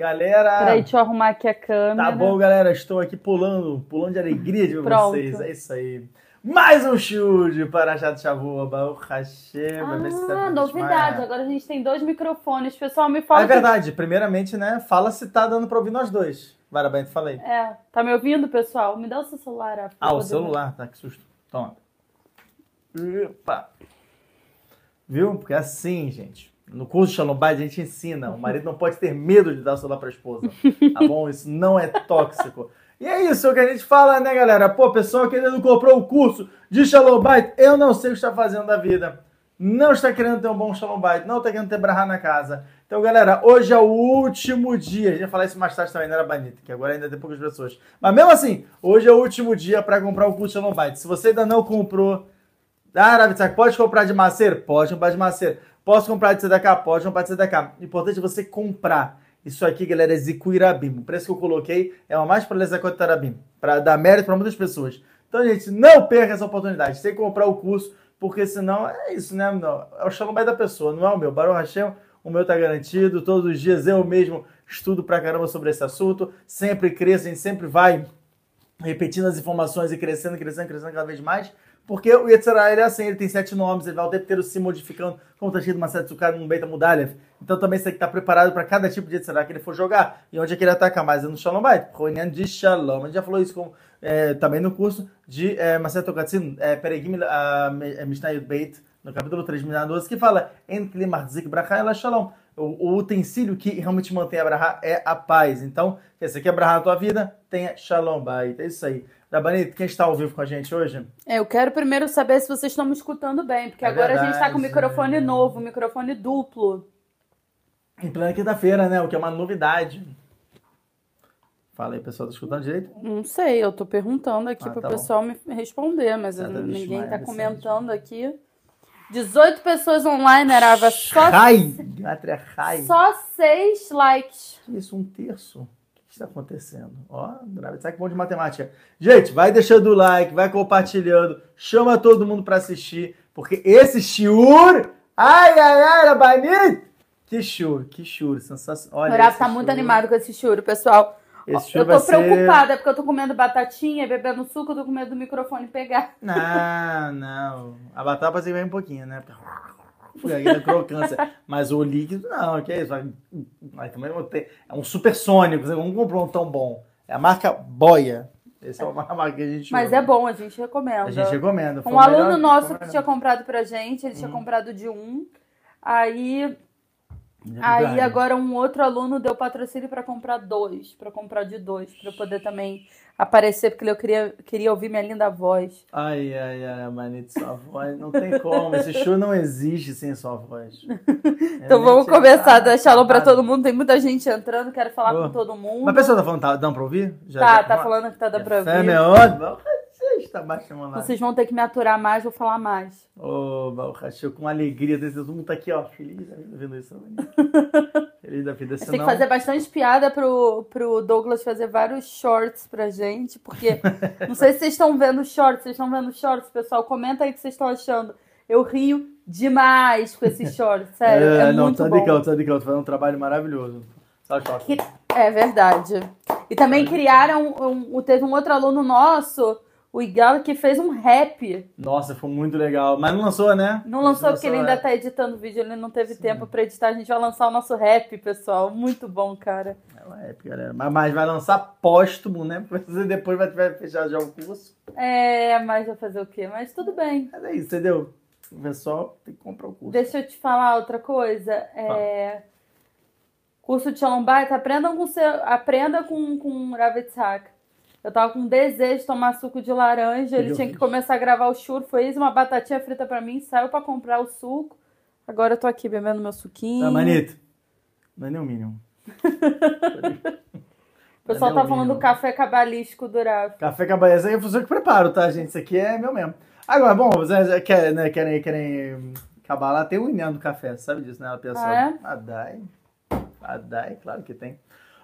Galera. Peraí, deixa eu arrumar aqui a câmera. Tá bom, galera. Estou aqui pulando, pulando de alegria de ver vocês. É isso aí. Mais um chute para Chato Chavua, Baú Hashem. Ah, novidade. Agora a gente tem dois microfones. Pessoal, me fala. É verdade. Primeiramente, né? Fala se tá dando pra ouvir nós dois. Varabem, falei. É. Tá me ouvindo, pessoal? Me dá o seu celular. Rafa, Ah, o celular, tá? Que susto. Toma. Opa. Viu? Porque é assim, gente. No curso de Shalom Bait, a gente ensina. O marido não pode ter medo de dar o celular pra esposa. Tá bom? Isso não é tóxico. E é isso que a gente fala, né, galera? Pô, pessoal que ainda não comprou o curso de Shalom Bait, eu não sei o que está fazendo da vida. Não está querendo ter um bom Shalom Bait, não está querendo ter brahá na casa. Então, galera, hoje é o último dia. A gente vai falar isso mais tarde também, não era bonito, que agora ainda tem poucas pessoas. Mas mesmo assim, hoje é o último dia para comprar o curso Shalom Bait. Se você ainda não comprou, ah, Ravitsak, pode comprar de macer? Pode comprar de macer. Posso comprar de CDK? Pode comprar de CDK. Importante é você comprar. Isso aqui, galera, é Zikuirabim. O preço que eu coloquei é uma mais para Zakot Tarabim, para dar mérito para muitas pessoas. Então, gente, não perca essa oportunidade. Que comprar o curso, porque senão é isso, né? Não, é o Bait da pessoa, não é o meu. Baruch Hashem, o meu tá garantido. Todos os dias eu mesmo estudo pra caramba sobre esse assunto. Sempre cresço, a gente sempre vai repetindo as informações e crescendo, crescendo, crescendo cada vez mais. Porque o Yetzirah, ele é assim, ele tem sete nomes, ele vai o tempo inteiro se modificando, como está escrito uma sete Tsukar num Beta Mudalev. Então também você tem que estar preparado para cada tipo de Yetzirah que ele for jogar. E onde é que ele ataca mais? É no Shalom Bait. Roinian de Shalom. A gente já falou isso com, é, também no curso de é, Maset Okatsin, é, Peregim Mishnah Beit, no capítulo 3, Mishnah 12, que fala En Kli Marzik Bracha Ela Shalom. O, o utensílio que realmente mantém a Braha é a paz. Então, se você quer Braha na tua vida, tenha Shalom Bait. É isso aí. Dabanito, quem está ao vivo com a gente hoje? É, eu quero primeiro saber se vocês estão me escutando bem, porque É agora a gente tá com verdade. microfone novo, microfone duplo. Em plena quinta-feira, né? O que é uma novidade. Fala aí, pessoal, tá escutando direito? Não sei, eu tô perguntando aqui Ah, pro tá bom. pessoal me responder, mas Tá, tá, ninguém tá Vicente. comentando aqui. 18 pessoas online, Arava. Só, Rai! só 6 likes. Isso, um terço. O que está acontecendo? Ó, sabe que bom de matemática. Gente, vai deixando o like, vai compartilhando, chama todo mundo para assistir, porque esse shiur, ai, ai, ai, Rabanit! Que shiur, que shiur, sensacional. O Olha, Arava esse tá muito shiur. animado com esse churo, pessoal. Esse eu shiur tô ser- preocupada, porque eu tô comendo batatinha, bebendo suco, eu tô com medo do microfone pegar. Não, não. A batata ser bem um pouquinho, né? Aquela crocância. Mas o líquido, não, que é isso? Vai também vou ter. É um supersônico, você não comprou um tão bom. É a marca Boia. Essa é uma marca que a gente Mas usa. é bom, a gente recomenda. A gente recomenda. Foi Um o melhor- aluno nosso que tinha comprado pra gente, ele tinha Hum. comprado de um. Aí, Já aí agora um outro aluno deu patrocínio pra comprar dois, Pra comprar de dois, eu poder também aparecer, porque eu queria, queria ouvir minha linda voz. Ai, ai, ai, Manito, sua voz. Não tem como. Esse show não existe sem sua voz. Então vamos começar a dar shalom pra todo mundo. Tem muita gente entrando, quero falar com todo mundo. Mas a pessoa tá falando, tá dando pra ouvir? Já- tá, já- tá falando que tá dando pra ouvir. meu Vocês vão ter que me aturar mais, vou falar mais. Ô, Baruch Hashem, com alegria desse mundo tá aqui, ó, feliz da vida vendo isso. né? feliz da vida. Senão, tem que fazer bastante piada pro, pro Douglas fazer vários shorts pra gente, porque não sei se vocês estão vendo shorts, vocês estão vendo shorts, pessoal? Comenta aí o que vocês estão achando. Eu rio demais com esses shorts, sério. É, É, não, muito tá bom. de calma, tá de calma, fazendo um trabalho maravilhoso. Que- É verdade. E também criaram, um, teve um outro aluno nosso, o Igal, que fez um rap. Nossa, foi muito legal. Mas não lançou, né? Não lançou porque ele ainda é. tá editando o vídeo, ele não teve Sim. tempo pra editar. A gente vai lançar o nosso rap, pessoal. Muito bom, cara. É uma época, galera. Mas, mas vai lançar póstumo, né? Porque depois vai, vai fechar já o curso. É, mas vai fazer o quê? Mas tudo bem. Mas é isso, entendeu? O pessoal tem que comprar o curso. Deixa eu te falar outra coisa. É... Curso de Shalom Bait, aprendam com seu... aprenda com, com Rav Yitzhak. Eu tava com desejo de tomar suco de laranja, ele tinha que começar a gravar o churro, fez uma batatinha frita pra mim, saiu pra comprar o suco. Agora eu tô aqui bebendo meu suquinho. Tá, Manito? Não é nem o mínimo. o pessoal é tá falando do café cabalístico Rav. Café essa aí é eu que preparo, tá, gente? Isso aqui é meu mesmo. Agora, bom, vocês já querem, né, querem, querem acabar lá, tem o Inhã do café, sabe disso, né? A pessoa. Ah, é? Adai. Adai, claro que tem.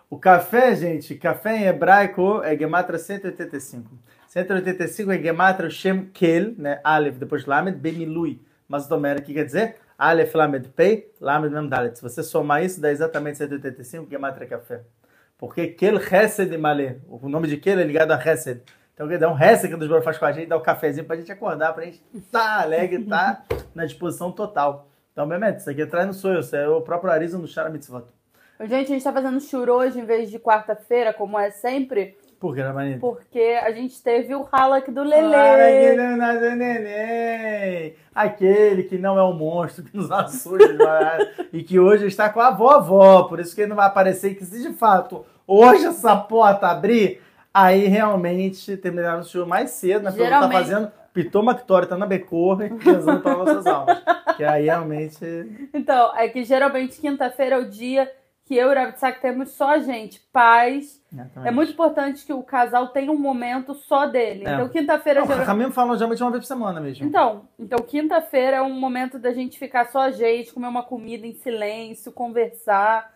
O café, gente, café em hebraico é Gematra 185. 185 é Gematra Shem Kel, né? Aleph, depois Lamed, Bemilui. Mas Domera, que quer dizer? Aleph Lamed Pei, Lamed Mem Dalet. Se você somar isso, dá exatamente 185 Gematria Café. Porque Kel Hesed Malé, o nome de Kel é ligado a Hesed. Então, quer dar um Hesed que o Deus faz com a gente, dá um cafezinho pra gente acordar, pra gente tá alegre, tá na disposição total. Então, Bemet, isso aqui atrás não sou eu, isso é o próprio Arisa no Shara Mitzvot. Gente, a gente tá fazendo churro hoje em vez de quarta-feira, como é sempre. Por que, Ramanita? Porque a gente teve o Halak do Lele. Neném. Aquele que não é um monstro, que nos assusta e que hoje está com a vovó. Por isso que ele não vai aparecer. Que se de fato hoje essa porta abrir, aí realmente terminaram o show mais cedo, né? Porque Geralmente... tá fazendo Pitou Mactório, tá na Becorre, rezando para nossas almas. Que aí realmente. Então, é que geralmente quinta-feira é o dia que eu e o Ravitsak temos só a gente, paz. Exatamente. É muito importante que o casal tenha um momento só dele. É. Então, quinta-feira... Não, geral... Caminho falam geralmente uma vez por semana mesmo. Então, então quinta-feira é um momento da gente ficar só a gente, comer uma comida em silêncio, conversar.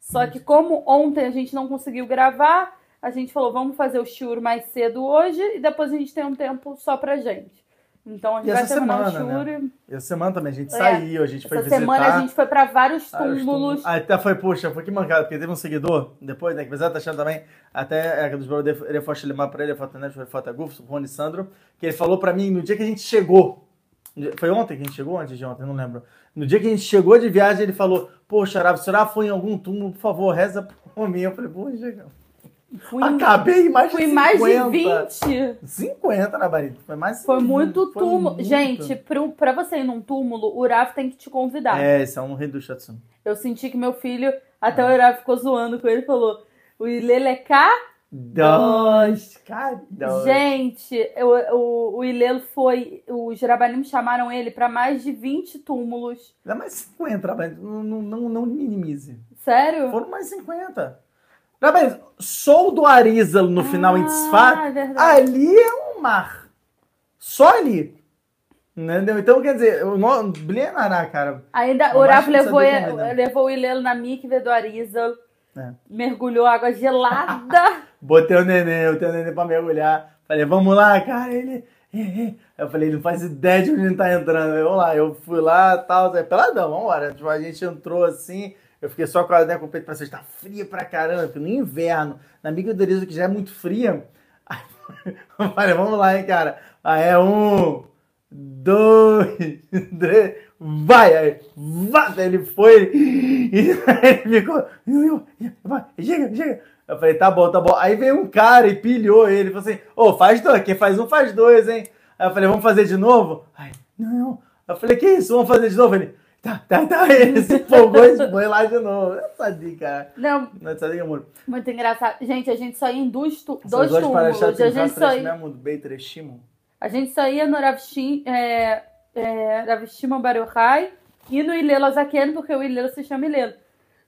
Só que como ontem a gente não conseguiu gravar, a gente falou, vamos fazer o shiur mais cedo hoje e depois a gente tem um tempo só pra gente. Então a gente e vai terminar semana. Né? Essa semana também a gente é. saiu, a gente foi essa visitar. semana a gente foi pra vários túmulos. Ah, até foi, puxa, foi que mancada, porque teve um seguidor depois, né, que apesar tá achando também, até é, dos brothers, ele foi chamar pra ele, a foto, né, foi foto Gufo, o Rony Sandro, que ele falou pra mim no dia que a gente chegou, foi ontem que a gente chegou, antes de ontem, não lembro. No dia que a gente chegou de viagem, ele falou, poxa, Arabi, se o foi em algum túmulo, por favor, reza por mim. Eu falei, poxa, Fui Acabei mais de fui 50. mais de 20. 50 na Barita. Foi mais Foi muito túmulo. Gente, pro, pra você ir num túmulo, o Uraf tem que te convidar. É, esse é um rei do Shatsun. Eu senti que meu filho, até o Uraf ficou zoando com ele, falou: o Ileleká. Dois. dois. Gente, o, o, o Ilelo foi. Os Jarabanim chamaram ele pra mais de 20 túmulos. Dá mais 50, não, não, não, não minimize. Sério? Foram mais 50. Mas sou do Arizal no final em Tzfat, ah, é ali é um mar. Só ali. Entendeu? Então, quer dizer, o Blenará, cara. Ainda o Rafa levou, levou o Ilelo na mikve do Arizal. É. Mergulhou água gelada. Botei o neném, eu tenho o neném pra mergulhar. Falei, vamos lá, cara. Ele. Eu falei, ele não faz ideia de onde ele tá entrando. Eu, vamos lá, eu fui lá e tal. Peladão, vambora. Tipo, a gente entrou assim. Eu fiquei só com a né, com o peito pra cima, tá fria pra caramba, no inverno, na Erizo, que já é muito fria. Eu falei, vamos lá, hein, cara. Aí é um, dois, três, vai! Aí, vai! Ele foi e ele ficou, vai, chega, chega. Eu falei, tá bom, tá bom. Aí veio um cara e pilhou ele, falou assim, ô, oh, faz dois, quem faz um faz dois, hein? Aí eu falei, vamos fazer de novo? Aí, não, não. Eu falei, que isso, vamos fazer de novo? Ele, Tá, tá, tá. Ele se empolgou e foi lá de novo. Eu sabia, cara. Não. Não sabia, amor. Muito engraçado. Gente, a gente só ia em dois, tu, dois túmulos. A gente só ia... A gente só ia no Ravshim, é, é, Baruchai e no Ilelo Azaken, porque o Ilelo se chama Ilelo.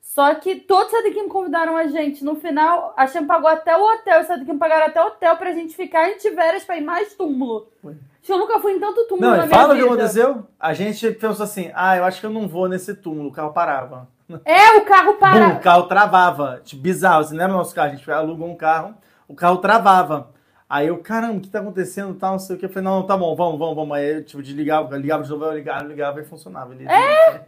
Só que todos os Sadikim convidaram a gente. No final, a Shem pagou até o hotel. Os Sadikim pagaram até o hotel pra gente ficar em Tiveras pra ir mais túmulo. Foi. Eu nunca fui em tanto túmulo não, na minha fala vida. o que aconteceu. A gente pensou assim, ah, eu acho que eu não vou nesse túmulo. O carro parava. É, o carro parava. o carro travava. Tipo, bizarro. Você lembra o nosso carro? A gente alugou um carro, o carro travava. Aí eu, caramba, o que tá acontecendo? Tal, não sei o que. Eu falei, não, tá bom, vamos, vamos, vamos. Aí eu, tipo, desligava, ligava de novo, eu ligava, ligava e funcionava. Ele, é?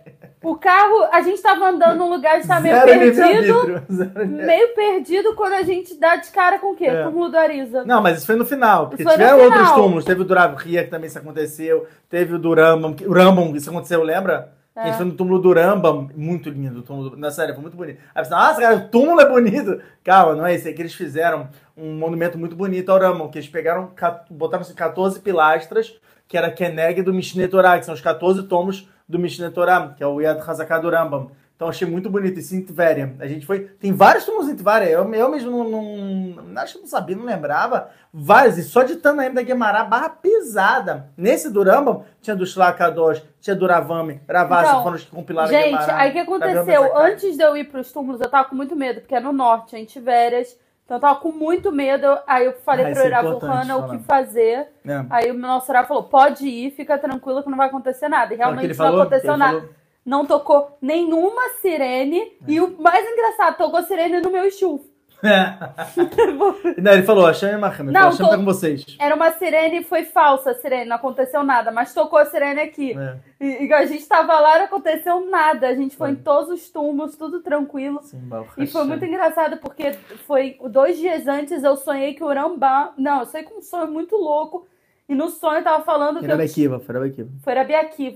o carro, a gente tava andando num lugar, está meio perdido. Meio perdido quando a gente dá de cara com o quê? É. Túmulo do Ariza. Não, mas isso foi no final. Porque tiveram outros túmulos. Teve o do Ria, que também isso aconteceu. Teve o do Rambam, o Rambam, isso aconteceu, lembra? É. A gente foi no túmulo do Rambam, muito lindo o túmulo do... Na série, foi muito bonito. Aí você nossa, cara, o túmulo é bonito. Calma, não é isso, é que eles fizeram um monumento muito bonito ao Rambam, que eles pegaram, botaram assim, 14 pilastras, que era Keneg do Mishneh Torah, que são os 14 tomos do Mishneh Torah, que é o Yad Hazaká do Rambam. Então achei muito bonito. Isso em Tveria. A gente foi. Tem vários túmulos em Tveria. Eu, eu mesmo não, não, Acho que não sabia, não lembrava. Vários. E só de Tanaim da Guemará, barra pesada. Nesse do Rambam, tinha do Shlakadosh, tinha do Ravame, Ravassa, então, foram os que compilaram gente, Gente, aí o que aconteceu? Antes de eu ir para os túmulos, eu tava com muito medo, porque é no norte, é em Tivérias. Então eu tava com muito medo. Aí eu falei ah, pro é Irapuhana o que fazer. É. Aí o nosso Irapuhana falou: pode ir, fica tranquilo que não vai acontecer nada. E realmente não falou? aconteceu nada. Falou? não tocou nenhuma sirene. É. E o mais engraçado, tocou sirene no meu chuva. não, ele falou, a Chama Mahama. Não, Chama tô- tá com vocês. Era uma sirene e foi falsa a sirene, não aconteceu nada, mas tocou a sirene aqui. É, E, e a gente tava lá, não aconteceu nada. A gente foi em todos os túmulos, tudo tranquilo. sim, E foi muito engraçado, porque foi dois dias antes eu sonhei que o Urambá. Não, eu sonhei com um sonho muito louco. E no sonho eu tava falando que. Era Eu... Foi Bekiva. Foi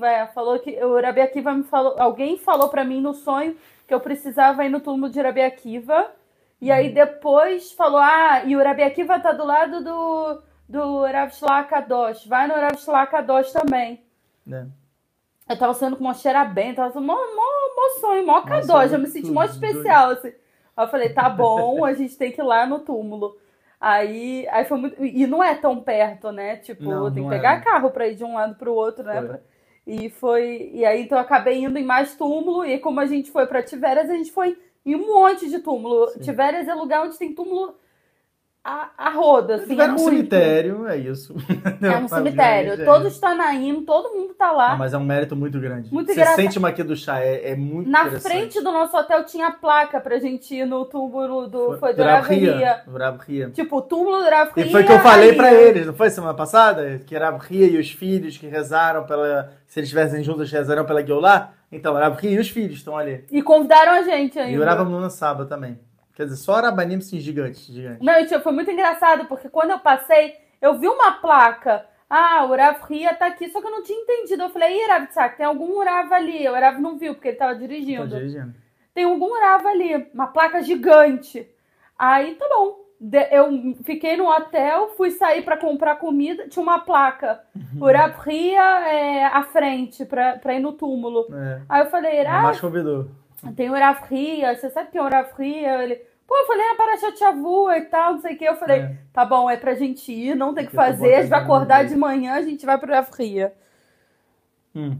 é. Falou que o me falou. Alguém falou pra mim no sonho que eu precisava ir no túmulo de Rabi Akiva. E Uhum. aí depois falou: Ah, e o Rabi Akiva tá do lado do, do Rav Kadosh. Vai no Rav Kadosh também. Né? Eu tava sendo com uma cheira bem, tava sendo mó, mó, mó sonho, mó Nossa, Kadosh. Eu me senti mó especial, assim. Aí eu falei: Tá bom, a gente tem que ir lá no túmulo. Aí, aí foi muito. E não é tão perto, né? Tipo, Não, tem que é. pegar carro pra ir de um lado pro outro, né? Foi. E foi. E aí, então eu acabei indo em mais túmulo. E como a gente foi pra Tiveras, a gente foi em um monte de túmulo. Sim. Tiveras é lugar onde tem túmulo a, a roda, assim. Tiveram é um muito. cemitério, é isso. É um cemitério. Todos Tanaim, todo mundo tá lá. Não, mas é um mérito muito grande. Muito Você sente uma aqui do chá, é, é muito Na frente do nosso hotel tinha placa pra gente ir no túmulo do. Foi, do Ria. Ria. Ria. Tipo, o túmulo do Rav E Ria, foi o que eu falei aí- pra eles, não foi semana passada? Que Ria e os filhos que rezaram pela. Se eles estivessem juntos, rezarão pela Guiolá. Então, Rav Ria e os filhos estão ali. E convidaram a gente ainda. E o Rav Amnuna Saba também. Quer dizer, só Arabanim, sim, gigantes, gigantes. Não, e, tipo, foi muito engraçado, porque quando eu passei, eu vi uma placa. Ah, o Rav Ria tá aqui, só que eu não tinha entendido. Eu falei, ih, Tzak, tem algum Rav ali. O Rav não viu, porque ele tava dirigindo. dirigindo. Tem algum Rav ali, uma placa gigante. Aí, tá bom. Eu fiquei no hotel, fui sair pra comprar comida, tinha uma placa. O Rav Ria é, à frente, pra ir no túmulo. É. Aí eu falei, O mais convidou. tem o Rav Ria, você sabe quem é o Rav Ria? Ele, pô, eu falei, é Parashat Shavua e tal, não sei o que. Eu falei, É. tá bom, é pra gente ir, não tem que eu tô fazer, a gente vai acordar de manhã, a gente vai pro Rav Ria. Hum.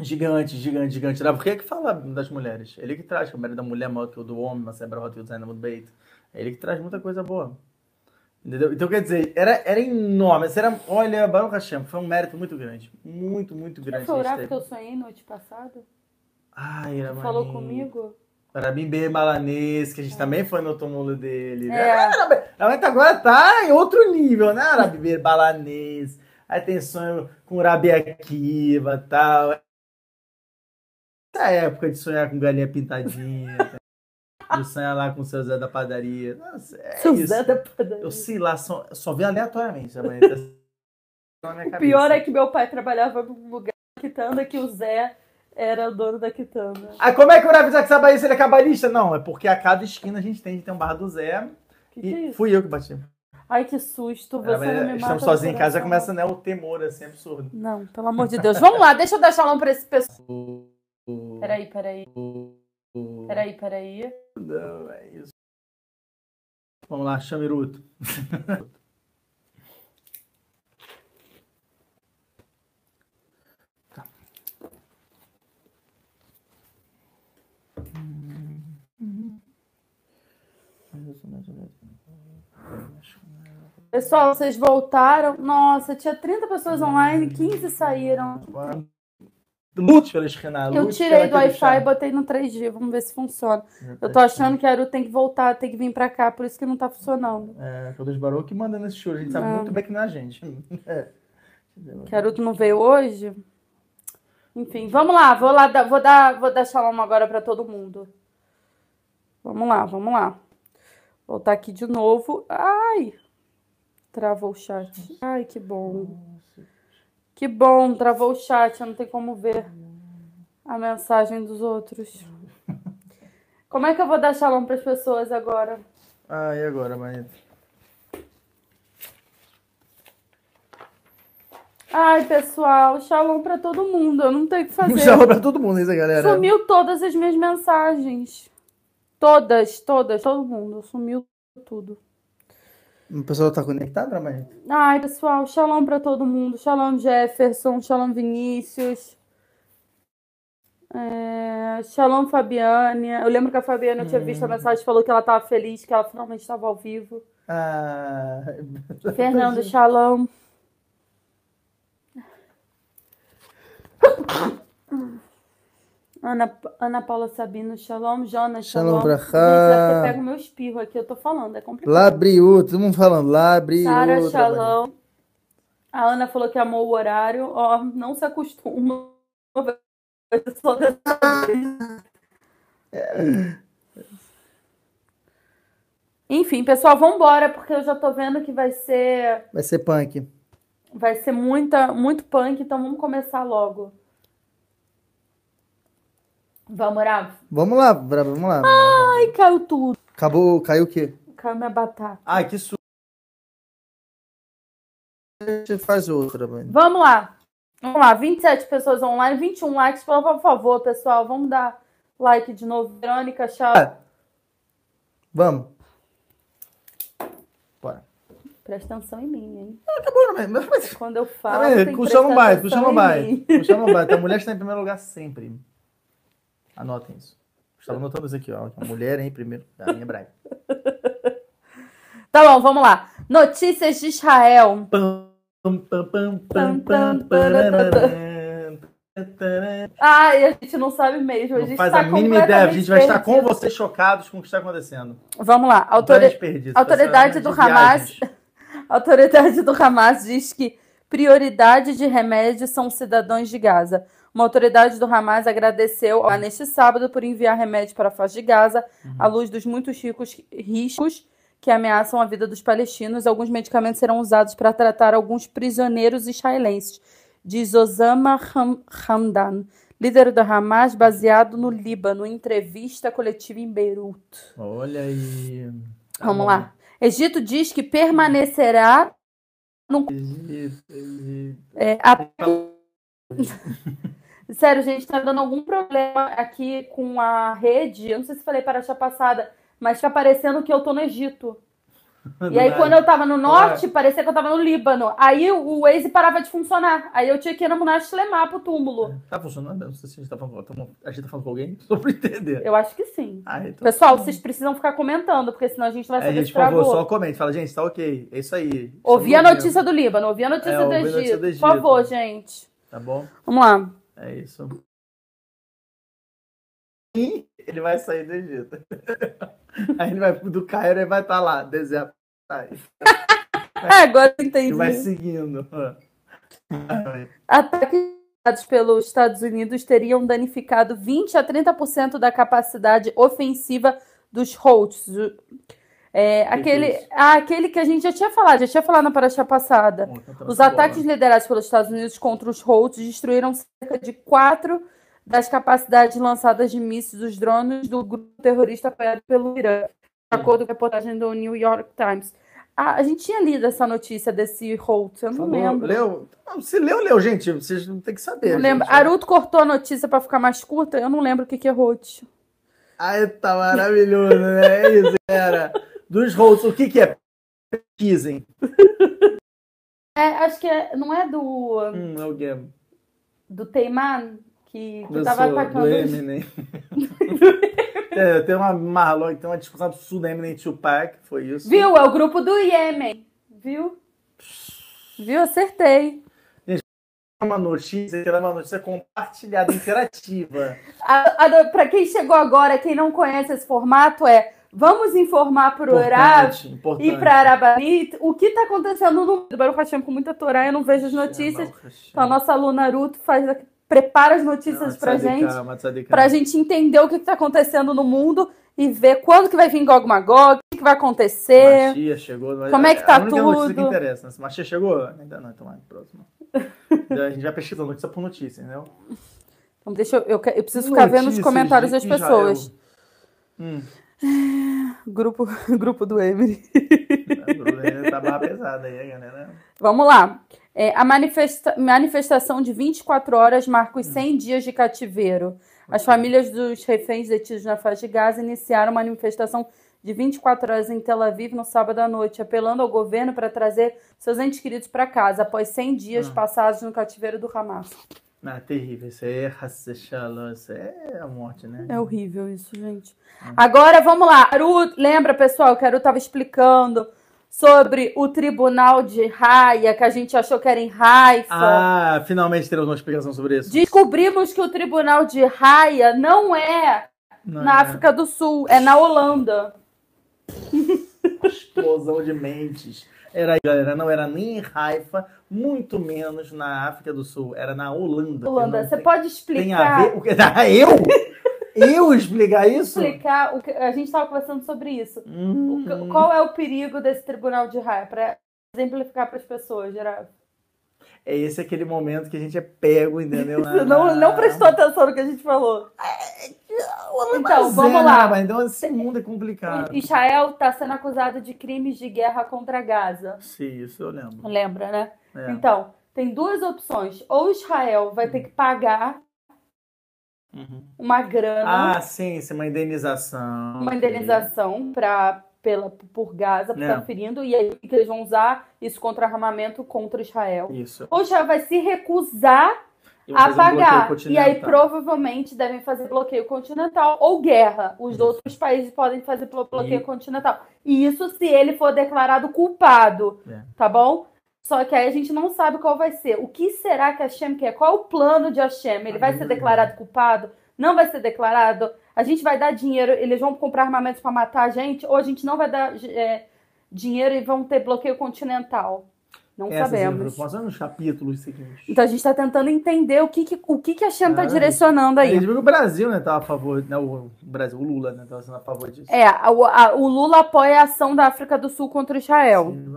Gigante, gigante, gigante. Rav Ria que fala das mulheres. Ele que traz, que o mérito da mulher é maior que o do homem, mas é maior que o Beit. É ele que traz muita coisa boa. Entendeu? Então, quer dizer, era, era enorme. Era, olha, Baruch Hashem, foi um mérito muito grande. Muito, muito grande. Foi o que a Rav gente que eu sonhei noite passada? Ai, era Falou comigo? Rabin B. Malanês, que a gente também foi no túmulo dele. É. A gente agora tá em outro nível, né? Rabin B. Balanês. Aí tem sonho com Rabi Akiva e tal. Essa época de sonhar com galinha pintadinha. sonhar lá com o seu Zé da padaria. Nossa, é Seu isso. Zé da padaria. Eu sei lá, só, só vi aleatoriamente. Tá O pior é que meu pai trabalhava num lugar da quitanda que o Zé era o dono da quitanda. Ah, como é que o Rabi Isaac Sabaí, se ele é cabalista? Não, é porque a cada esquina a gente tem, tem um bar do Zé. Que que E é isso? fui eu que bati. Ai, que susto. Você É, não me Estamos sozinhos em casa, já começa né, o temor, assim, absurdo. Não, pelo amor de Deus. Vamos lá, deixa eu dar shalom pra esse pessoal. Peraí, peraí. Peraí, peraí. Não, é isso. Vamos lá, Chamiruto. Tá. Pessoal, vocês voltaram. Nossa, tinha 30 pessoas online, 15 saíram. Lute pela esquina. Eu tirei do Wi-Fi e botei no 3G. Vamos ver se funciona. chão. Eu tô achando que a Aru tem que voltar, tem que vir pra cá, por isso que não tá funcionando. É, Barou que manda nesse show. A gente sabe Não. muito bem que não é a gente. É. Que a Aruto não veio hoje. Enfim, vamos lá. Vou, lá dar, vou, dar, vou dar shalom agora pra todo mundo. Vamos lá, vamos lá. Voltar aqui de novo. Ai! Travou o chat. Ai, que bom. Que bom, travou o chat. Eu não tenho como ver a mensagem dos outros. Como é que eu vou dar shalom pras pessoas agora? Ah, e agora, Manito? Ai, pessoal, shalom pra todo mundo. Eu não tenho o que fazer. Tchau pra todo mundo, isso, galera. Sumiu todas as minhas mensagens. Todas, todas, todo mundo. Sumiu tudo. O pessoal tá conectado, né, Manito? Ai, pessoal, shalom pra todo mundo. Shalom Jefferson, shalom Vinícius. É, shalom Fabiane. Eu lembro que a Fabiane eu tinha visto a mensagem falou que ela tava feliz, que ela finalmente estava ao vivo. Ah. Fernando, shalom. Ana, Ana Paula Sabino, Shalom, Jonas, Shalom Shalom. você pega o meu espirro aqui, eu tô falando, é complicado. Labriú, todo mundo falando. Labriú. Sara. Shalom. A Ana falou que amou o horário. Ó, não se acostuma. Enfim, pessoal, vamos embora, porque eu já tô vendo que vai ser Vai ser punk. vai ser muita muito punk, então vamos começar logo. Vamos, Rafa? Vamos lá, vamos lá. Ai, caiu tudo. Acabou, caiu o quê? Caiu minha batata. Ai, que su... A gente faz outra, mano. Vamos lá. Vamos lá, 27 pessoas online, 21 likes, por favor, pessoal. Vamos dar like de novo. Verônica, tchau. Ah. Vamos. Bora. Presta atenção em mim, hein? Acabou, né? mas- mas- Quando eu falo, Puxa não vai, atenção puxa não vai. mim. Puxa não vai. A mulher está em primeiro lugar sempre. Anotem isso. Estava anotando isso aqui, ó. Mulher em primeiro lugar, em hebraico. Tá bom, vamos lá. Notícias de Israel. Ai, a gente não sabe mesmo. A Não gente faz tá a mínima ideia. A gente vai estar com perdido. vocês chocados com o que está acontecendo. Vamos lá. Não Autori- desperdício. autoridade do Hamas- autoridade do Hamas diz que prioridade de remédios são cidadãos de Gaza. Uma autoridade do Hamas agradeceu a- neste sábado por enviar remédios para a faixa de Gaza, à luz dos muitos ricos riscos que ameaçam a vida dos palestinos. Alguns medicamentos serão usados para tratar alguns prisioneiros israelenses, diz Osama Ham- Hamdan, líder do Hamas baseado no Líbano, em entrevista coletiva em Beirute. Olha aí. Tá Vamos bom. lá. Egito diz que permanecerá Egito, Egito. É, a- Sério, gente, tá dando algum problema aqui com a rede. Eu não sei se falei para a passada, mas fica parecendo que eu tô no Egito. E aí, Do quando eu tava no norte, parecia que eu tava no Líbano. Aí o Waze parava de funcionar. Aí eu tinha que ir no Monash Lemar pro túmulo. Tá funcionando? Não sei se a gente tá falando, a gente tá falando com alguém. Só pra entender. Eu acho que sim. Ah, então. Pessoal, vocês precisam ficar comentando, porque senão a gente vai É, saber gente, se por favor, só comente. Fala, gente, tá ok. É isso aí. Ouvi a notícia do Líbano, ouvi a notícia É, do ouvi Egito. notícia do Por Egito. favor, gente. Tá bom? Vamos lá. É isso. E ele vai sair do Egito. Aí ele vai do Cairo e vai estar lá, deserto. Agora entendi. Ele vai seguindo. Ataques realizados pelos Estados Unidos teriam danificado 20 a 30% da capacidade ofensiva dos Houthis. É, Que aquele, ah, aquele que a gente já tinha falado, já tinha falado na paraxá passada. vamos cantar Os ataques bola. liderados pelos Estados Unidos contra os Houthis destruíram cerca de quatro das capacidades lançadas de mísseis dos drones do grupo terrorista apoiado pelo Irã, de acordo com a reportagem do New York Times. Ah, a gente tinha lido essa notícia desse Houthi, eu não Falou, lembro. Leu? Não, Se leu, leu, gente. Vocês não tem que saber. Não lembro. gente. Aruto cortou a notícia pra ficar mais curta. Eu não lembro o que que é Rote. Ai, tá maravilhoso, né? É isso, cara. Dos hosts, o que que é? Pesquisem. É, acho que é, não é do, Hum, é o game. do Teiman que, que Eu tava sou atacando. do Eminem. é, tem uma Marlon, tem uma discussão absurda Eminem Tupac, foi isso. Viu? É o grupo do Iêmen. Viu? Viu? Acertei. Uma notícia, que era uma notícia compartilhada, interativa. A, a, pra quem chegou agora, quem não conhece esse formato, é vamos informar Rav Importante, importante. e pra Arabanit o que tá acontecendo no mundo. Baruch Hashem, com muita Torá, eu não vejo as notícias. Então a nossa aluna Aruto faz, a- prepara as notícias pra gente. pra gente entender o que está acontecendo no mundo e ver quando que vai vir Gog Magog, o que, que vai acontecer. Machia chegou. mas Como é que tá a única notícia que tudo? interessa. né? Se Machia chegou? Ainda não, então vai, próximo. a gente vai pesquisando notícia por notícia, entendeu? Então, deixa eu, eu, eu preciso ficar vendo os Notícias comentários das pessoas. Hum, Grupo, grupo do Emery. tá barra pesada aí, galera. Vamos lá. É, a manifesta- manifestação de 24 horas marca os Hum. 100 dias de cativeiro. As famílias dos reféns detidos na faixa de Gaza iniciaram uma manifestação de 24 horas em Tel Aviv no sábado à noite, apelando ao governo para trazer seus entes queridos para casa após 100 dias Hum. passados no cativeiro do Hamas. É terrível. Isso aí é Hassechalom, isso é a morte, né? É horrível isso, gente. Agora vamos lá. Aru, lembra, pessoal, que a Aru estava explicando sobre o tribunal de Haia, que a gente achou que era em Haifa. Ah, finalmente teremos uma explicação sobre isso. Descobrimos que o tribunal de Haia não é Não, na é. África do Sul, é na Holanda. Explosão de mentes. Era aí, galera, não era nem em Haifa, muito menos na África do Sul, era na Holanda. Holanda, você tem- pode Tem a explicar, ver. O que... Ah, eu? Eu explicar isso? explicar o que a gente estava conversando sobre isso. O Hum, que- Qual é o perigo desse tribunal de Haia? Para exemplificar para as pessoas, geral. É esse aquele momento que a gente é pego, entendeu? Você não, não prestou atenção no que a gente falou. Então, Mas vamos é, lá. né, mas Então, esse mundo é complicado. Israel está sendo acusado de crimes de guerra contra Gaza. Sim, isso eu lembro. Lembra, né? É. Então, tem duas opções. Ou Israel vai ter que pagar Uhum. uma grana, Ah, sim, isso é uma indenização. uma indenização pra, pela, por Gaza, por É. estar ferindo, e aí que eles vão usar isso contra armamento contra Israel. Isso. Ou Israel vai se recusar A fazer um. E aí provavelmente devem fazer bloqueio continental ou guerra. Os Isso. outros países podem fazer blo- bloqueio E- continental. E isso se ele for declarado culpado, É. tá bom? Só que aí a gente não sabe qual vai ser. O que será que Hashem quer? Qual é o plano de Hashem? Ele vai ser Uhum. declarado culpado? Não vai ser declarado? A gente vai dar dinheiro, eles vão comprar armamentos para matar a gente? Ou a gente não vai dar é, dinheiro e vão ter bloqueio continental? Não Essas sabemos. informações nos capítulos seguintes. Então a gente está tentando entender o que, que, o que, que a Shem está Ah, direcionando aí. o Brasil, né, tava a favor, né, o Brasil, o Lula, né, tava sendo a favor disso. É, a- o, a- o Lula apoia a ação da África do Sul contra Israel. Sim,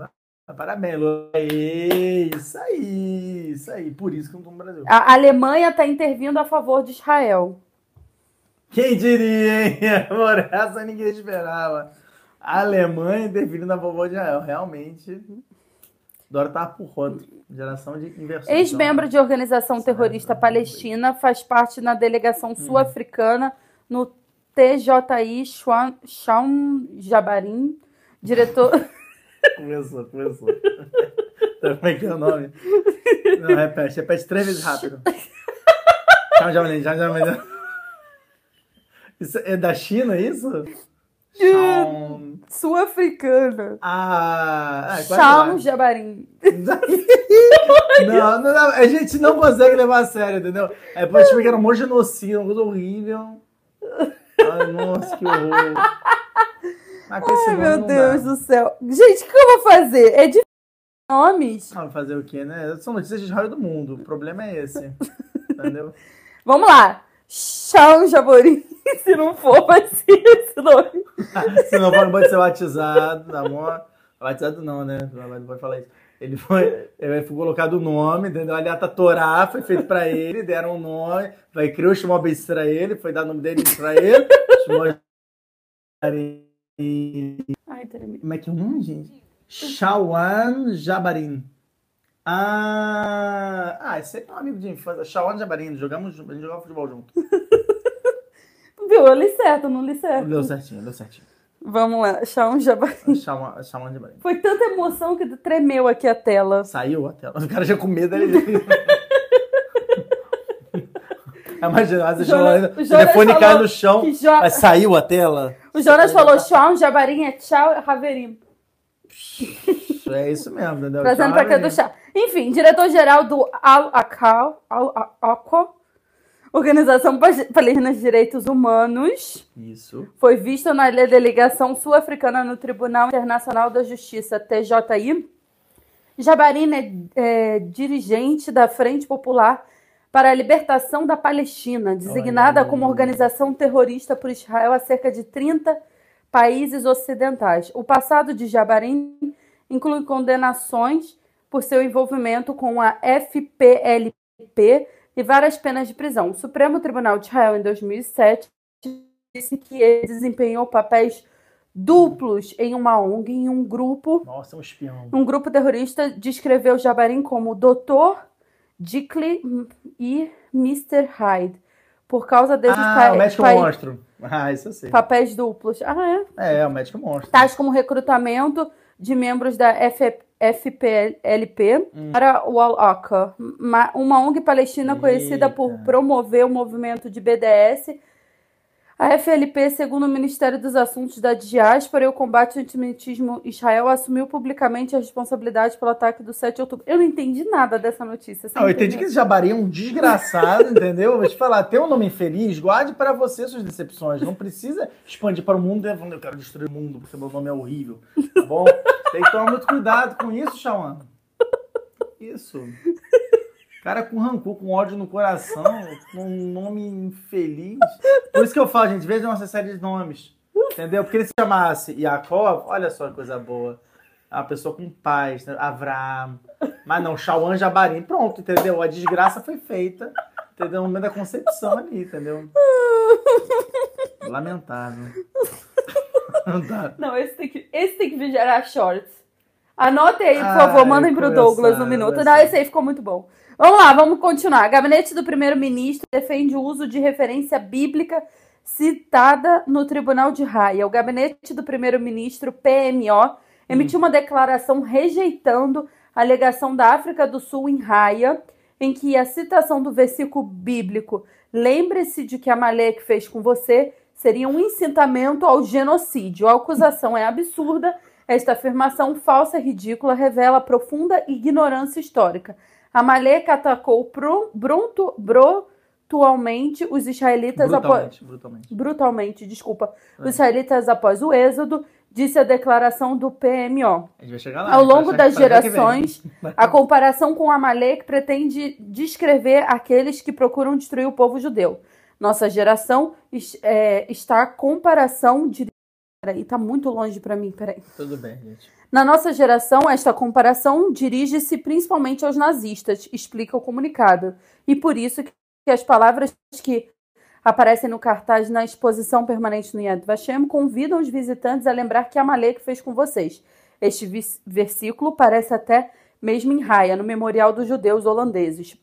ah, Parabéns, Lula. Aê, Isso aí, isso aí. Por isso que não tô no Brasil. A Alemanha está intervindo a favor de Israel. Quem diria, hein? Amor, essa ninguém esperava. A Alemanha interferindo a favor de Israel. Realmente, Dora tava por rodo. Geração de inversão. Ex-membro de organização terrorista palestina, faz parte na delegação sul-africana no TJI Shaun Shaun Jabarin, diretor. Começou, começou. Como é que é o nome? Não, repete, repete três vezes rápido. Tchau, tchau, tchau, tchau. Isso é da China, isso? Sul-africana. Ah, é, lá. Jabarin. Não, não, não, a gente não consegue levar a sério, entendeu? É pra explicar era um monte de genocídio, uma coisa horrível. Ai, nossa, que horror. Mas Ai, meu Deus dá. do céu. Gente, o que eu vou fazer? É de nomes? Ah, fazer o quê, né? São notícias de raio do mundo. O problema é esse. Entendeu? Vamos lá. Shaun Jabarin. Se não for, vai ser esse nome. Se não for, não pode ser batizado, tá bom? Batizado não, né? Não pode falar isso. Ele foi, ele foi colocado o nome, entendeu? Ali a Torá foi feito pra ele, deram um nome, vai criou o Shimon Ben Israel, foi dar o nome dele pra ele. Shimon Ai, tremi. Como é que é o nome, gente? Shawan Jabarin. Ah, ah, esse é um amigo de infância. Shawan Jabarin, jogamos, a gente jogava futebol junto. Viu? Eu li certo, não li certo. Deu certinho, deu certinho. Vamos lá. Shaun Jabarin. Shawan, Shawan Jabarin. Foi tanta emoção que tremeu aqui a tela. Saiu a tela. O cara já com medo ali. Imagina, vezes Jonas- o telefone cai falou no chão, Jo- mas saiu a tela. O Jonas falou Shaun Jabarin é tchau, Haverim. É isso mesmo, entendeu? Trazendo pra cá do chá. Enfim, diretor-geral do Al-Aqo, Organização Palestina de Direitos Humanos, Isso. foi visto na delegação sul-africana no Tribunal Internacional da Justiça, TJI. Jabarin é, é dirigente da Frente Popular para a Libertação da Palestina, designada Olha como organização terrorista por Israel há cerca de 30 países ocidentais. O passado de Jabarin inclui condenações por seu envolvimento com a FPLP e várias penas de prisão. O Supremo Tribunal de Israel, em 2007, disse que ele desempenhou papéis duplos em uma ONG, em um grupo Nossa, é um espião. um grupo terrorista descreveu Jabarin como Dr. Dickley e Mr. Hyde, por causa desses Ah, o médico monstro. Ah, isso eu sei. papéis duplos. Ah, é. É, é o médico monstro. Tais como recrutamento de membros da F- FPLP Hum. para o Al-Aqsa, uma, ONG palestina conhecida por promover o movimento de BDS A FLP, segundo o Ministério dos Assuntos da Diáspora e o Combate ao Antissemitismo Israel, assumiu publicamente a responsabilidade pelo ataque do 7 de outubro. Eu não entendi nada dessa notícia. Não, eu entendi que esse jabari é um desgraçado, entendeu? Vou te falar, tem um nome infeliz, guarde para você suas decepções. Não precisa expandir para o mundo e falando, eu quero destruir o mundo porque meu nome é horrível, tá bom? Tem que tomar muito cuidado com isso, Shawan. Isso. Cara com rancor, com ódio no coração, com um nome infeliz. Por isso que eu falo, gente, veja nossa série de nomes. Entendeu? Porque ele se chamasse Yaakov, olha só que coisa boa. É uma pessoa com paz, né? Avram. Mas não, Shawan Jabarim. Pronto, entendeu? A desgraça foi feita, entendeu? No momento da concepção ali, entendeu? Lamentável. Não dá. Não, esse tem que, esse tem que gerar shorts. Anotem aí, por Ai, favor, mandem pro Douglas um minuto. Não, começaram. esse aí ficou muito bom. Vamos lá, vamos continuar. Gabinete do primeiro-ministro defende o uso de referência bíblica citada no Tribunal de Haia. O gabinete do primeiro-ministro, PMO, emitiu uma declaração rejeitando a alegação da África do Sul em Haia, em que a citação do versículo bíblico Lembre-se de que Amalek fez com você seria um incitamento ao genocídio. A acusação é absurda. Esta afirmação falsa e ridícula revela profunda ignorância histórica. Amalek atacou pro, brunto, brutalmente os israelitas após Brutalmente, brutalmente. brutalmente, desculpa, É. os israelitas após o êxodo, disse a declaração do PMO. A gente vai chegar lá. Ao a longo das gerações, a comparação com Amalek pretende descrever aqueles que procuram destruir o povo judeu. Nossa geração é, está a comparação de. Peraí, tá muito longe para mim, peraí. Tudo bem, gente. Na nossa geração, esta comparação dirige-se principalmente aos nazistas, explica o comunicado. E por isso que as palavras que aparecem no cartaz na exposição permanente no Yad Vashem convidam os visitantes a lembrar que Amalek fez com vocês. Este versículo parece até mesmo em Raia, no memorial dos judeus holandeses,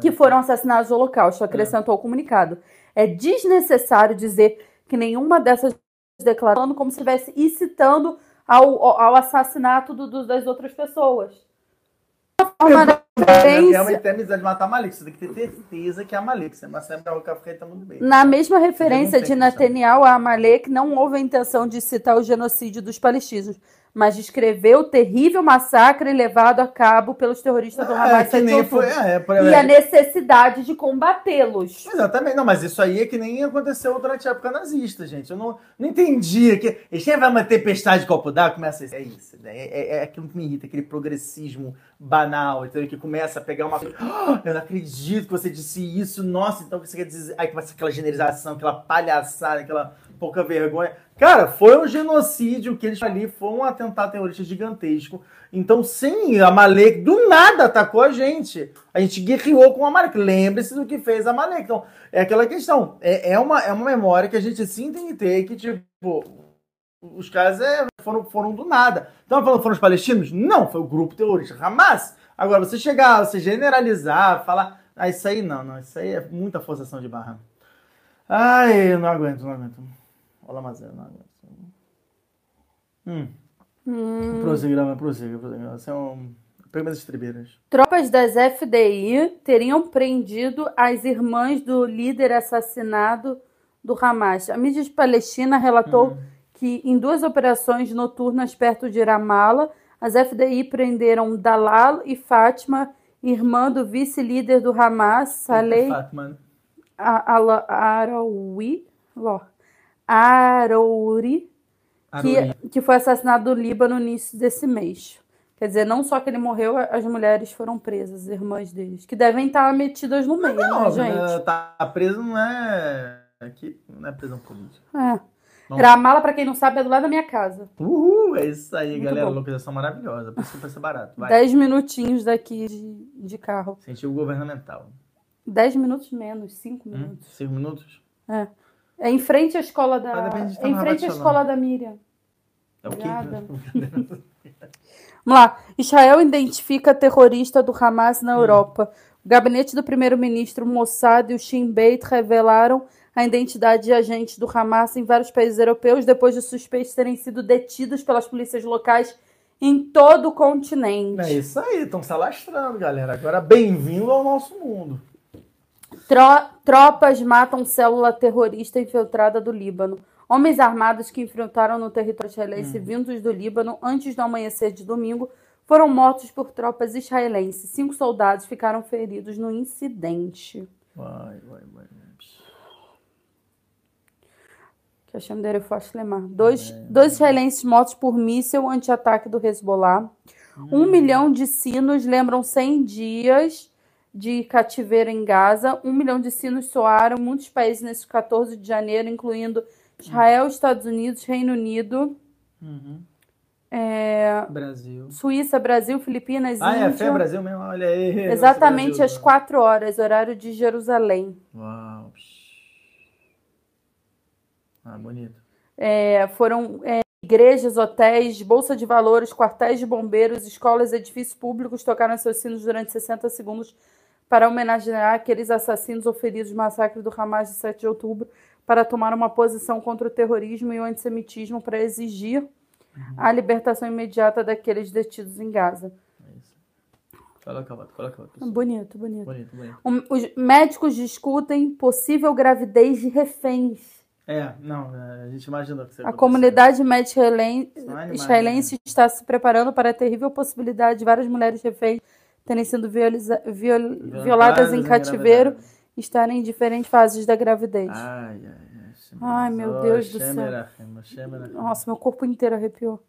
que foram assassinados no Holocausto, acrescentou o comunicado. É desnecessário dizer que nenhuma dessas declarações como se estivesse incitando ao, ao assassinato do- do- das outras pessoas. Uma referência- de matar Malik. Você tem que ter certeza que é Malik. Você mas sempre o café muito bem. Na mesma referência não de Netanyahu a Amalek, não houve a intenção de citar o genocídio dos palestinos, mas descreveu o terrível massacre levado a cabo pelos terroristas do É, Hamas de nem foi. É, por e a necessidade de combatê-los. Exatamente, não, mas isso aí é que nem aconteceu durante a época nazista, gente. Eu não, não entendia que. Eles sempre vai uma tempestade de copo d'água, começa a. É isso, né? é, é, é aquilo que me irrita, aquele progressismo banal, entendeu? Que começa a pegar uma. "Ah, eu não acredito que você disse isso, nossa, então o que você quer dizer. Aí começa aquela generalização, aquela palhaçada, aquela pouca vergonha. Cara, foi um genocídio que eles ali, foi um atentado terrorista gigantesco. Então, sim, a Malek do nada atacou a gente. A gente guerreou com a Malek. Lembre-se do que fez a Malek. Então, é aquela questão. É, é, uma, é uma memória que a gente sim tem que ter, que, tipo, os caras é, foram, foram do nada. Então, falando foram os palestinos? Não, foi o grupo terrorista Hamas. Agora, você chegar, você generalizar, falar. Ah, isso aí não, não. Isso aí é muita forçação de barra. Ai, eu não aguento, não aguento. Não aguento. Hum. Hum. Prossiga, prossiga, prossiga. É. Pega minhas estribeiras. Tropas das FDI teriam prendido as irmãs do líder assassinado do Hamas. A mídia palestina relatou que em duas operações noturnas perto de Ramallah, as FDI prenderam Dalal e Fátima, irmã do vice-líder do Hamas, Saleh Fatman. A- Ala- Araoui, Ló. Arouri, que, que foi assassinado no Líbano no início desse mês. Quer dizer, não só que ele morreu, as mulheres foram presas, as irmãs deles, que devem estar metidas no meio, Não, né, gente? tá preso não é. Aqui não é prisão política. É. Bom. Ramala, pra quem não sabe, é do lado da minha casa. Uhul, é isso aí, Muito galera. bom. Localização maravilhosa. Por isso que preço é barato. Vai. Dez minutinhos daqui de, de carro. Sentiu governamental. Dez minutos menos, cinco Hum? minutos. Cinco minutos? É em frente à escola da. É em frente à escola da Miriam. É o quê? Obrigada. Vamos lá. Israel identifica terrorista do Hamas Hum. na Europa. O gabinete do primeiro-ministro Mossad e o Shin Bet revelaram a identidade de agentes do Hamas em vários países europeus depois de suspeitos terem sido detidos pelas polícias locais em todo o continente. É isso aí, estão se alastrando, galera. Agora, bem-vindo ao nosso mundo. Tro- tropas matam célula terrorista infiltrada do Líbano. Homens armados que enfrentaram no território israelense vindos do Líbano antes do amanhecer de domingo foram mortos por tropas israelenses. Cinco soldados ficaram feridos no incidente. Vai, vai, vai. Que fosse lemar. Dois, dois israelenses mortos por míssil anti-ataque do Hezbollah. Um milhão de sinos lembram 100 dias de cativeiro em Gaza. Um milhão de sinos soaram muitos países nesse 14 de janeiro, incluindo Israel, Estados Unidos, Reino Unido, Uhum. é, Brasil. Suíça, Brasil, Filipinas, Ah, é, Índia. Fé Brasil mesmo, olha aí. Exatamente às Brasil. 4 horas, horário de Jerusalém. Uau. Ah, bonito. É, foram é, igrejas, hotéis, bolsa de valores, quartéis de bombeiros, escolas edifícios públicos tocaram seus sinos durante 60 segundos para homenagear aqueles assassinos ou feridos do massacre do Hamas de 7 de outubro, para tomar uma posição contra o terrorismo e o antissemitismo para exigir a libertação imediata daqueles detidos em Gaza. É. Coloca a foto, coloca a foto. Bonito, bonito. Bonito, bonito. Um- Os médicos discutem possível gravidez de reféns. É, não, é, a gente imagina que você A comunidade médica animais, israelense está se preparando para a terrível possibilidade de várias mulheres reféns terem sido violiza- viol- violadas em cativeiro e estarem em diferentes fases da gravidez. Ai, ai, ai. Ai, meu Deus do céu. Nossa, meu corpo inteiro arrepiou.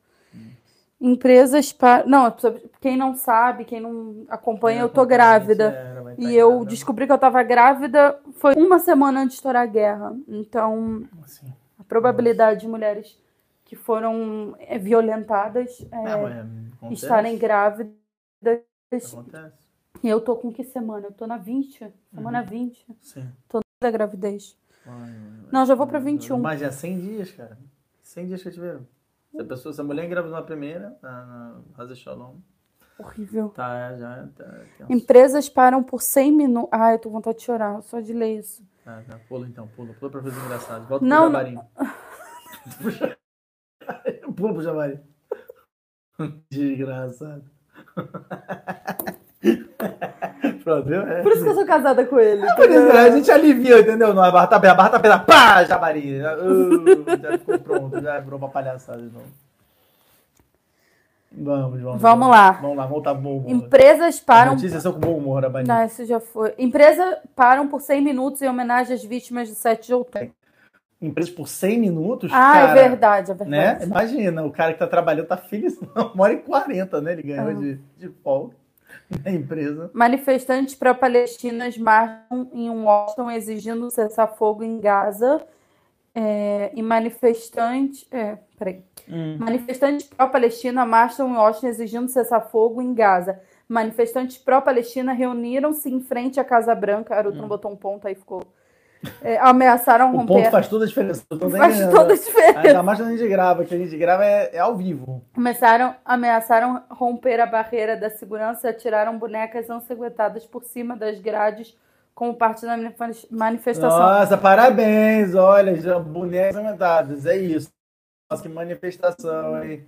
Empresas para. Não, quem não sabe, quem não acompanha, eu tô grávida. É, E eu descobri que eu tava grávida foi uma semana antes de estourar a guerra. Então, Assim. a probabilidade de mulheres que foram é, violentadas é, É, estarem grávidas. Acontece. E eu tô com que semana? Eu tô na 20, semana Uhum. 20 Sim. da gravidez. Ai, ai. Não, já vou pra 21. Mas já 100 dias, cara. 100 dias que eu tiveram. Se a pessoa, se a mulher engravidou na primeira, na, Raza Shalom, Horrível. tá, já tá. tenso. Empresas param por 100 minutos. Ai, eu tô com vontade de chorar, só de ler isso. Tá, tá. Pula então, pula. Pula pra fazer engraçado. Volta Não, pro jabarim. pula pro jabarim. Desgraçado. É. Por isso que eu sou casada com ele. Por isso, a gente alivia, entendeu? Não, a barra tá aberta, a barra tá aberta, pá, jabari. Já, uh, já ficou pronto, já virou uma palhaçada de novo. Vamos, vamos. Vamos lá. Vamos lá, voltar bom humor. Empresas param. Notícias são com bom humor. Não, isso já foi. Empresa param por 100 minutos em homenagem às vítimas de 7 de outubro. Empresa por 100 minutos, Ah, cara, é verdade, é Né? verdade. Imagina, o cara que tá trabalhando tá feliz. Uma hora e 40, né? Ele ganhou Ah. de, de folga na empresa. Manifestantes pró-palestinas marcham em Washington exigindo cessar-fogo em Gaza. É, e manifestantes. É, peraí. Manifestantes pró-Palestina marcham em Washington exigindo cessar-fogo em Gaza. Manifestantes pró-Palestina reuniram-se em frente à Casa Branca. Aruto não botou um ponto aí, ficou. É, ameaçaram O romper. ponto faz toda a diferença. Faz toda a diferença. Ainda mais quando a gente grava, que a gente grava é, é ao vivo. Começaram, ameaçaram romper a barreira da segurança e atiraram bonecas ensanguentadas por cima das grades como parte da manif- manifestação. Nossa, parabéns, olha, já bonecas aumentadas, é isso. Nossa, que manifestação, hein?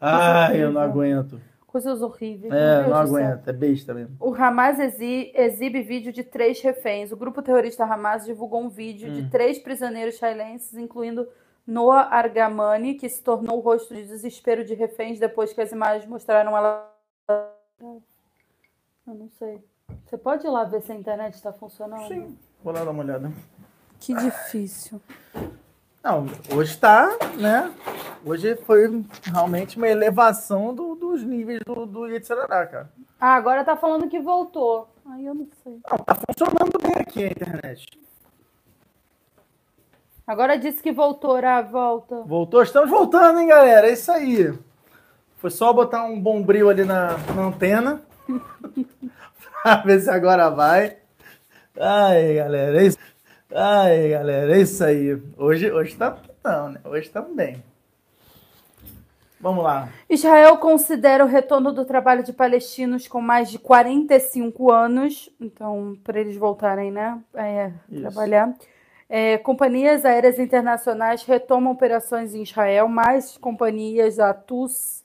Ai, eu não aguento. Coisas horríveis. É, não aguento, é besta mesmo. O Hamas exi- exibe vídeo de três reféns. O grupo terrorista Hamas divulgou um vídeo de três prisioneiros israelenses, incluindo Noah Argamani, que se tornou o rosto de desespero de reféns depois que as imagens mostraram ela. Eu não sei. Você pode ir lá ver se a internet está funcionando? Sim, vou lá dar uma olhada. Que difícil. Não, hoje tá, né? Hoje foi realmente uma elevação do- dos níveis do, do Yetzirará, cara. Ah, agora tá falando que voltou. Aí eu não sei. Não, tá funcionando bem aqui a internet. Agora disse que voltou, a volta. Voltou, estamos voltando, hein, galera? É isso aí. Foi só botar um bombril ali na, na antena. pra ver se agora vai. Ai, galera, é isso. Ai, galera, é isso aí. Hoje, hoje tá não, né? Hoje estamos bem. Vamos lá. Israel considera o retorno do trabalho de palestinos com mais de 45 anos, então, para eles voltarem, né, é, Isso. trabalhar. É, companhias aéreas internacionais retomam operações em Israel, mais companhias, a TUS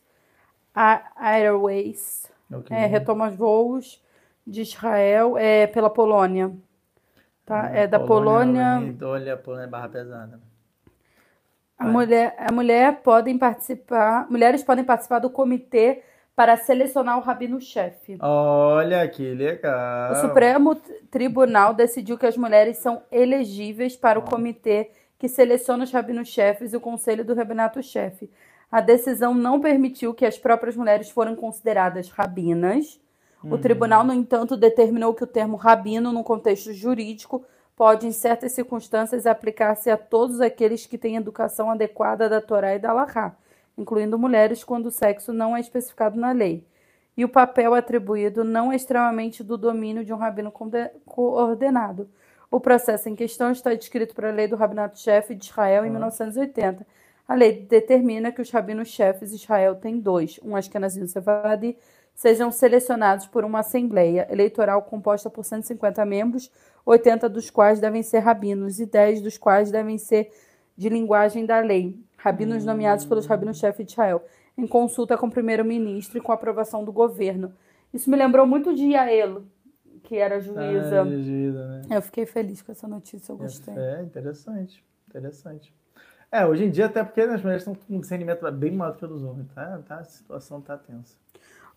a- Airways, Ok. é, retomam os voos de Israel é, pela Polônia. Tá? É da Polônia. Olha, Polônia barra pesada. A mulher, a mulher podem participar, mulheres podem participar do comitê para selecionar o rabino-chefe. Olha que legal. O Supremo Tribunal decidiu que as mulheres são elegíveis para o comitê que seleciona os rabinos-chefes e o conselho do rabinato-chefe. A decisão não permitiu que as próprias mulheres foram consideradas rabinas. O tribunal, no entanto, determinou que o termo rabino, no contexto jurídico, pode, em certas circunstâncias, aplicar-se a todos aqueles que têm educação adequada da Torá e da Lahá, incluindo mulheres quando o sexo não é especificado na lei. E o papel atribuído não é extremamente do domínio de um rabino coordenado. O processo em questão está descrito pela lei do Rabinato-Chefe de Israel em 1980. A lei determina que os rabinos-chefes de Israel têm dois, um Ashkenazi e um Sefaradi, sejam selecionados por uma assembleia eleitoral composta por 150 membros, 80 dos quais devem ser rabinos e 10 dos quais devem ser de linguagem da lei, rabinos nomeados pelos rabinos-chefes de Israel, em consulta com o primeiro-ministro e com aprovação do governo. Isso me lembrou muito de Yael, que era juíza. Ah, juíza, né? Eu fiquei feliz com essa notícia, eu gostei. É, interessante. Interessante. É, hoje em dia, até porque as mulheres estão com um discernimento bem maior do que o dos homens, tá? tá? A situação tá tensa.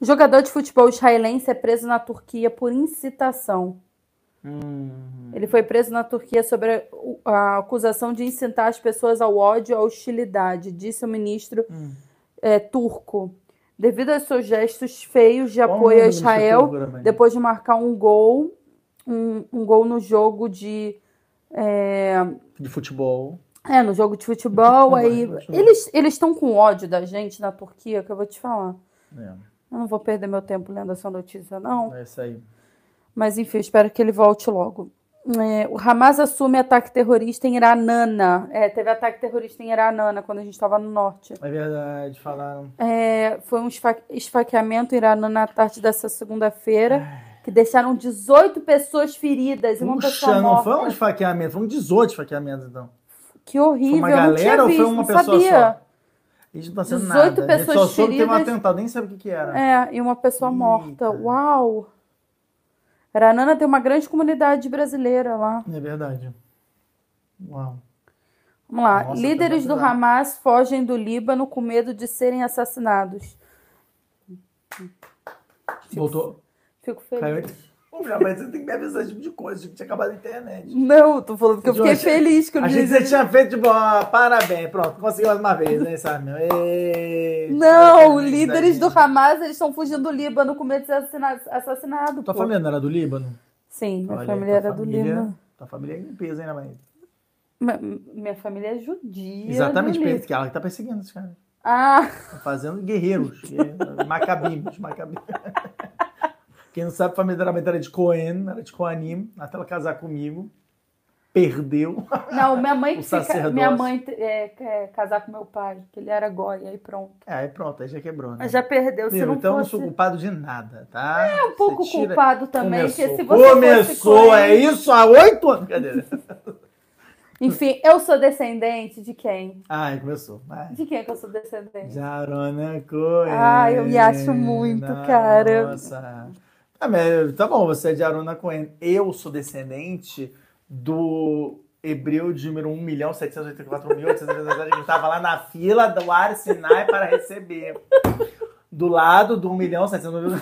Jogador de futebol israelense é preso na Turquia por incitação. Hum, Ele foi preso na Turquia sobre a, acusação de incitar as pessoas ao ódio e à hostilidade, disse o ministro Hum. eh, turco. Devido aos seus gestos feios de Qual apoio a Israel, depois de marcar um gol, um, um gol no jogo de. É, de futebol. é, no jogo de futebol. Vai, aí continua. Eles eles estão com ódio da gente na Turquia, que eu vou te falar. É, Eu não vou perder meu tempo lendo essa notícia, não. é isso aí. Mas enfim, espero que ele volte logo. É, o Hamas assume ataque terrorista em Iranana. É, teve ataque terrorista em Iranana quando a gente estava no norte. É verdade, falaram. É, foi um esfa- esfaqueamento em Iranana na tarde dessa segunda-feira, que deixaram 18 pessoas feridas e uma pessoa Puxa, não morta. foi um esfaqueamento, foi um 18 esfaqueamentos, então. Que horrível, Foi uma não galera ou foi uma não pessoa sabia. só? Gente não tá sendo 18 nada. gente só pessoas soube que teve um feridas. atentado, nem sabe o que que era. É, e uma pessoa Eita. morta. Uau! Iranana tem uma grande comunidade brasileira lá. É verdade. Uau. Vamos lá. Nossa, Líderes tá do pesado. Hamas fogem do Líbano com medo de serem assassinados. Voltou. Fico Caiu. Pô, mas você tem que me avisar esse tipo de coisa, tipo, tinha acabado a internet. Não, tô falando que eu fiquei Jorge, feliz que Achei que você líder... tinha feito, tipo, ó, parabéns, pronto, conseguiu mais uma vez, né, sabe? Ê, Não, líderes do gente. Hamas, eles estão fugindo do Líbano com medo de ser assassinado. assassinado Tua pô. família não era do Líbano? Sim, minha Olha família era do família- Líbano. Tua família é em peso, hein, né, Minha família é judia. Exatamente, do que ela que tá perseguindo esse cara. Ah, Tá fazendo guerreiros, que- macabimos, macabimos. Quem não sabe, a família dela era de Cohen, era de Coanim, até ela casar comigo. Perdeu. não, minha mãe fica, minha mãe é, quer casar com meu pai, que ele era goi, aí pronto. É, aí pronto, aí já quebrou, né? Já perdeu, se não então eu não fosse... sou culpado de nada, tá? É um pouco culpado também, que se você fosse Começou, coerente- é isso há oito anos. Cadê? Enfim, eu sou descendente de quem? Ai, começou. Vai. De quem que eu sou descendente? Jarona Cohen. Ah, eu me acho muito, cara. Nossa. Ah, mas tá bom, você é de Arona Cohen. Eu sou descendente do hebreu de número 1 milhão 784 mil que estava lá na fila do Ar Sinai para receber. Do lado do 1 milhão 700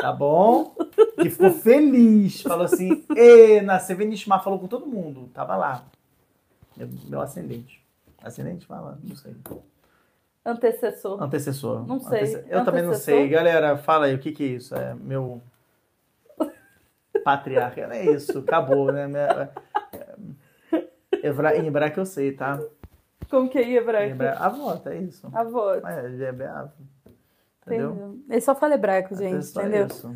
Tá bom? Que ficou feliz. Falou assim, e nasceu Venishma, falou com todo mundo. Tava lá. Meu ascendente. Ascendente fala? Não sei. Antecessor. Antecessor. Não sei. Antece- Eu também não sei. Galera, fala aí, o que que é isso? É meu patriarca. É isso, acabou, né? Minha- é- Evra... Em hebraico eu sei, tá? Como que é Em hebraico? hebraico... Avó, é isso. Avô. É, é hebraico. Entendeu? Entendeu? Ele só fala hebraico, gente, É entendeu? isso.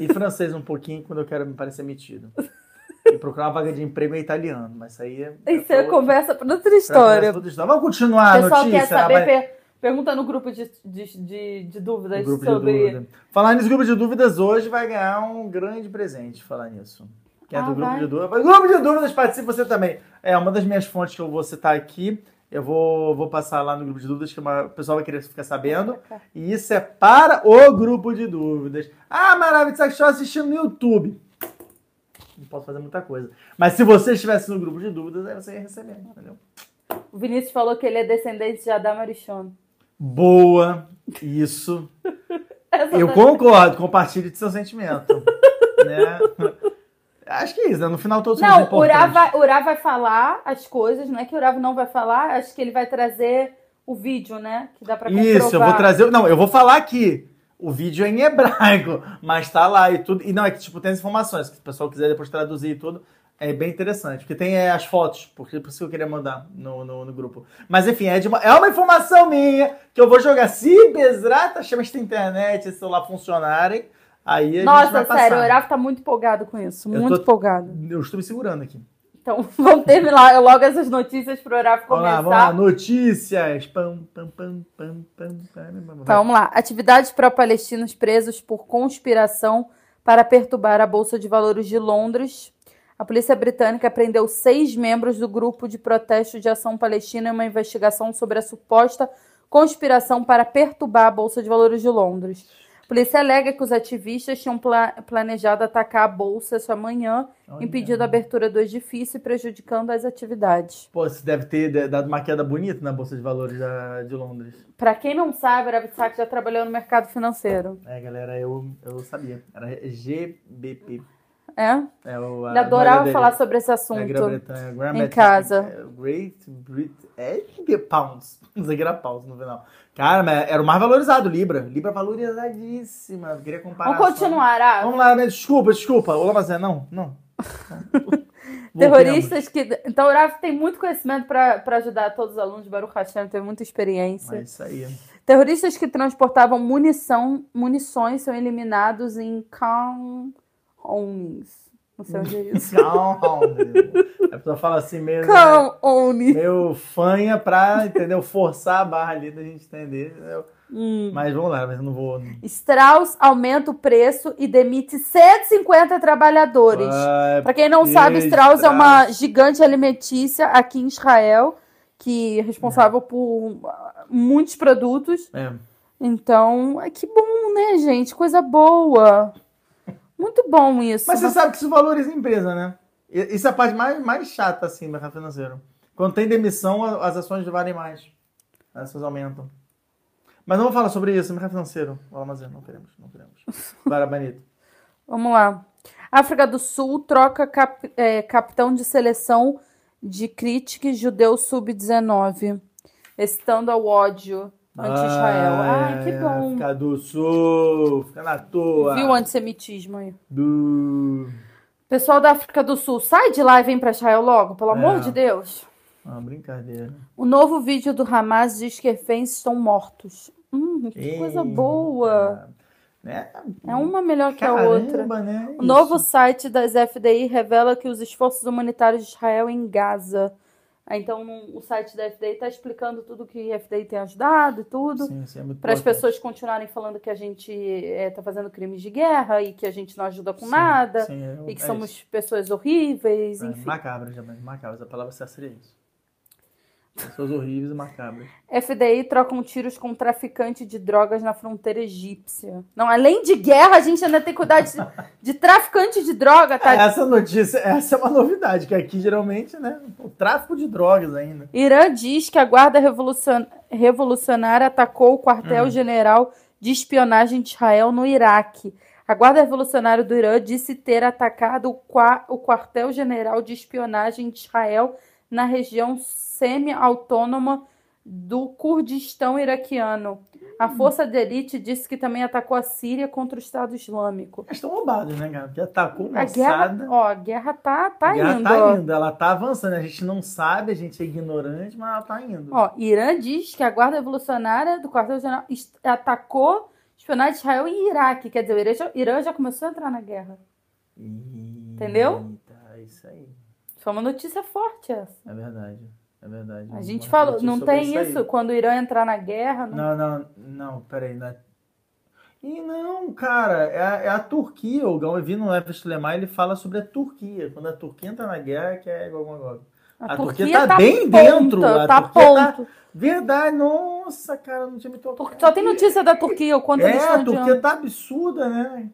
E francês um pouquinho quando eu quero me parecer metido. E procurar uma vaga de emprego em italiano, mas isso aí é. Isso é conversa para outra história. pra história. Vamos continuar a notícia. quer saber, vai- per- pergunta no grupo de, de, de, de dúvidas grupo sobre. de dúvida. Falar nisso, grupo de dúvidas hoje vai ganhar um grande presente. Falar nisso. Quem é Ah, do grupo vai? de dúvidas? Grupo de dúvidas, participe você também. É uma das minhas fontes que eu vou citar aqui. Eu vou, vou passar lá no grupo de dúvidas, que uma- o pessoal vai querer ficar sabendo. E isso é para o grupo de dúvidas. Ah, maravilha, você estou assistindo no YouTube. Não posso fazer muita coisa. Mas se você estivesse no grupo de dúvidas, aí você ia receber, entendeu? O Vinícius falou que ele é descendente de Adam Marichon. Boa, isso. Eu tá- concordo, compartilhe de seu sentimento. né? Acho que é isso, né? No final todos somos Não, o importantes. Urá vai, Urá vai falar as coisas, não é que o Urá não vai falar, acho que ele vai trazer o vídeo, né? Que dá pra comprovar. Isso, eu vou trazer. Não, eu vou falar aqui. O vídeo é em hebraico, mas tá lá e tudo. E não, é que tipo, tem as informações, que se o pessoal quiser depois traduzir e tudo. É bem interessante, porque tem é, as fotos, porque por isso que eu queria mandar no, no, no grupo. Mas enfim, é, uma, é uma informação minha que eu vou jogar. Se Bezerra chama esta internet e celular funcionarem, aí a gente Nossa, vai sério, o passar. Urá tá muito empolgado com isso. Eu Muito tô- empolgado. Eu estou me segurando aqui. Então, vamos terminar logo essas notícias pro Urá Vamos começar. lá, vamos lá. Notícias. Pam, pam, pam, pam, pam. Então, vamos lá. Atividades pró-palestinos presos por conspiração para perturbar a Bolsa de Valores de Londres. A polícia britânica prendeu seis membros do grupo de protesto de ação palestina em uma investigação sobre a suposta conspiração para perturbar a Bolsa de Valores de Londres. Polícia alega que os ativistas tinham pla- planejado atacar a bolsa essa manhã, Olha. impedindo a abertura do edifício e prejudicando as atividades. Pô, você deve ter dado uma queda bonita na Bolsa de Valores da- de Londres. Para quem não sabe, a Ravitsak já trabalhou no mercado financeiro. É, galera, eu, eu sabia. Era GBP. É? É o, a Ele adorava falar dele. sobre esse É assunto. Gran em casa. é, Great Britain. É pounds. Não sei que era pounds no final. Cara, mas era o mais valorizado, Libra. Libra valorizadíssima. Eu queria comparar. Vamos continuar, ah. Vamos lá, desculpa, desculpa. Olá, mas é não, não. Terroristas que. Então, o Rafa tem muito conhecimento para ajudar todos os alunos de Baruch Hashem, tem muita experiência. É isso aí. Terroristas que transportavam munição, munições são eliminados em Canhones. Não sei onde é isso. Calma. A pessoa fala assim mesmo. né? Canhones. meio fanha pra, entendeu? Forçar a barra ali da gente entender. Hum. Mas vamos lá, mas eu não vou. Strauss aumenta o preço e demite 150 trabalhadores. Para quem não sabe, Strauss é uma Strauss. gigante alimentícia aqui em Israel, que é responsável por muitos produtos. é. Então, ai, que bom, né, gente? Coisa boa. Muito bom isso. Mas você sabe que isso valoriza a empresa, né? Isso é a parte mais, mais chata, assim, do mercado financeiro. Quando tem demissão, as ações valem mais. As ações aumentam. Mas não vou falar sobre isso, mercado financeiro. Fala, mas não queremos, não queremos. Banito. Vamos lá. África do Sul troca cap- é, capitão de seleção de crítica judeu sub-19, excitando ao ódio anti-Israel. Ai, que bom. Fica do sul, fica na tua. Viu o antissemitismo aí? Do... Pessoal da África do Sul, sai de lá e vem para Israel logo, pelo amor É. de Deus. Ah, brincadeira. O novo vídeo do Hamas diz que reféns estão mortos. Hum, que coisa Eita. boa. É, É uma melhor que a caramba, outra. né? O novo site das FDI revela que os esforços humanitários de Israel em Gaza. Então, o site da FDI está explicando tudo que a FDI tem ajudado e tudo. Sim, sim, é Para as pessoas continuarem falando que a gente está fazendo crimes de guerra e que a gente não ajuda com Sim, nada. sim, é- E que é somos isso. pessoas horríveis, É, enfim. macabras. Macabras. A palavra certa seria isso. Pessoas horríveis e macabras. FDI trocam tiros com traficante de drogas na fronteira egípcia. Não, além de guerra, a gente ainda tem que cuidar de, de traficante de droga, tá? Essa notícia, essa é uma novidade, que aqui geralmente, né? O tráfico de drogas ainda. Irã diz que a Guarda Revolucion- Revolucionária atacou o quartel-general de espionagem de Israel no Iraque. A Guarda Revolucionária do Irã disse ter atacado o, qua- o quartel-general de espionagem de Israel na região semi-autônoma do Kurdistão iraquiano. A força de elite disse que também atacou a Síria contra o Estado Islâmico. Mas estão roubados, né, cara? Porque atacou A guerra, ó, a guerra tá, tá a guerra indo. tá indo, ela tá avançando. A gente não sabe, a gente é ignorante, mas ela tá indo. Ó, Irã diz que a Guarda Revolucionária do quartel-general atacou espionagem de Israel em Iraque. Quer dizer, o Irã já, Irã já começou a entrar na guerra. Entendeu? Eita, isso aí. Foi uma notícia forte essa. É verdade. É verdade. A gente falou, não tem aí. isso. Quando o Irã entrar na guerra, não... Não, não, não, peraí. Não é... E não, cara, é a, é a Turquia. O Galvin no Everest Lemar, ele fala sobre a Turquia. Quando a Turquia entra na guerra, que é igual agora. a, a Turquia, Turquia tá tá bem ponta, dentro, a Tá Turquia tá- ponto. Verdade, nossa, cara, não tinha me tocado. Só tem notícia da Turquia, o quanto É, a Turquia tá absurda, né?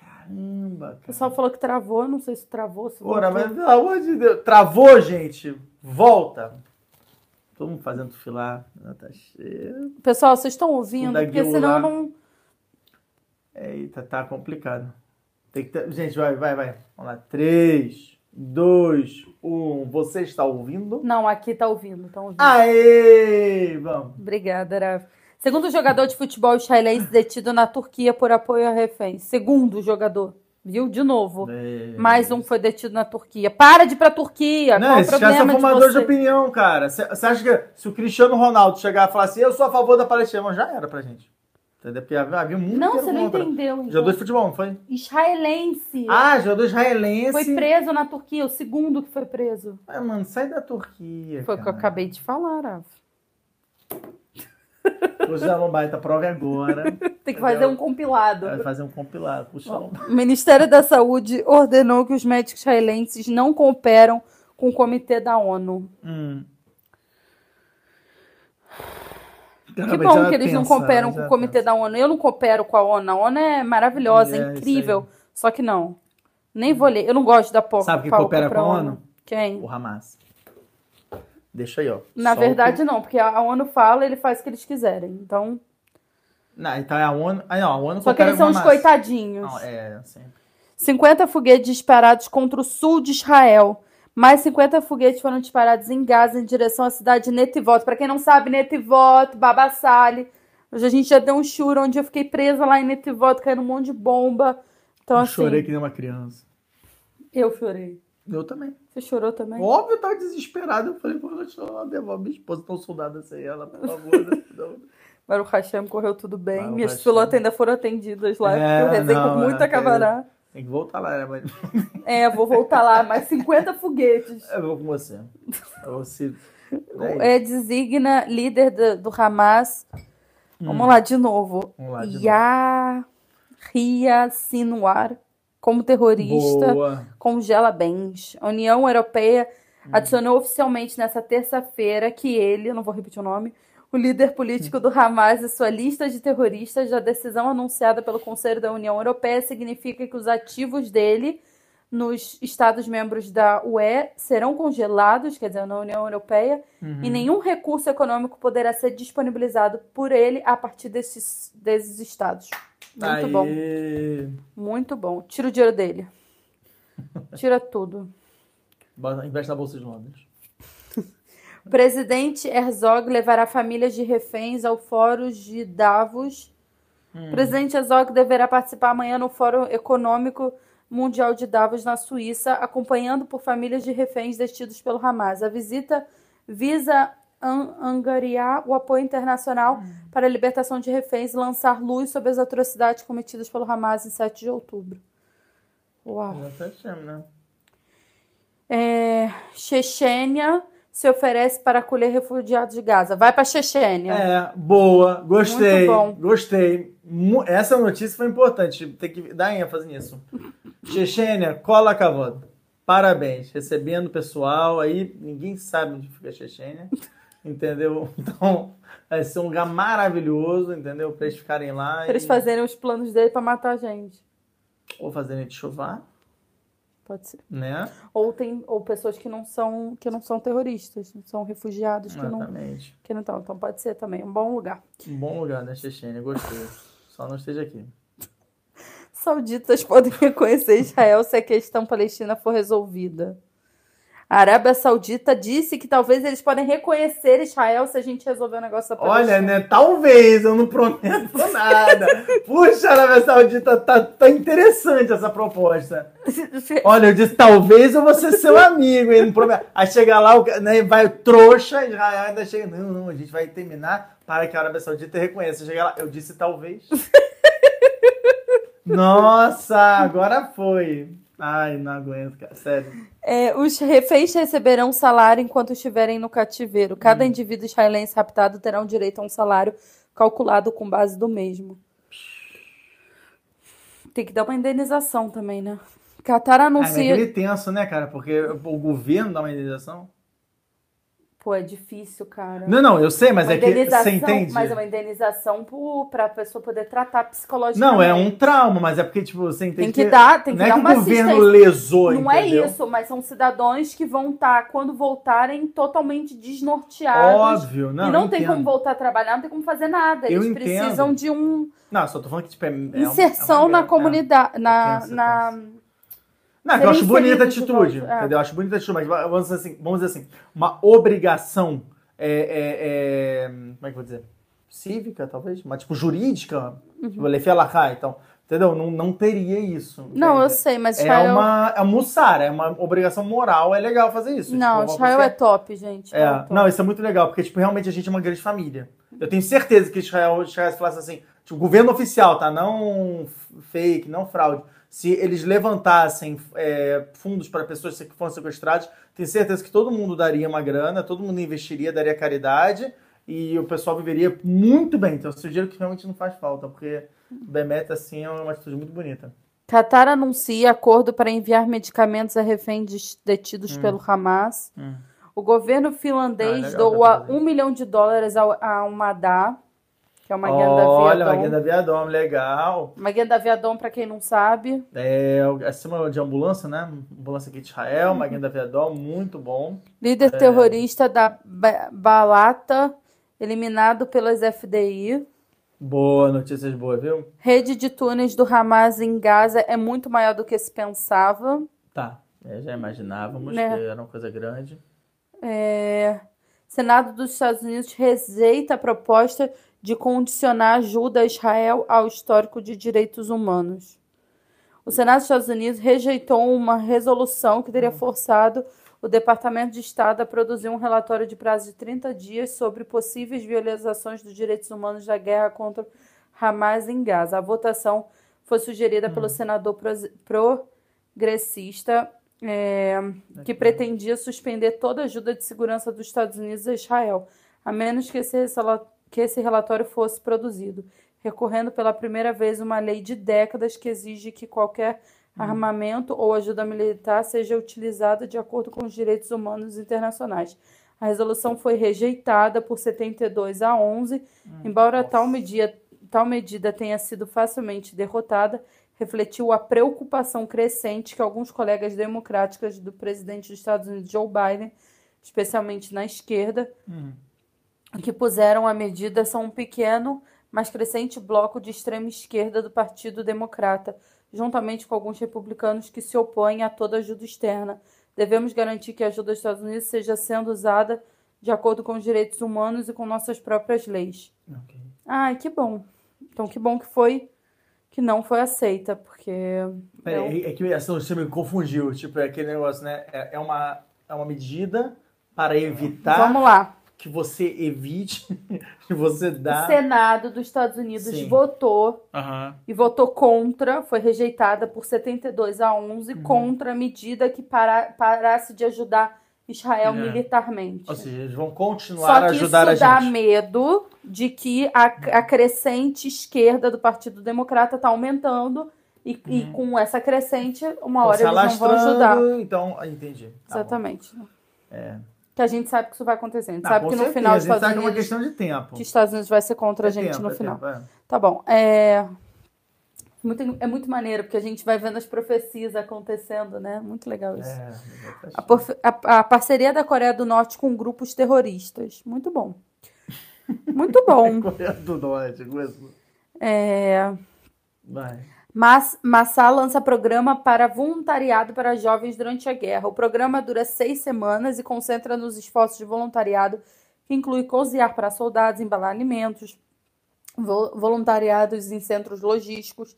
Caramba, O cara. pessoal falou que travou, não sei se travou, se Ora, mas pelo amor de Deus. Travou, gente. Volta. Todo mundo fazendo filar. Tá cheio. Pessoal, vocês estão ouvindo? Porque senão não. Eita, tá complicado. Tem que ter... Gente, vai, vai, vai. Vamos lá. 3, 2, 1. Você está ouvindo? Não, aqui tá ouvindo, estão ouvindo. Aê! Vamos. Obrigada, Rafa. Segundo jogador de futebol israelense detido na Turquia por apoio a reféns. Segundo jogador. Viu? De novo. É. Mais um foi detido na Turquia. Para de ir pra Turquia. Não, Qual são problema de formadores de você? opinião, cara. Você acha que se o Cristiano Ronaldo chegar e falar assim, eu sou a favor da Palestina, já era pra gente. Entendeu? Porque havia, muito Não, você não contra. entendeu. Então. Jogador de futebol, não foi? Israelense. Ah, jogador israelense. Foi preso na Turquia, o segundo que foi preso. Ah, mano, sai da Turquia. Foi o que eu acabei de falar, Rafa. O Shalom Baita prova agora. Tem que fazer um compilado. Vai fazer um compilado com o Ministério da Saúde ordenou que os médicos israelenses não cooperam com o comitê da ONU. Hum. Que bom que eles não cooperam com o comitê da ONU. Eu não coopero com a ONU. A ONU é maravilhosa, É, é incrível. Só que não. Nem vou ler. Eu não gosto da porra. Sabe quem coopera com a ONU? Quem? O Hamas. Deixa aí, ó. Na verdade, não, porque a ONU fala ele faz o que eles quiserem. Então. Não, então é a ONU. Ah, não, a ONU Só que eles são os o Hamas. coitadinhos. Não, é, sempre. 50 foguetes disparados contra o sul de Israel. Mais 50 foguetes foram disparados em Gaza em direção à cidade de Netivot. Para quem não sabe, Netivot, Babassali. Hoje a gente já deu um churo onde eu fiquei presa lá em Netivot, caindo um monte de bomba. Então, eu assim, chorei que nem uma criança. eu chorei. Eu também. Você chorou também? Óbvio, eu tava desesperado. Eu falei, pô, eu devolver minha esposa tão soldada sem ela, por favor. né? Não. Mas o Hashem correu tudo bem. Baruch Minhas Hashem. pilotas ainda foram atendidas lá. É, eu rezei não, com muita é, cavará. Tem que voltar lá, né? Mas... É, vou voltar lá. Mais 50 foguetes. Eu vou com você. Eu vou se... É É, designa líder do, do Hamas. Vamos lá de novo. Vamos lá de novo. Yahya Sinwar como terrorista Boa. congela bens. A União Europeia adicionou oficialmente nessa terça-feira que ele, não vou repetir o nome, o líder político do Hamas e sua lista de terroristas, a decisão anunciada pelo Conselho da União Europeia significa que os ativos dele nos Estados-membros da UE serão congelados, quer dizer, na União Europeia, Uhum. e nenhum recurso econômico poderá ser disponibilizado por ele a partir desses, desses estados. Muito bom. Aê. Muito bom. Tira o dinheiro dele. Tira tudo. Investe na Bolsa de Londres. Presidente Herzog levará famílias de reféns ao Fórum de Davos. O presidente Herzog deverá participar amanhã no Fórum Econômico Mundial de Davos, na Suíça, acompanhando por famílias de reféns detidos pelo Hamas. A visita visa an- angariar o apoio internacional para a libertação de reféns e lançar luz sobre as atrocidades cometidas pelo Hamas em 7 de outubro. Uau. Achando, né? É, Chechênia se oferece para acolher refugiados de Gaza. Vai para Chechênia. É, boa. Gostei. Muito bom. Gostei. Essa notícia foi importante. Tem que dar ênfase nisso. Chechênia, cola cavado. Parabéns. Recebendo pessoal aí. Ninguém sabe onde fica a Chechênia. Entendeu? Então, vai ser um lugar maravilhoso, entendeu? Pra eles ficarem lá. Para eles e- fazerem os planos dele para matar a gente. Ou fazerem de chuvar, Pode ser. né? Ou tem ou pessoas que não são que não são terroristas, são refugiados que não Exatamente. que não estão. Então pode ser também um bom lugar. Um bom lugar, né, Chechênia? Gostei. Só não esteja aqui. Sauditas podem reconhecer Israel se a questão palestina for resolvida. A Arábia Saudita disse que talvez eles podem reconhecer Israel se a gente resolver o negócio da Olha, Palestina. né? Talvez, eu não prometo nada. Puxa, a Arábia Saudita, tá, tá interessante essa proposta. Olha, eu disse, talvez eu vou ser seu amigo? Não prometo. Aí chega lá, né, vai trouxa, Israel ainda chega. Não, não, a gente vai terminar para que a Arábia Saudita reconheça. Chega lá, eu disse talvez. Nossa, agora foi. Ai, não aguento, cara. Sério. É, os reféns receberão salário enquanto estiverem no cativeiro. Hum. Cada indivíduo israelense raptado terá um direito a um salário calculado com base do mesmo. Tem que dar uma indenização também, né? Ah, mas anuncia. aquele tenso, né, cara? Porque o governo dá uma indenização. Pô, é difícil, cara. Não, não, eu sei, mas Uma é que você entende. Mas é uma indenização pro, pra pessoa poder tratar psicologicamente. Não, é um trauma, mas é porque, tipo, você entende Tem que dar, tem que não é dar que uma o governo lesou, Não é entendeu? isso, mas são cidadãos que vão estar, quando voltarem, totalmente desnorteados. Óbvio, não. e não eu tem entendo. como voltar a trabalhar, não tem como fazer nada. Eu Eles entendo. precisam de um Não, só tô falando que, tipo, é. é uma- inserção é uma na merda, comunidade, na, é na Não, que eu acho bonita a atitude, é. entendeu? Eu acho bonita a atitude, mas vamos dizer assim, vamos dizer assim uma obrigação, é, é, é, como é que eu vou dizer? Cívica, talvez? Mas, tipo, jurídica, tipo, lefer alahá, então, entendeu? Não, não teria isso. Não, eu entende? sei, mas É Israel. uma, é mussara, é uma obrigação moral, é legal fazer isso. Não, tipo, Israel é top, gente. é, top. não, isso é muito legal, porque, tipo, realmente a gente é uma grande família. Eu tenho certeza que Israel, Israel se falasse assim, tipo, governo oficial, tá? Não fake, não fraude. Se eles levantassem é, fundos para pessoas que foram sequestradas, tenho certeza que todo mundo daria uma grana, todo mundo investiria, daria caridade e o pessoal viveria muito bem. Então, eu sugiro que realmente não faz falta, porque o Bemet, assim, é uma atitude muito bonita. Qatar anuncia acordo para enviar medicamentos a reféns detidos pelo Hamas. Hum. O governo finlandês Ah, legal, doa um milhão de dólares ao- a que é uma guenda Olha, Viadom. Maguenda Viadom, legal. Uma guenda Viadom, para quem não sabe. É, acima de ambulância, né? Ambulância aqui de Israel, Uhum. Maguenda Viadom, muito bom. Líder terrorista da Ba- Balata, eliminado pelas FDI. Boa, notícias boas, viu? Rede de túneis do Hamas em Gaza é muito maior do que se pensava. Tá. É, já imaginávamos Né? que era uma coisa grande. É, Senado dos Estados Unidos rejeita a proposta de condicionar ajuda a Israel ao histórico de direitos humanos. O Senado dos Estados Unidos rejeitou uma resolução que teria forçado o Departamento de Estado a produzir um relatório de prazo de 30 dias sobre possíveis violações dos direitos humanos da guerra contra Hamas em Gaza. A votação foi sugerida pelo senador pros- progressista é, que pretendia suspender toda a ajuda de segurança dos Estados Unidos a Israel, a menos que esse, que esse relatório fosse produzido, recorrendo pela primeira vez uma lei de décadas que exige que qualquer armamento ou ajuda militar seja utilizada de acordo com os direitos humanos internacionais. A resolução foi rejeitada por 72 a 11, embora tal medida, tal medida tenha sido facilmente derrotada, refletiu a preocupação crescente que alguns colegas democráticos do presidente dos Estados Unidos, Joe Biden, especialmente na esquerda, que puseram a medida são um pequeno, mas crescente bloco de extrema esquerda do Partido Democrata, juntamente com alguns republicanos que se opõem a toda ajuda externa. Devemos garantir que a ajuda dos Estados Unidos seja sendo usada de acordo com os direitos humanos e com nossas próprias leis. Ok. Ai, que bom. Então, que bom que foi que não foi aceita, porque eu- é, é que assim, você me confundiu. Tipo, é aquele negócio, né? É, é uma, é uma medida para evitar vamos lá. Que você evite que você dá. O Senado dos Estados Unidos Sim. votou Aham. e votou contra, foi rejeitada por 72 a 11 Uhum. contra a medida que para, parasse de ajudar Israel É. militarmente. Ou seja, eles vão continuar Só a que ajudar a isso dá gente. medo de que a, a crescente esquerda do Partido Democrata está aumentando e, e com essa crescente, uma Uhum. Então, hora se eles não vão ajudar. Então, ah, entendi. Tá bom. Exatamente. É. Que a gente sabe que isso vai acontecer. A gente Ah, sabe que no certeza, final a os gente Estados que é uma Unidos, questão de tempo. que os Estados Unidos vai ser contra a É gente tempo, no é final. tempo, é. Tá bom. É... Muito, é muito maneiro, porque a gente vai vendo as profecias acontecendo, né? Muito legal isso. É, A, porf- a- a parceria da Coreia do Norte com grupos terroristas. Muito bom. Muito bom. Coreia do Norte, começou. É... Vai. Mas Massa lança programa para voluntariado para jovens durante a guerra. O programa dura seis semanas e concentra nos esforços de voluntariado, que inclui cozinhar para soldados, embalar alimentos, vo- voluntariados em centros logísticos,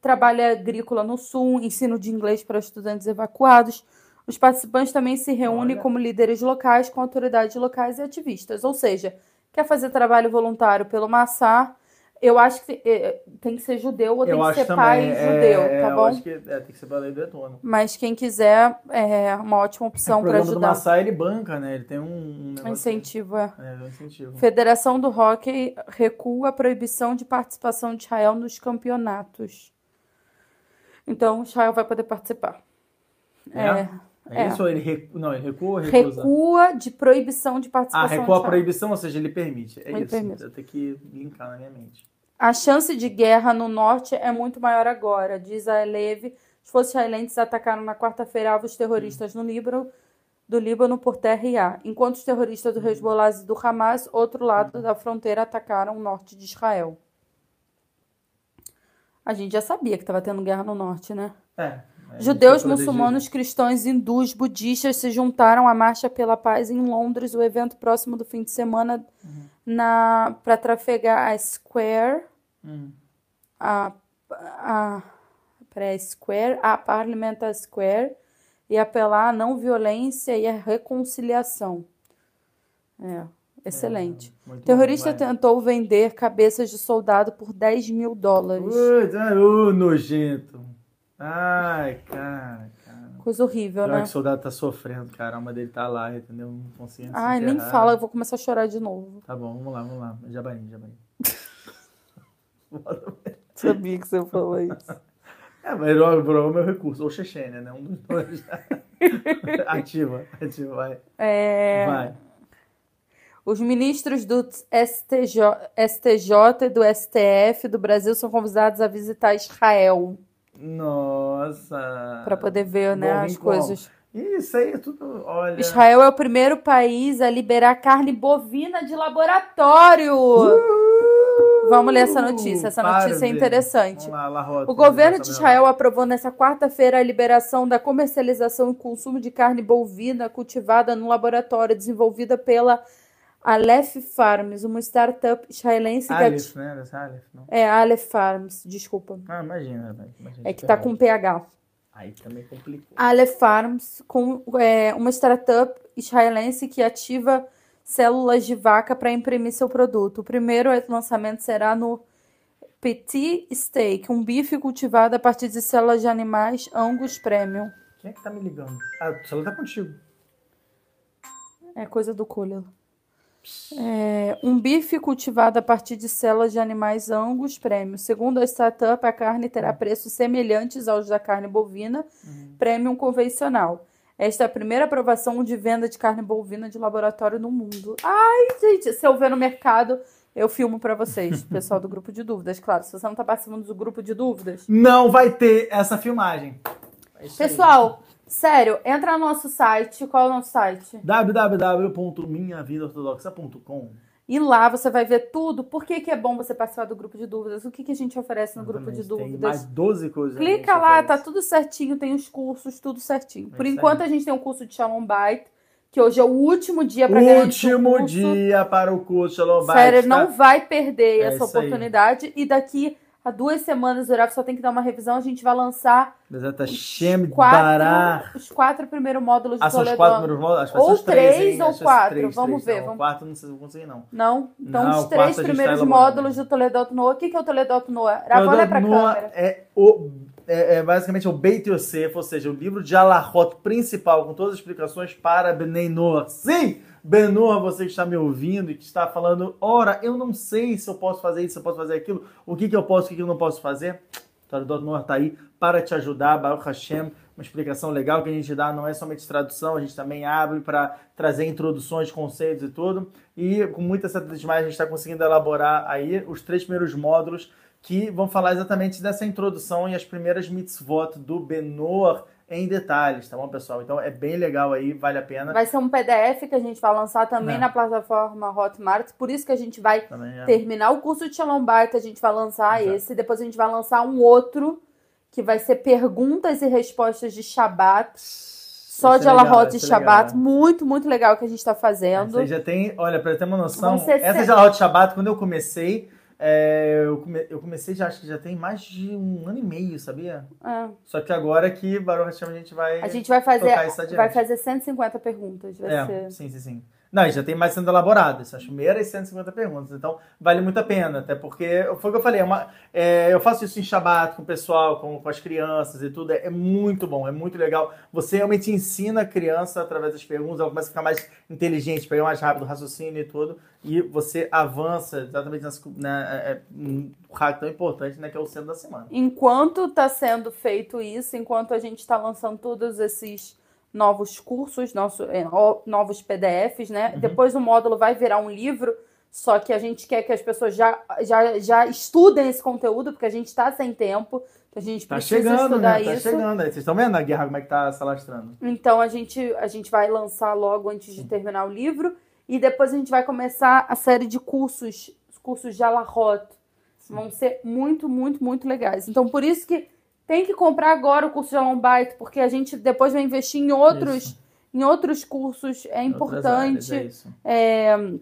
trabalho agrícola no sul, ensino de inglês para estudantes evacuados. Os participantes também se reúnem Olha. como líderes locais, com autoridades locais e ativistas. Ou seja, quer fazer trabalho voluntário pelo Massá, eu acho que eh, tem que ser judeu ou tem Eu que ser pai é, judeu, é, tá eu bom? acho que é, tem que ser pela lei do retorno. Mas quem quiser, é uma ótima O opção para programa do ajudar. Massai, ele banca, né? Ele tem um, um. Incentivo, é. É, um incentivo. Federação do Hockey recua a proibição de participação de Israel nos campeonatos. Então, Israel vai poder participar. É? É, É. isso ou ele recua? Não, ele recua ou recusa? Recua de proibição de Ah, participação. recua a proibição, ou seja, ele permite. É Ele isso. permite. Eu tenho que linkar na minha mente. A chance de guerra no norte é muito maior agora, diz a Eleve. As forças israelenses atacaram na quarta-feira alvos terroristas no Líbano, do Líbano por terra e ar, enquanto os terroristas do Hezbollah e do Hamas, outro lado da fronteira, atacaram o norte de Israel. A gente já sabia que estava tendo guerra no norte, né? É. Judeus, muçulmanos, cristãos, hindus, budistas se juntaram à Marcha pela Paz em Londres, o evento próximo do fim de semana na para trafegar a Square, Hum. a, a, peraí, Square, a Parliamentar Square e apelar à não violência e à reconciliação. É, excelente. Bom, Terrorista vai. tentou vender cabeças de soldado por 10 mil dólares. Ui, tá- uh, nojento. Ai, cara. Coisa horrível, Pior né? que o soldado tá sofrendo, cara. A alma dele tá lá, entendeu? Não se Ai, nem fala, eu vou começar a chorar de novo. Tá bom, vamos lá, vamos lá. Jabarim, jabarim. Sabia que você falou isso. É, mas o programa é o recurso. Ou Chechênia, né? Um dos dois. ativa, ativa, vai. É, Vai. Os ministros do STJ, STJ e do STF do Brasil são convidados a visitar Israel Nossa. para poder ver né, Bom, as coisas. Isso aí é tudo. Olha. Israel é o primeiro país a liberar carne bovina de laboratório. Vamos ler essa notícia. Essa Para, notícia é interessante. Vamos lá, La Rota, O governo de Israel aprovou nesta quarta-feira a liberação da comercialização e consumo de carne bovina cultivada no laboratório desenvolvida pela Aleph Farms, uma startup israelense que Aleph, ati- né? Aleph, não. é Aleph Farms, desculpa. Ah, imagina, imagina É que tá com PH. Aí também complicou. Aleph Farms, com é, uma startup israelense que ativa células de vaca para imprimir seu produto. O primeiro lançamento será no Petit Steak, um bife cultivado a partir de células de animais Angus Premium. Quem é que tá me ligando? Ah, o celular tá contigo. É coisa do Cooler. É, um bife cultivado a partir de células de animais Angus Premium. Segundo a startup, a carne terá preços semelhantes aos da carne bovina Premium convencional. Esta é a primeira aprovação de venda de carne bovina de laboratório no mundo. Ai, gente, se eu ver no mercado, eu filmo pra vocês, pessoal do grupo de dúvidas. Claro, se você não tá participando do grupo de dúvidas. Não vai ter essa filmagem. É. Pessoal, sério, entra no nosso site. Qual é o nosso site? www.minhavidaortodoxa.com E lá você vai ver tudo. Por que, que é bom você participar do grupo de dúvidas? O que, que a gente oferece no grupo de Exatamente, Tem dúvidas? mais 12 coisas. Clica lá, você tá tudo certinho, tem os cursos, tudo certinho. É Por enquanto aí. a gente tem um curso de Shalom Bite, que hoje é o último dia para Último dia para o curso Shalom Bite, Sério, tá? não vai perder É essa isso aí. oportunidade. E daqui a duas semanas, o Uraf só tem que dar uma revisão, a gente vai lançar Shem quatro, os quatro primeiros módulos Ah, do são os Toledo. quatro primeiros módulos? Ou os três, ou quatro, três, vamos três. ver, Não, vamos- quatro não sei se eu vou conseguir, não. Não? Então, Não, os três primeiros tá módulos do Toledo Noah. O que, que é o Toledo Noah? Rafa, olha pra Noah câmera. É, o, é, é basicamente o Beit Yosef, ou seja, o livro de Alahot principal, com todas as explicações para Benei Noah. Sim, Ben Noah, você que está me ouvindo e que está falando, ora, eu não sei se eu posso fazer isso, se eu posso fazer aquilo, o que, que eu posso, o que, que eu não posso fazer. Toradot Noah está aí para te ajudar, Baruch Hashem, uma explicação legal que a gente dá, não é somente tradução, a gente também abre para trazer introduções, conceitos e tudo. E com muita demais a gente está conseguindo elaborar aí os três primeiros módulos que vão falar exatamente dessa introdução e as primeiras mitzvot do Benor em detalhes, tá bom, pessoal? Então é bem legal aí, vale a pena. Vai ser um PDF que a gente vai lançar também É. na plataforma Hotmart. Por isso que a gente vai é. terminar o curso de Shalom Bite, a gente vai lançar Exato. esse. Depois a gente vai lançar um outro, que vai ser perguntas e respostas de Shabat. Só de Alahot e Shabat. legal. Muito, muito legal que a gente tá fazendo. Você já tem, olha, pra ter uma noção, essa de Alahot Shabbat, quando eu comecei, é, eu, come- eu comecei já, acho que já tem mais de um ano e meio, sabia? É. Só que agora que Baruch Hashem a gente vai... A gente vai fazer, vai fazer 150 perguntas. Vai É, ser. sim, sim, sim. Não, já tem mais sendo elaborado. São as primeiras 150 perguntas. Então, vale muito a pena. Até porque, foi o que eu falei, é uma- é, eu faço isso em Shabbat com o pessoal, com, com as crianças e tudo. É, é muito bom, é muito legal. Você realmente ensina a criança através das perguntas, ela começa a ficar mais inteligente, pegar mais rápido o raciocínio e tudo. E você avança exatamente nessa, na, é, é, um hack tão importante, né, que é o centro da semana. Enquanto está sendo feito isso, enquanto a gente está lançando todos esses novos cursos, nosso, é, novos PDFs, né? Uhum. Depois o módulo vai virar um livro, só que a gente quer que as pessoas já, já, já estudem esse conteúdo, porque a gente está sem tempo, a gente Tá precisa chegando, estudar né? Tá isso. chegando. Aí, Vocês estão vendo a guerra como é que tá se alastrando? Então a gente, a gente vai lançar logo antes de terminar o livro e depois a gente vai começar a série de cursos, os cursos de Alarrot. Vão ser muito, muito, muito legais. Então por isso que tem que comprar agora o curso de Alombite, porque a gente depois vai investir em outros, Isso. em outros cursos. É Em outras áreas, importante é é,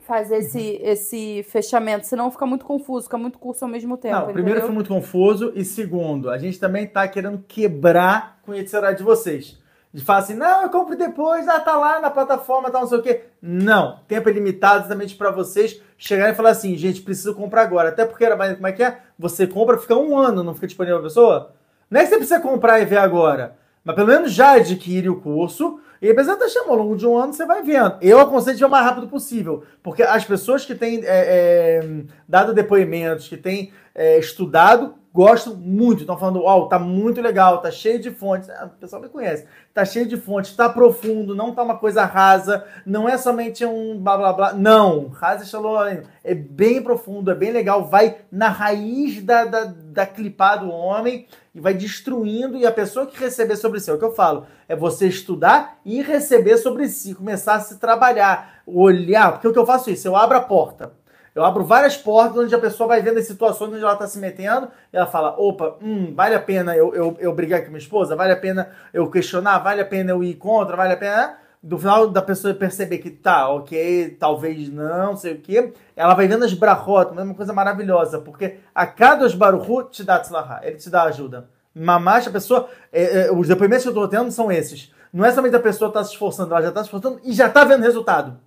fazer esse, esse fechamento, senão fica muito confuso, fica muito curso ao mesmo tempo. Não, primeiro foi muito confuso e segundo, a gente também tá querendo quebrar com a de vocês. De falar assim, não, eu compro depois, ah, tá lá na plataforma, tá não sei o quê. Não, tempo é limitado exatamente para vocês chegarem e falar assim, gente, preciso comprar agora. Até porque, mas como é que é? Você compra, fica um ano, não fica disponível pra pessoa? Não é que você precisa comprar e ver agora, mas pelo menos já adquire o curso e apesar de estar chamando, ao longo de um ano você vai vendo. Eu aconselho de ver o mais rápido possível, porque as pessoas que têm é, é, dado depoimentos, que têm é, estudado, gostam muito. Estão falando, ó, tá muito legal, tá cheio de fontes. Ah, o pessoal me conhece. Tá cheio de fontes, tá profundo, não tá uma coisa rasa, não é somente um blá blá blá. Não, rasa e é bem profundo, é bem legal, vai na raiz da, da, da clipar do homem e vai destruindo. E a pessoa que receber sobre si, é o que eu falo, é você estudar e receber sobre si, começar a se trabalhar, olhar, porque o que eu faço é isso, eu abro a porta. Eu abro várias portas onde a pessoa vai vendo as situações onde ela está se metendo e ela fala: opa, hum, vale a pena eu, eu, eu brigar com minha esposa? Vale a pena eu questionar? Vale a pena eu ir contra? Vale a pena. Do final da pessoa perceber que tá, ok, talvez não, sei o quê, ela vai vendo as brachot, uma coisa maravilhosa, porque a cada os baruchu te dá tzlahá, ele te dá ajuda. Mamash, a pessoa, é, é, os depoimentos que eu estou tendo são esses. Não é somente a pessoa estar tá se esforçando, ela já está se esforçando e já está vendo resultado.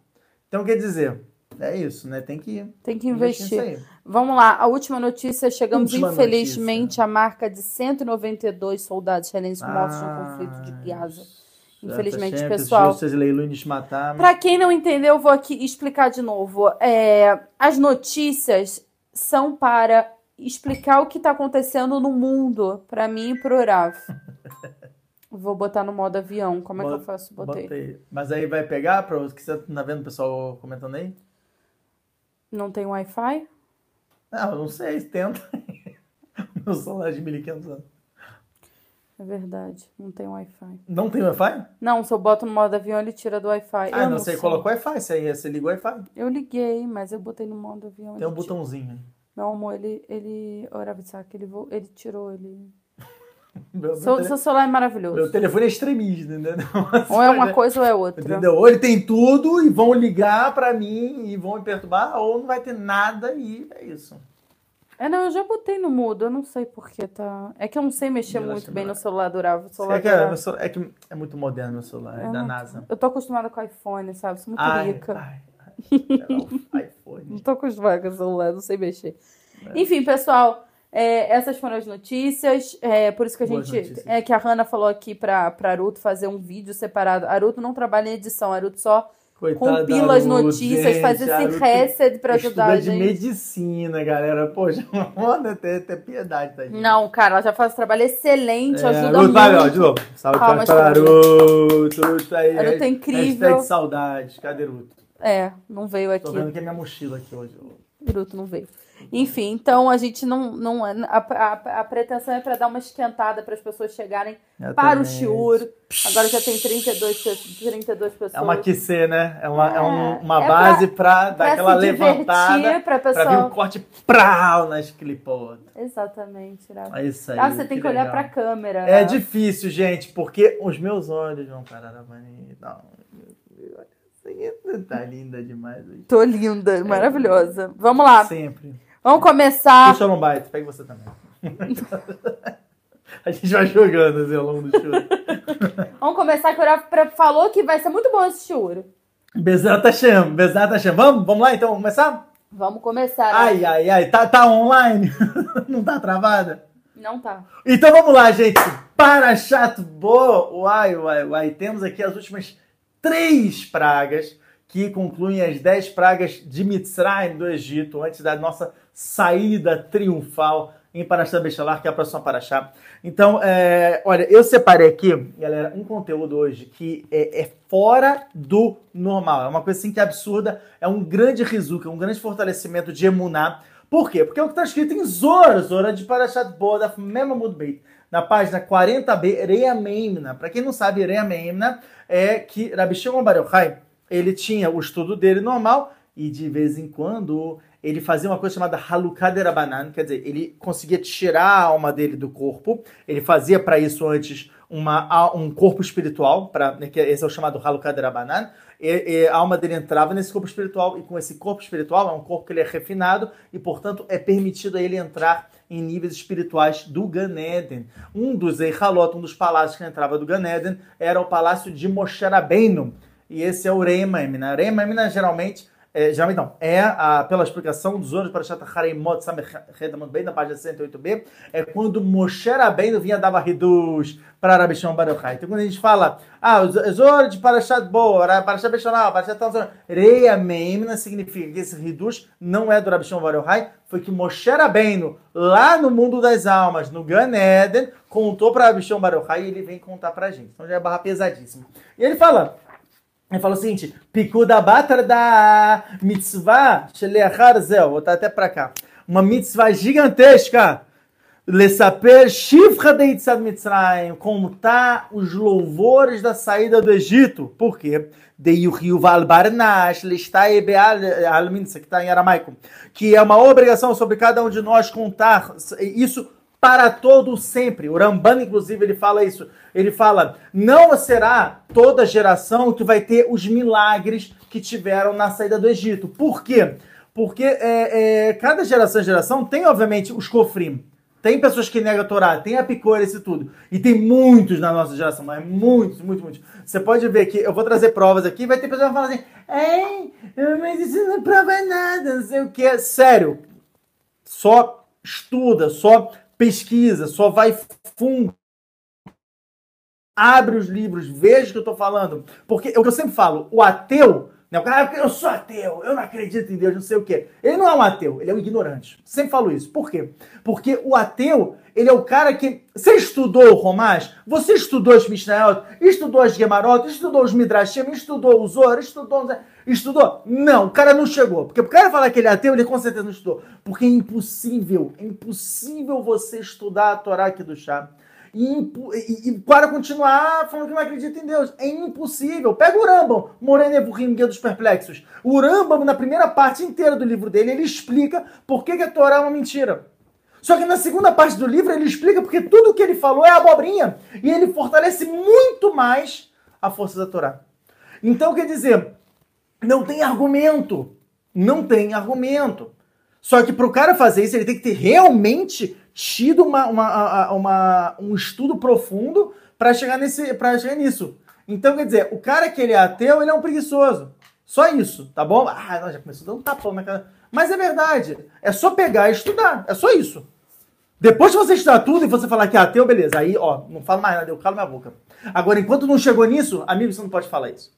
Então, quer dizer, é isso, né? Tem que Tem que investir investir. nisso aí. Vamos lá, a última notícia. Chegamos, Última infelizmente, notícia. à marca de 192 soldados israelenses mortos no Ah, conflito de Gaza. Infelizmente, sempre, pessoal. Para quem não entendeu, eu vou aqui explicar de novo. É, as notícias são para explicar o que está acontecendo no mundo, para mim e pro Rav. Vou botar no modo avião. Como é que eu faço? Botei. Botei. Mas aí vai pegar para os que você tá vendo o pessoal comentando aí? Não tem Wi-Fi? Não, eu não sei, tenta. Meu celular é de 1500 anos. É verdade, não tem Wi-Fi. Não tem Wi-Fi? Não, se eu boto no modo avião, ele tira do Wi-Fi. Ah, eu não, sei, coloca o Wi-Fi, você, aí, você liga o Wi-Fi. Eu liguei, mas eu botei no modo avião. Tem um tira. botãozinho. Meu amor, ele. ele Oravisak, ele, ele tirou, ele. Meu, Seu, meu, seu tele- celular é maravilhoso. meu telefone é extremista, entendeu? Ou é uma coisa ou é outra. Entendeu? Ou ele tem tudo e vão ligar pra mim e vão me perturbar, ou não vai ter nada e é isso. É, não, eu já botei no mudo, eu não sei porquê, tá? É que eu não sei mexer Eu muito bem no celular. O celular É que é, celular- é que é muito moderno meu celular, é É da NASA. Eu tô acostumada com iPhone, sabe? Sou muito Ai, rica. ai, ai, iPhone. Não tô acostumada com o celular, não sei mexer. Enfim, pessoal, é, essas foram as notícias. É, por isso que a Boas gente. notícias. É que a Hanna falou aqui pra, pra Aruto fazer um vídeo separado. Aruto não trabalha em edição, Aruto só Coitada compila da as notícias, gente, faz esse reset pra ajudar a Estuda de gente. medicina, galera. Poxa, manda ter, ter piedade, tá, gente? Não, cara, ela já faz um trabalho excelente, É, ajuda Ruth, muito. ó, de novo. Salve Palmas para a pra Ruth. Ruth aí. A Ruth é incrível. Hashtag saudades. Cadê Ruth? É, não veio Tô aqui. vendo que é minha mochila aqui hoje. Bruto não veio. Enfim, então a gente não. não a, a, a pretensão é para dar uma esquentada para as pessoas chegarem para o shiur. Agora já tem 32, pe- 32 pessoas. É uma QC, né? É uma, é um- uma É base pra, dar aquela levantada. Pra pessoa- vir um corte prau nas clipotas. Exatamente, Rafa. É isso aí. Ah, você tem que, olhar legal. para a câmera. É né? difícil, gente, porque os meus olhos vão parar a. Não, tá linda demais hoje. Tô linda, maravilhosa. Vamos lá, Sempre. Vamos começar. Puxa não bite, pega você também. a gente vai jogando assim ao longo do show. Vamos começar que o Rafa falou que vai ser muito bom esse shiur. Bezerra tá chamando, Bezerra tá chamando. Vamos, vamos lá então, vamos começar? Vamos começar. Ai, Rafa. ai, ai, tá, tá online? Não tá travada? Não tá. Então vamos lá, gente. Para chato, boa. Uai, uai, uai. Temos aqui as últimas três pragas que concluem as dez pragas de Mitzrayim do Egito, antes da nossa saída triunfal em Parashá Bechalar, que é a próxima Parashá. Então, é, olha, eu separei aqui, galera, um conteúdo hoje que é, é fora do normal. É uma coisa assim que é absurda, é um grande rizuka, um grande fortalecimento de emuná. Por quê? Porque é o que está escrito em Zora, Zora de Parashat Boda, Memamud Beit, na página 40b, Reia Meimna. Para quem não sabe, Reia Meimna é que Rabi Shimon Bar ele tinha o estudo dele normal e de vez em quando ele fazia uma coisa chamada Halukaderabanan, quer dizer, ele conseguia tirar a alma dele do corpo, ele fazia para isso antes uma, um corpo espiritual, pra, né, que esse é o chamado Halukaderabanan, e, e a alma dele entrava nesse corpo espiritual, e com esse corpo espiritual, é um corpo que ele é refinado, e portanto é permitido a ele entrar em níveis espirituais do Gan Eden. Um dos Eichalot, um dos palácios que entrava do Gan Eden, era o palácio de Moshe Rabbeinu, e esse é o Reimam. Né? Reimam, geralmente, é, geralmente não, é a, pela explicação dos outros para Shata Haremot bem na página 108b, é quando Moshe Rabbeinu vinha dar Ridus para Rabi Shimon Bar Yochai. Então quando a gente fala, ah, os outros de Parashat Boa, Parashat Beshonal, Parashat Tanzor, Reia Meimna significa que esse Ridus não é do Rabi Shimon Bar Yochai, foi que Moshe Rabbeinu, lá no mundo das almas, no Gan Eden, contou para Rabi Shimon Bar Yochai e ele vem contar para a gente. Então já é barra pesadíssima. E ele fala, ele fala o seguinte: Pikuda batar da mitzvah sheleachar zel. Vou botar até para cá. Uma mitzvah gigantesca. Lesaper shifra de Itzad Mitzrayim. Contar os louvores da saída do Egito. Por quê? De Yuhiuval Barnash, Listai Beal Alminsa, que está em aramaico. Que é uma obrigação sobre cada um de nós contar isso para todo sempre. O Ramban, inclusive, ele fala isso. Ele fala: não será toda geração que vai ter os milagres que tiveram na saída do Egito. Por quê? Porque é, é, cada geração geração tem, obviamente, os cofrim. Tem pessoas que negam a Torá, tem a picores e tudo. E tem muitos na nossa geração, mas muitos, muitos, muitos. Você pode ver que eu vou trazer provas aqui, vai ter pessoas que vão falar assim, Ei, mas isso não prova nada, não sei o que. Sério, só estuda, só pesquisa, só vai fundo. Abre os livros, veja o que eu estou falando. Porque é o que eu sempre falo, o ateu, né, o cara, eu sou ateu, eu não acredito em Deus, não sei o quê. Ele não é um ateu, ele é um ignorante. Sempre falo isso. Por quê? Porque o ateu, ele é o cara que. Você estudou o Romás? Você estudou os Mishnayot? Estudou as Gemarot? Estudou os Midrashim? Estudou os Zor? Estudou. Estudou? Não, o cara não chegou. Porque o cara falar que ele é ateu, ele com certeza não estudou. Porque é impossível, é impossível você estudar a Torá aqui do chá. E, e, e, para continuar falando que não acredita em Deus. É impossível. Pega o Rambam, Moreno Evurim, Guia dos Perplexos. O Rambam, na primeira parte inteira do livro dele, ele explica por que, que a Torá é uma mentira. Só que na segunda parte do livro ele explica porque tudo que ele falou é abobrinha. E ele fortalece muito mais a força da Torá. Então, quer dizer, não tem argumento. Não tem argumento. Só que para o cara fazer isso, ele tem que ter realmente tido uma, uma, uma um estudo profundo para chegar, nesse, chegar nisso. Então, quer dizer, o cara que ele é ateu, ele é um preguiçoso. Só isso, tá bom? Ah, já começou a dar um tapão na cara. Mas é verdade. É só pegar e estudar. É só isso. Depois que você estudar tudo e você falar que é ateu, beleza. Aí, ó, não falo mais nada, eu calo minha boca. Agora, enquanto não chegou nisso, amigo, você não pode falar isso.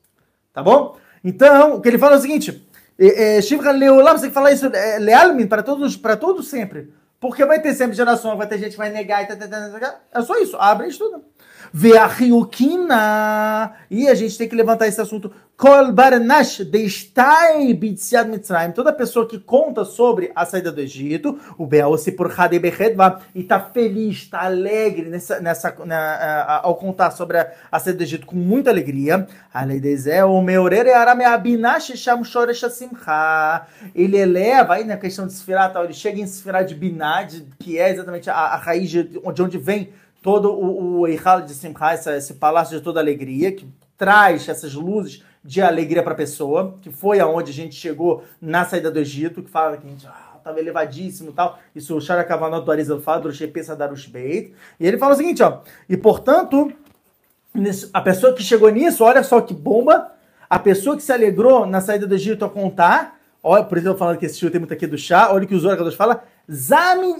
Tá bom? Então, o que ele fala é o seguinte: Shivra Leolam, você tem que falar isso, é, Lealmin, para todos, para todos sempre. Porque vai ter sempre geração, vai ter gente que vai negar e É só isso, abre e estuda. Vê a Ryukina. E a gente tem que levantar esse assunto. Toda pessoa que conta sobre a saída do Egito, o Beaossi por Hadebechedva, e está feliz, está alegre nessa, nessa, na, ao contar sobre a, a, saída do Egito com muita alegria. Ele eleva, aí na questão de Sefirah, tal, ele chega em Sefirah de Binad, que é exatamente a, a raiz de, de onde vem todo o, o Eichal de Simcha, esse, palácio de toda alegria, que traz essas luzes de alegria para a pessoa, que foi aonde a gente chegou na saída do Egito, que fala que a gente ah, elevadíssimo e tal. Isso o Sharakavanot do Arizal fala, do Darush. E ele fala o seguinte, ó, e portanto, a pessoa que chegou nisso, olha só que bomba, a pessoa que se alegrou na saída do Egito a contar, olha, por eu falando que esse tem muito aqui do chá, olha o que o Zoracados fala, Zamin.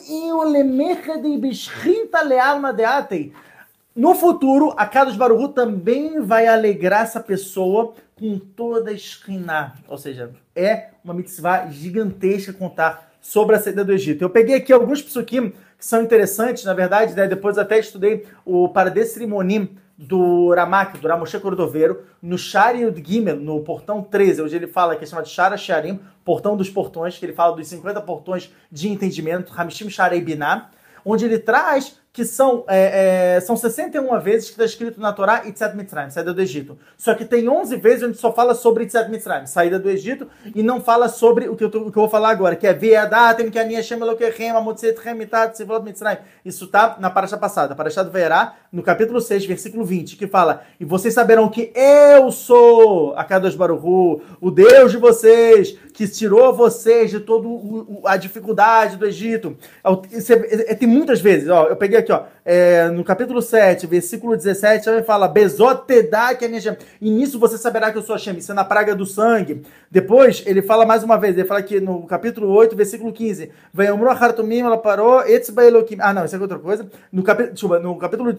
No futuro, a Kadosh Baruhu também vai alegrar essa pessoa com toda a esquina. Ou seja, é uma mitzvah gigantesca contar sobre a saída do Egito. Eu peguei aqui alguns psukim que são interessantes, na verdade, né? depois até estudei o Paradesrimonim do Ramak, do Ramoshe Cordoveiro, no Shari Yud Gimel, no portão 13, onde ele fala que é chamado Shara Sharim, portão dos portões, que ele fala dos 50 portões de entendimento, Hamishim Sharei Binah, onde ele traz que são, é, é, são 61 vezes que está escrito na Torá Itzad Mitzrayim, saída do Egito. Só que tem 11 vezes onde só fala sobre Itzad Mitzrayim, saída do Egito, e não fala sobre o que eu, tô, o que eu vou falar agora, que é Veadatem, que a minha Shem Elokechem, Mitzrayim. Isso está na paraxá passada, paraxá do Verá, no capítulo 6, versículo 20, que fala, e vocês saberão que eu sou a Kadosh Baruchu, o Deus de vocês, que tirou vocês de toda a dificuldade do Egito. É, é, tem muitas vezes, ó, eu peguei aqui, ó, é, no capítulo 7, versículo 17, ele fala, Bezotedá que é E nisso você saberá que eu sou Hashem. Isso é na praga do sangue. Depois, ele fala mais uma vez, ele fala aqui no capítulo 8, versículo 15, Vayomru Hartumim, ela parou, Etzba. Ah, não, isso é outra coisa. No. Desculpa, no capítulo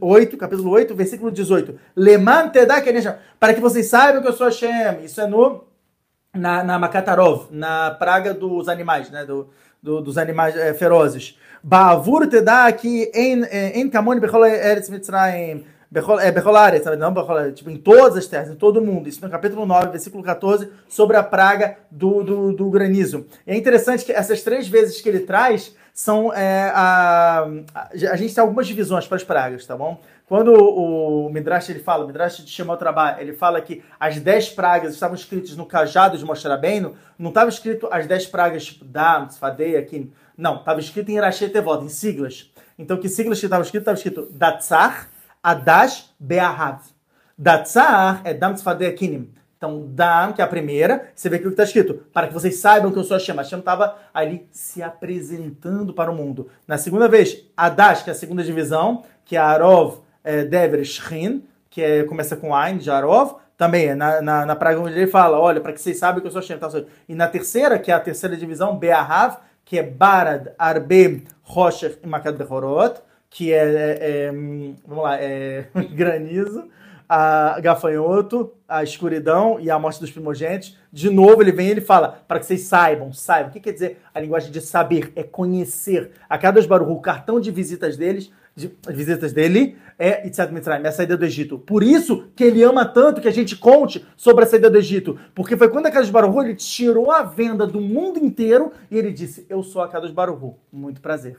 8, capítulo 8, versículo 18, Leman Tedá que Para que vocês saibam que eu sou Hashem. Isso é no na, na Makatarov, na praga dos animais, né? Do, do, dos animais é, ferozes. Ba'avur tedá que em em kamon bechol eretz mitzrayim bechol bechol aretz, não bechol, tipo em todas as terras, em todo mundo. Isso no capítulo 9, versículo 14, sobre a praga do, do, do granizo. E é interessante que essas três vezes que ele traz são é, a, a, gente tem algumas divisões para as pragas, tá bom? Quando o, Midrash ele fala, o Midrash de Shemot Trabalho, ele fala que as dez pragas estavam escritas no cajado de Moshe Rabbeinu, não estava escrito as dez pragas Dam, Tzfadei, aqui. Não, estava escrito em Rashi em siglas. Então, que siglas que estava escrito? Estava escrito Datzar, Adash, Beahav. Datzar é Dam Tzfadei Akinim. Então, Dam, que é a primeira, você vê aqui o que está escrito. Para que vocês saibam que eu sou Hashem. Hashem estava ali se apresentando para o mundo. Na segunda vez, Adash, que é a segunda divisão, que é Arov, é, Dever Shrin, que é, começa com Ain, Jarov, também é na, na, na praga onde ele fala, olha, para que vocês saibam que eu sou Hashem. Tá? E na terceira, que é a terceira divisão, Beahav, que é Barad, Arbe, Rocher e Makad Bechorot, que é, é, é, vamos lá, é granizo, a gafanhoto, a escuridão e a morte dos primogênitos. De novo, ele vem e ele fala, para que vocês saibam, saibam. O que quer dizer a linguagem de saber? É conhecer. A cada Baruch, o cartão de visitas deles de visitas dele é Itzad Mitzrayim, é a saída do Egito. Por isso que ele ama tanto que a gente conte sobre a saída do Egito. Porque foi quando a Kadosh Baruhu ele tirou a venda do mundo inteiro e ele disse, eu sou a Kadosh Baruhu, muito prazer.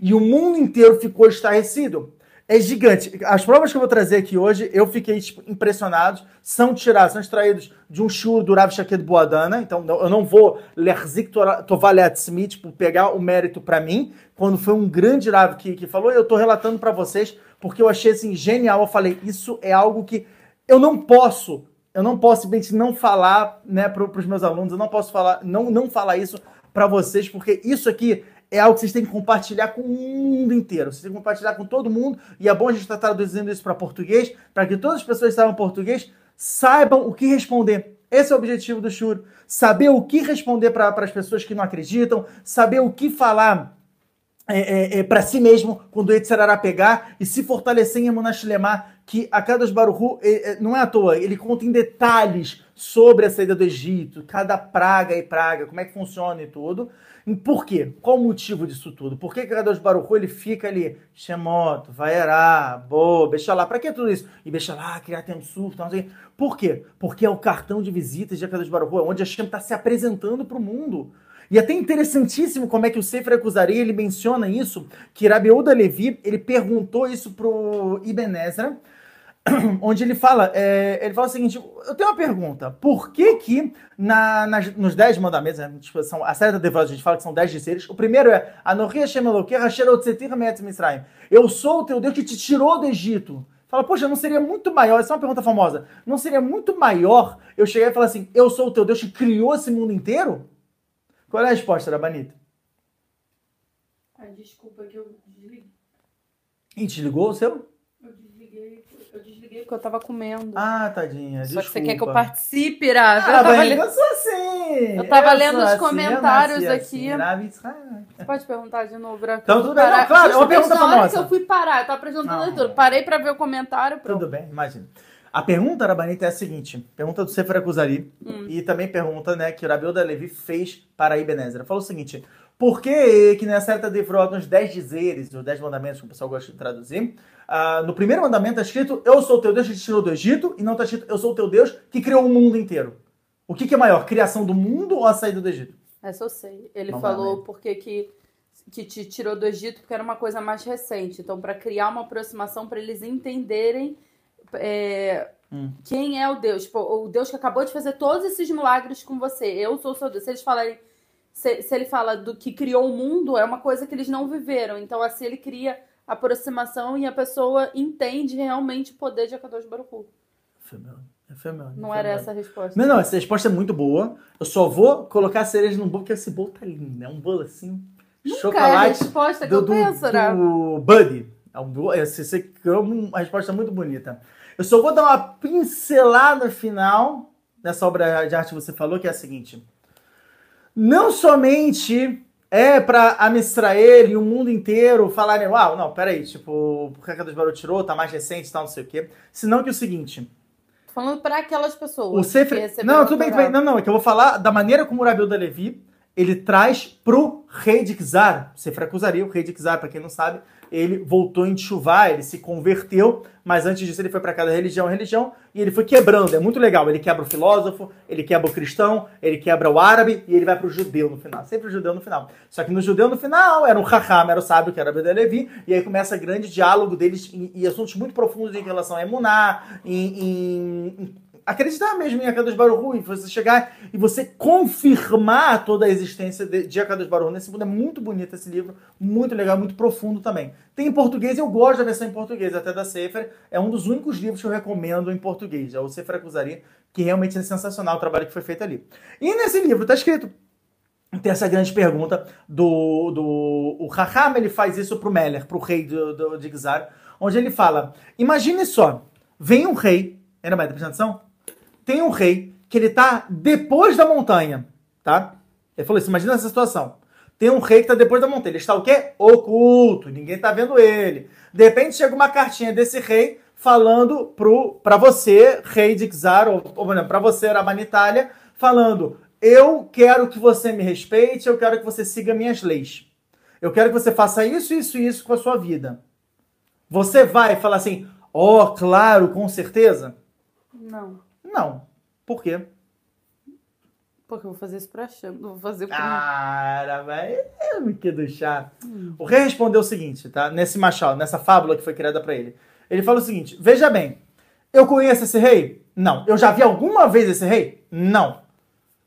E o mundo inteiro ficou estarrecido é gigante. As provas que eu vou trazer aqui hoje, eu fiquei tipo, impressionado. São tirados, são extraídos de um shur do Rav Shaked Boadana. Então, eu não vou lerzik tovaliatzmi, tipo, pegar o mérito para mim. Quando foi um grande Rav que, que falou, eu tô relatando para vocês, porque eu achei assim genial. Eu falei, isso é algo que eu não posso, eu não posso simplesmente não falar, né, para os meus alunos, eu não posso falar, não, não falar isso para vocês, porque isso aqui é algo que vocês têm que compartilhar com o mundo inteiro. Vocês têm que compartilhar com todo mundo. E é bom a gente estar traduzindo isso para português, para que todas as pessoas que saibam português saibam o que responder. Esse é o objetivo do Shur. Saber o que responder para as pessoas que não acreditam, saber o que falar é, é, é, para si mesmo quando o Yetzirará pegar e se fortalecer em Emunash Lemar, que a Kadosh Baruhu é, é, não é à toa, ele conta em detalhes sobre a saída do Egito, cada praga e praga, como é que funciona e tudo. Por quê? Qual o motivo disso tudo? Por que Kadosh Baruch ele fica ali, Shemot, Vaerá, Bo, Bechalá, pra que tudo isso? E Bechalá, criar tempo surto, não sei. Por quê? Porque é o cartão de visitas de Kadosh Baruch onde a Shem está se apresentando para o mundo. E é até interessantíssimo como é que o Sefer Akuzari, ele menciona isso, que Rabi Uda Levi, ele perguntou isso pro Ibn Ezra, onde ele fala, é, ele fala o seguinte, eu tenho uma pergunta, por que que na, nas, nos dez mandamentos, né, tipo, são, a série da Devoção, a gente fala que são dez dizeres, o primeiro é, eu sou o teu Deus que te tirou do Egito. Fala, poxa, não seria muito maior, essa é uma pergunta famosa, não seria muito maior eu chegar e falar assim, eu sou o teu Deus que criou esse mundo inteiro? Qual é a resposta da Banita? Ah, desculpa que eu desliguei. E desligou o seu? Porque eu tava comendo. Ah, tadinha. Só desculpa. que você quer que eu participe, Rav. Ah, eu tava, bem, eu sou assim. eu tava eu lendo os assim, comentários aqui. Assim, Você pode perguntar de novo, Rav? Então, tudo bem. Não, claro, uma pergunta na hora famosa. que eu fui parar, eu tava apresentando a leitura. Parei pra ver o comentário, pronto. Tudo bem, imagina. A pergunta, Arabanita, é a seguinte. Pergunta do Sefer Akuzari. Hum. E também pergunta, né, que o Rabi da Levi fez para Ibn Ezra. Falou o seguinte. Por que que nessa certa Devrot, nos 10 dizeres, os 10 mandamentos, que o pessoal gosta de traduzir, ah, no primeiro mandamento está escrito Eu sou o teu Deus que te tirou do Egito, e não está escrito Eu sou o teu Deus que criou o mundo inteiro. O que, que é maior, criação do mundo ou a saída do Egito? Essa eu sei. Ele lá, falou né? porque que, que te tirou do Egito porque era uma coisa mais recente. Então, para criar uma aproximação, para eles entenderem é, Hum. quem é o Deus. Tipo, o Deus que acabou de fazer todos esses milagres com você. Eu sou o seu Deus. Se eles falarem. Se, se ele fala do que criou o mundo, é uma coisa que eles não viveram. Então, assim, ele cria aproximação e a pessoa entende realmente o poder de Akadosh Baruch Hu. Efêmero, efêmero, Não era essa a resposta. Não, não, essa resposta é muito boa. Eu só vou colocar a cereja no bolo, porque esse bolo tá lindo. É um bolo assim. Nunca é a chocolate resposta que do, eu do, penso, né? do Buddy. É um bolo- Você, você criou uma resposta muito bonita. Eu só vou dar uma pincelada final nessa obra de arte que você falou, que é a seguinte. Não somente é pra Am Israel e o mundo inteiro falarem, uau, não, peraí, tipo, por que a Kadosh Baruch tirou, tá mais recente e tal, não sei o quê. Senão que o seguinte, Tô falando para aquelas pessoas. o Sefer... receberam Não, tudo bem, tudo bem. Não, não, é que eu vou falar da maneira como o Rabiu da Levi, ele traz pro rei de Kizar, Sefer Akuzari, o rei de Kizar, pra quem não sabe, ele voltou em Chuvá, ele se converteu, mas antes disso ele foi pra cada religião, religião, e ele foi quebrando, é muito legal, ele quebra o filósofo, ele quebra o cristão, ele quebra o árabe, e ele vai pro judeu no final, sempre o judeu no final. Só que no judeu no final era um Raham, era o sábio, que era o da Levi, e aí começa grande diálogo deles em assuntos muito profundos em relação a Emuná, em- em- em acreditar mesmo em Akadosh Baruch Hu, e você chegar e você confirmar toda a existência de, de Akadosh. Nesse mundo é muito bonito esse livro, muito legal, muito profundo também. Tem em português, eu gosto da versão em português, até da Sefer. É um dos únicos livros que eu recomendo em português. É o Sefer Akuzari, que realmente é sensacional o trabalho que foi feito ali. E nesse livro está escrito tem essa grande pergunta do, do o Raham, ele faz isso pro Meller, pro rei do, do, de Gizar, onde ele fala, imagine só, vem um rei, era mais prestando atenção? Tem um rei que ele tá depois da montanha, tá? Ele falou isso, imagina essa situação. Tem um rei que tá depois da montanha, ele está o quê? Oculto, ninguém tá vendo ele. De repente chega uma cartinha desse rei falando pro, pra você, rei de Xar, ou, ou pra você, Rabanitália, falando, eu quero que você me respeite, eu quero que você siga minhas leis. Eu quero que você faça isso, isso e isso com a sua vida. Você vai falar assim, ó, claro, com certeza? Não. Não. Por quê? Porque eu vou fazer isso pra Chama. Vou fazer pra. Cara, vai. Me que do chá. O rei respondeu o seguinte, tá? Nesse machado, nessa fábula que foi criada pra ele. Ele fala o seguinte: Veja bem, eu conheço esse rei? Não. Eu já vi alguma vez esse rei? Não.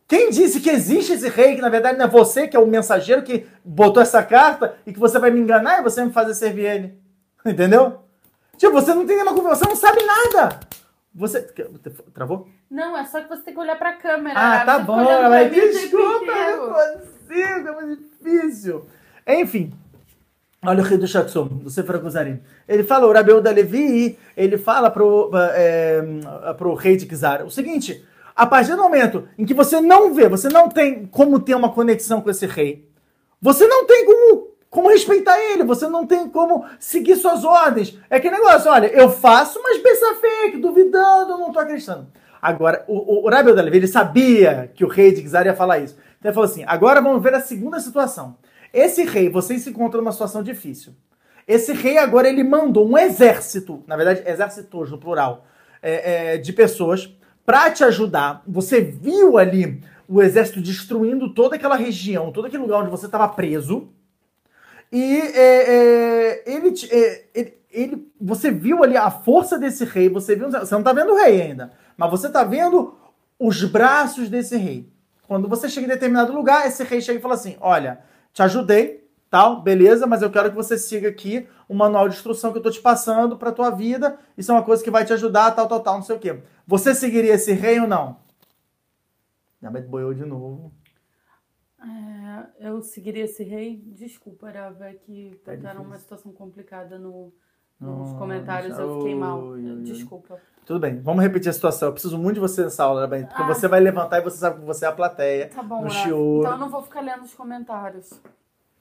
Quem disse que existe esse rei, que na verdade não é você, que é o mensageiro que botou essa carta e que você vai me enganar e você vai me fazer servir ele? Entendeu? Tipo, você não tem nenhuma conversa, você não sabe nada. Você. Travou? Não, é só que você tem que olhar pra câmera. Ah, tá bom, o tempo desculpa, eu não consigo, é muito difícil. Enfim, olha o rei do Shatsum, do Sefer Kuzari. Ele fala, o Rabeu da Levi, ele fala pro, é, pro rei de Kizar o seguinte, a partir do momento em que você não vê, você não tem como ter uma conexão com esse rei, você não tem como, como respeitar ele, você não tem como seguir suas ordens. É que negócio, olha, eu faço, mas pensa fake, duvidando, não tô acreditando. Agora, o, o, o Rabel da Levi, ele sabia que o rei de Gizar ia falar isso. Então ele falou assim, agora vamos ver a segunda situação. Esse rei, você se encontrou numa situação difícil. Esse rei agora, ele mandou um exército, na verdade, exércitos no plural, é, é, de pessoas para te ajudar. Você viu ali o exército destruindo toda aquela região, todo aquele lugar onde você estava preso. E é, é, ele, é, ele, ele- você viu ali a força desse rei, você viu, você não tá vendo o rei ainda, mas você tá vendo os braços desse rei. Quando você chega em determinado lugar, esse rei chega e fala assim: "Olha, te ajudei, tal, beleza, mas eu quero que você siga aqui o manual de instrução que eu tô te passando pra tua vida. Isso é uma coisa que vai te ajudar, tal, tal, tal, não sei o quê. Você seguiria esse rei ou não?" Nabet boiou de novo. É, eu seguiria esse rei. Desculpa, Arava, que Tá botaram uma situação complicada no, nos Nossa, comentários. Eu fiquei mal. oi, oi. Desculpa. Tudo bem, vamos repetir a situação. Eu preciso muito de você nessa aula, Nabet, porque Ah. você vai levantar e você sabe que você é a plateia. Tá bom, No Arava. Então eu não vou ficar lendo os comentários.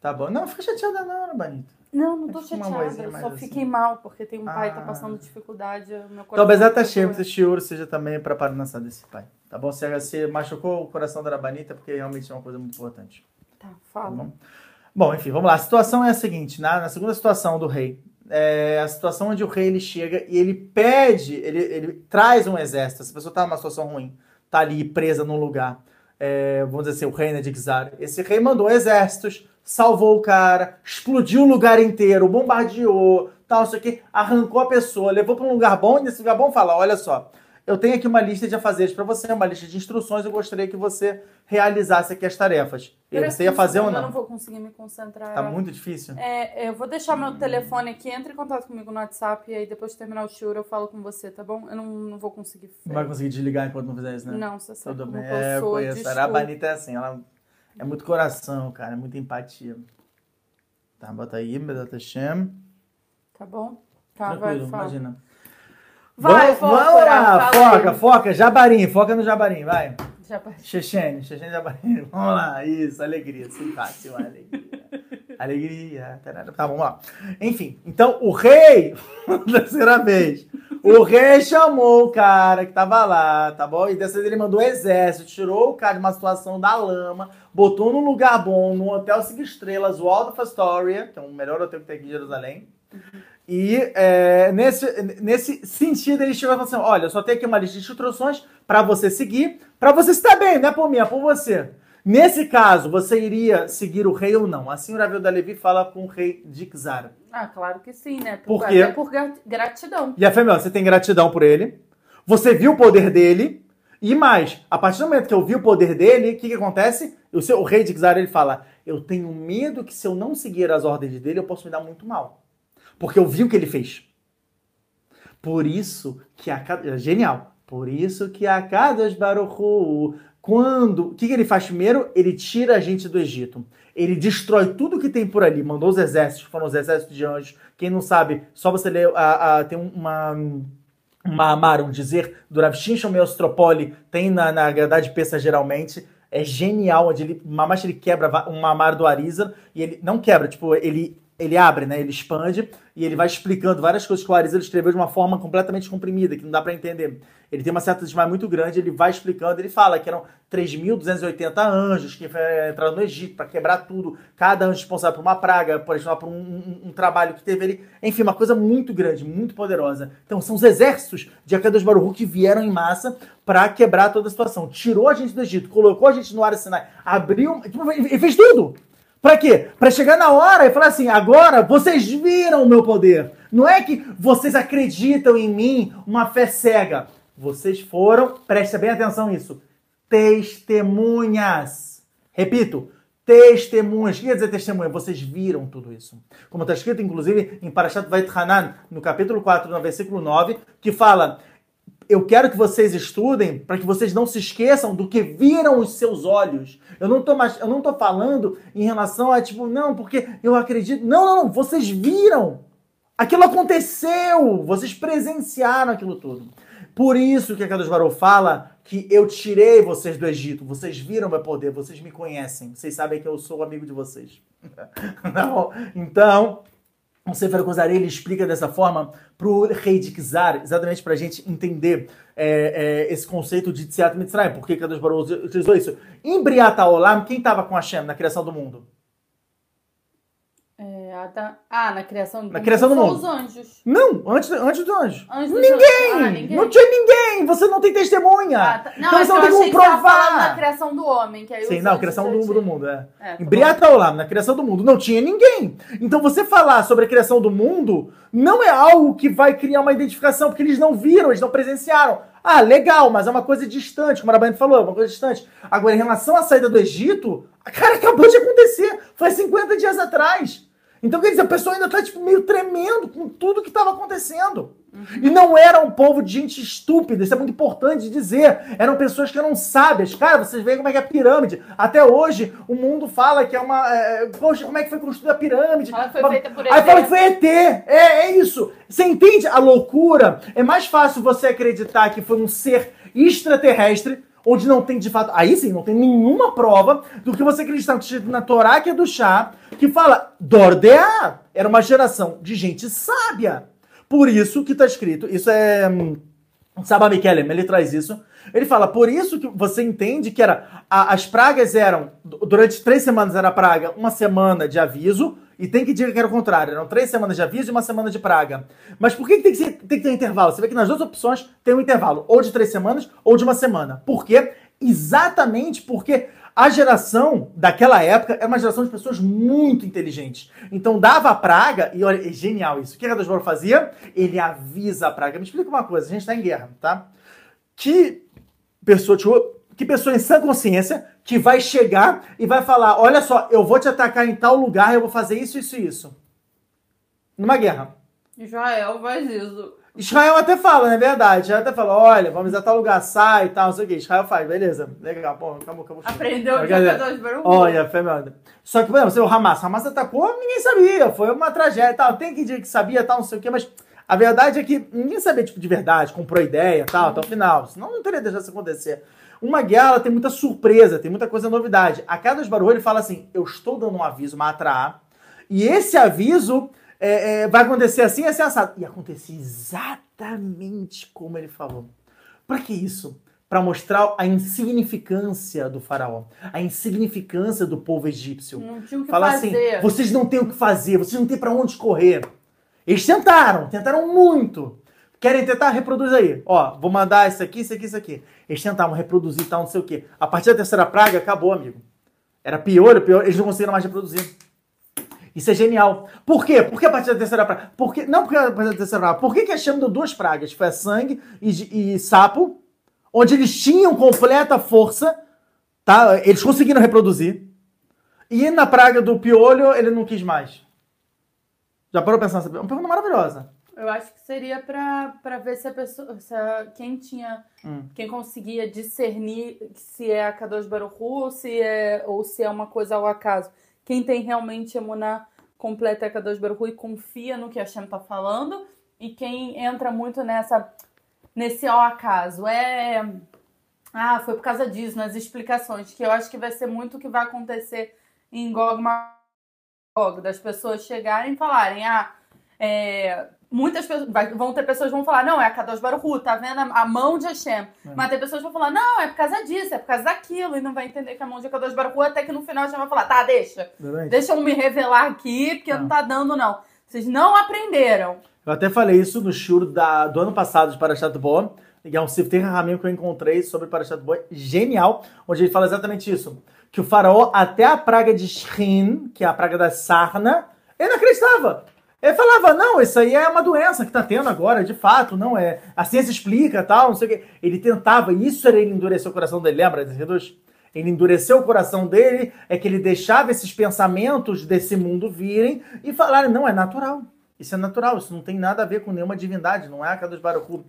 Tá bom. Não, fica chateada não, Arabanita. Não, não tô Acho que uma chateada. só assim. fiquei mal, porque tem um pai que tá Ah. passando dificuldade. Meu coração Talvez tá doendo. esse choro seja também preparando a desse pai. Tá bom? Se se machucou o coração da Arabanita, é porque realmente é uma coisa muito importante. Tá, Tá fala. bom? Bom, enfim, vamos lá. A situação é a seguinte: na, na segunda situação do rei, é a situação onde o rei ele chega e ele pede, ele, ele traz um exército. Essa pessoa tá numa situação ruim, tá ali presa num lugar. É, vamos dizer assim, o rei de Xar. Esse rei mandou exércitos, salvou o cara, explodiu o lugar inteiro, bombardeou, tal, não sei o quê, arrancou a pessoa, levou para um lugar bom, e nesse lugar bom fala: olha só. Eu tenho aqui uma lista de afazeres para você, uma lista de instruções. Eu gostaria que você realizasse aqui as tarefas. E você ia fazer ou segundo, Eu não? não vou conseguir me concentrar. Tá muito difícil? É, eu vou deixar meu telefone aqui, entre em contato comigo no WhatsApp e aí depois de terminar o show eu falo com você, tá bom? Eu não, não vou conseguir. Não vai conseguir desligar enquanto não fizer isso, né? Não, você sabe Tudo bem. eu É, eu conheço. A desculpa. Arabanita é assim, ela é muito coração, cara, é muita empatia. Tá, bota aí, Bedat Hashem. Tá bom? Tá, Tranquilo, vai, fala. imagina. Vai, vamos, foca, vamos lá, foca, foca, jabarim, foca no jabarim, vai. Já partiu. Chechene, Chechene Jabarim. Vamos lá, isso, alegria, simpático, alegria. Alegria. tarara. Tá, vamos lá. Enfim, então o rei, terceira vez, o rei chamou o cara que tava lá, tá bom? E dessa vez ele mandou o exército, tirou o cara de uma situação da lama, botou num lugar bom, num hotel cinco estrelas, o Waldorf Astoria, que é o melhor hotel que tem aqui em Jerusalém. E é, nesse, nesse sentido, ele chegou e falou assim: olha, só tenho aqui uma lista de instruções para você seguir, para você se dar bem, não é por mim, é por você. Nesse caso, você iria seguir o rei ou não? Assim o Ravel da Levi fala com o rei de Xara. Ah, claro que sim, né? Por quê? Até por gra- gratidão. E a Femel, você tem gratidão por ele, você viu o poder dele, e mais, a partir do momento que eu vi o poder dele, o que, que acontece? O, seu, o rei de Xara ele fala: eu tenho medo que se eu não seguir as ordens dele, eu posso me dar muito mal. Porque eu vi o que ele fez. Por isso que a genial. Por isso que a Kadosh Baruch Hu, quando, o que, que ele faz primeiro? Ele tira a gente do Egito. Ele destrói tudo que tem por ali. Mandou os exércitos, foram os exércitos de anjos. Quem não sabe, só você ler, tem uma uma Amar, um dizer do Rav Meostropoli, tem na, na Verdade Peça geralmente, é genial, onde ele, Mamash, ele quebra va- um Amar do Arizal, e ele não quebra, tipo, ele, ele abre, né, ele expande, e ele vai explicando várias coisas que o Arizal escreveu de uma forma completamente comprimida, que não dá pra entender. Ele tem uma certa desmaio muito grande, ele vai explicando, ele fala que eram 3.280 anjos que entraram no Egito para quebrar tudo, cada anjo responsável por uma praga, por exemplo, por um, um- um trabalho que teve ali, enfim, uma coisa muito grande, muito poderosa. Então são os exércitos de Akadosh Baruch Hu que vieram em massa para quebrar toda a situação. Tirou a gente do Egito, colocou a gente no Ar Sinai, abriu, tipo, e fez tudo. Pra quê? Pra chegar na hora e falar assim: agora vocês viram o meu poder. Não é que vocês acreditam em mim, uma fé cega. Vocês foram, preste bem atenção nisso, testemunhas. Repito, testemunhas. O que quer dizer testemunha? Vocês viram tudo isso. Como está escrito, inclusive, em Parashat Vait Hanan, no capítulo 4, no versículo 9, que fala eu quero que vocês estudem para que vocês não se esqueçam do que viram os seus olhos. Eu não tô mais, eu não tô falando em relação a tipo, não, porque eu acredito. Não, não, não, vocês viram. Aquilo aconteceu, vocês presenciaram aquilo tudo. Por isso que a Kadosh Baruch fala que eu tirei vocês do Egito, vocês viram meu poder, vocês me conhecem, vocês sabem que eu sou amigo de vocês. Então, o Sefer Kuzari, ele explica dessa forma para o rei de Kizar, exatamente para a gente entender é, é, esse conceito de Tziat Mitzrayim, por que Kadosh Baruch utilizou isso. Em Briat Olam, quem estava com Hashem na criação do mundo? Ah, na criação do Na criação do mundo. os anjos. Não, antes, antes do anjo. Anjos dos Ninguém! anjos. Ah, ninguém. Não tinha ninguém! Você não tem testemunha! Ah, tá. Não, então é você não tem como provar! criação do homem. Que aí Sim, não, criação do, do mundo, é. É, tá em Olam, na criação do mundo, não tinha ninguém. Então você falar sobre a criação do mundo não é algo que vai criar uma identificação, porque eles não viram, eles não presenciaram. Ah, legal, mas é uma coisa distante, como a Arabanito falou, é uma coisa distante. Agora, em relação à saída do Egito, cara, acabou de acontecer. Foi 50 dias atrás. Então, quer dizer, a pessoa ainda tá, tipo, meio tremendo com tudo que estava acontecendo. E não era um povo de gente estúpida, isso é muito importante dizer. Eram pessoas que eram sábias. Cara, vocês veem como é que é a pirâmide. Até hoje, o mundo fala que é uma. é, poxa, como é que foi construída a pirâmide? Fala que foi feita por Aí ET. fala que foi ET. É, é isso. Você entende a loucura? É mais fácil você acreditar que foi um ser extraterrestre, onde não tem de fato. Aí sim, não tem nenhuma prova do que você acredita na Torá, que é do chá, que fala Dordeá. Era uma geração de gente sábia. Por isso que está escrito, isso é. Hum, Saba Mikelem, ele traz isso. Ele fala, por isso que você entende que era a- as pragas eram, durante três semanas era praga, uma semana de aviso, e tem que dizer que era o contrário, eram três semanas de aviso e uma semana de praga. Mas por que, que tem, que ser- tem que ter um intervalo? Você vê que nas duas opções tem um intervalo, ou de três semanas, ou de uma semana. Por quê? Exatamente porque a geração daquela época era uma geração de pessoas muito inteligentes. Então dava a praga, e olha, é genial isso. O que a Deus fazia? Ele avisa a praga. Me explica uma coisa, a gente está em guerra, tá? Que pessoa, que pessoa em sã consciência que vai chegar e vai falar: olha só, eu vou te atacar em tal lugar, eu vou fazer isso, isso e isso. Numa guerra. Israel faz isso. Israel até fala, não é verdade? Israel até fala: olha, vamos a tal lugar, sai e tal, não sei o que. Israel faz, beleza, legal, pô, acabou, acabou. Aprendeu de Hu. Olha, fé merda. Só que, por exemplo, o Hamas, o Hamas atacou, ninguém sabia, foi uma tragédia e tal. Tem que dizer que sabia tal, não sei o quê, mas a verdade é que ninguém sabia, tipo, de verdade, comprou ideia e tal, até o final. Senão não teria deixado isso acontecer. Uma guerra ela tem muita surpresa, tem muita coisa novidade. A Kadosh Baruch Hu, ele fala assim: eu estou dando um aviso, uma atraá, e esse aviso é, é, vai acontecer assim, assim, assado. E acontecia exatamente como ele falou. Pra que isso? Pra mostrar a insignificância do faraó, a insignificância do povo egípcio. Não tinha o que Falar fazer. assim, vocês não têm o que fazer, vocês não têm pra onde correr. Eles tentaram, tentaram muito. Querem tentar? Reproduz aí. Ó, vou mandar isso aqui, isso aqui, isso aqui. Eles tentavam reproduzir tal, não sei o quê. A partir da terceira praga, acabou, amigo. Era pior, pior, eles não conseguiram mais reproduzir. Isso é genial. Por quê? Por que a partir da terceira praga? Porque, não porque a partir da terceira praga. Por que, que a Shem deu duas pragas? Foi sangue e, e sapo, onde eles tinham completa força, tá? Eles conseguiram reproduzir. E na praga do piolho, ele não quis mais. Já parou pensar nessa pergunta? Uma pergunta maravilhosa. Eu acho que seria pra, pra ver se a pessoa. Se a- quem tinha. Hum. Quem conseguia discernir se é a Kadosh Baruch Hu ou se é, ou se é uma coisa ao acaso. Quem tem realmente emuná completa é a Kadosh Baruch Hu e confia no que a Hashem tá falando. E quem entra muito nessa. Nesse ao acaso. É. Ah, foi por causa disso, nas explicações. Que eu acho que vai ser muito o que vai acontecer em Gog Magog. Das pessoas chegarem e falarem, ah. É, muitas pessoas vai- vão ter pessoas que vão falar, não, é a Kadosh Baruch Hu, tá vendo a, a mão de Hashem. Mas tem pessoas que vão falar, não, é por causa disso, é por causa daquilo, e não vai entender que a mão de Kadosh Baruch Hu, até que no final Hashem vai falar, tá, deixa, deixa eu me revelar aqui, porque não tá dando, não. Vocês não aprenderam. Eu até falei isso no shur da, do ano passado de Parashat Bo, que é um Sifter Ramim que eu encontrei sobre Parashat Bo, genial, onde ele fala exatamente isso. Que o faraó, até a praga de Shrin, que é a praga da sarna, ele não acreditava. Ele falava, não, isso aí é uma doença que tá tendo agora, de fato, não é. A ciência explica, tal, não sei o quê. Ele tentava, e isso era ele endurecer o coração dele, lembra? Ele endureceu o coração dele, é que ele deixava esses pensamentos desse mundo virem e falarem, não, é natural. Isso é natural, isso não tem nada a ver com nenhuma divindade, não é a Kadosh Baruch Hu.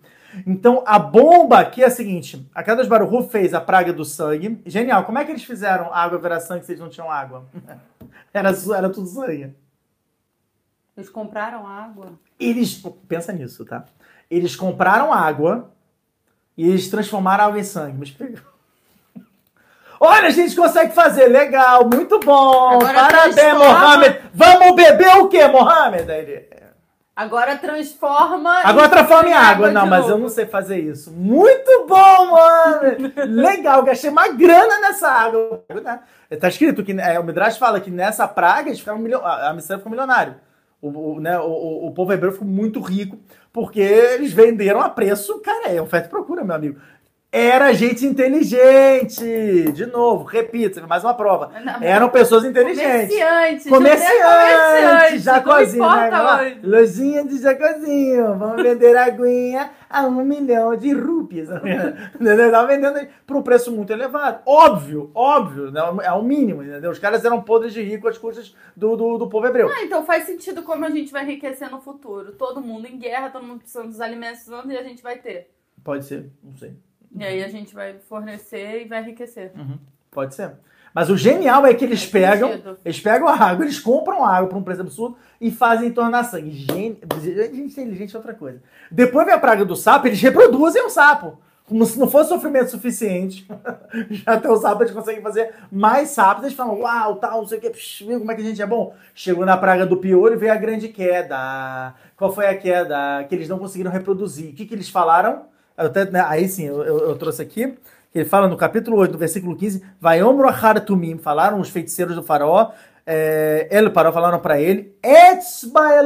Então, a bomba aqui é a seguinte, a Kadosh Baruch Hu fez a praga do sangue, genial, como é que eles fizeram a água virar sangue se eles não tinham água? era, era tudo sangue. Eles compraram água. Eles, pensa nisso, tá? Eles compraram água e eles transformaram a água em sangue. Me explica. Olha, a gente consegue fazer, legal, muito bom, Agora parabéns, transforma- Mohamed. Vamos beber o quê, Mohamed? Ele, Agora transforma. Agora transforma em água. Não, de mas novo. eu não sei fazer isso. Muito bom, mano! Legal, gastei uma grana nessa água. Tá escrito que é, o Midrash fala que nessa praga eles ficaram milio... a Missão ficou milionário. O, o, né, o- o povo hebreu ficou muito rico porque eles venderam a preço. Cara, é oferta e procura, meu amigo. Era gente inteligente. De novo, repito, mais uma prova. Não, Eram pessoas inteligentes. Comerciante. Comerciante, comerciante. Jacozinho, né? Lojinha de Jacozinho, vamos vender aguinha a um milhão de rupias. Entendeu? Tava vendendo por um preço muito elevado. Óbvio, óbvio, né? é o mínimo, entendeu? Os caras eram podres de rico às custas do, do, do povo hebreu. Ah, então faz sentido como a gente vai enriquecer no futuro. Todo mundo em guerra, todo mundo precisando dos alimentos e a gente vai ter. Pode ser, não sei. E aí a gente vai fornecer e vai enriquecer. Pode ser. Mas o genial é que eles Faz pegam, sentido. eles pegam a água, eles compram a água por um preço absurdo e fazem tornar sangue. Gen... Gente inteligente é outra coisa. Depois vem a praga do sapo, eles reproduzem o sapo. Como se não fosse sofrimento suficiente. Já até os sábados conseguem fazer mais rápido. Eles falam, uau, tal, não sei o que, viu como é que a gente é bom. Chegou na praga do piolho e veio a grande queda. Qual foi a queda? Que eles não conseguiram reproduzir. O que, que eles falaram? Até, né, aí sim, eu, eu, eu trouxe aqui. Ele fala no capítulo 8, no versículo 15, vai tumim, falaram os feiticeiros do faraó, é, ele parou, falaram para ele, Etzba.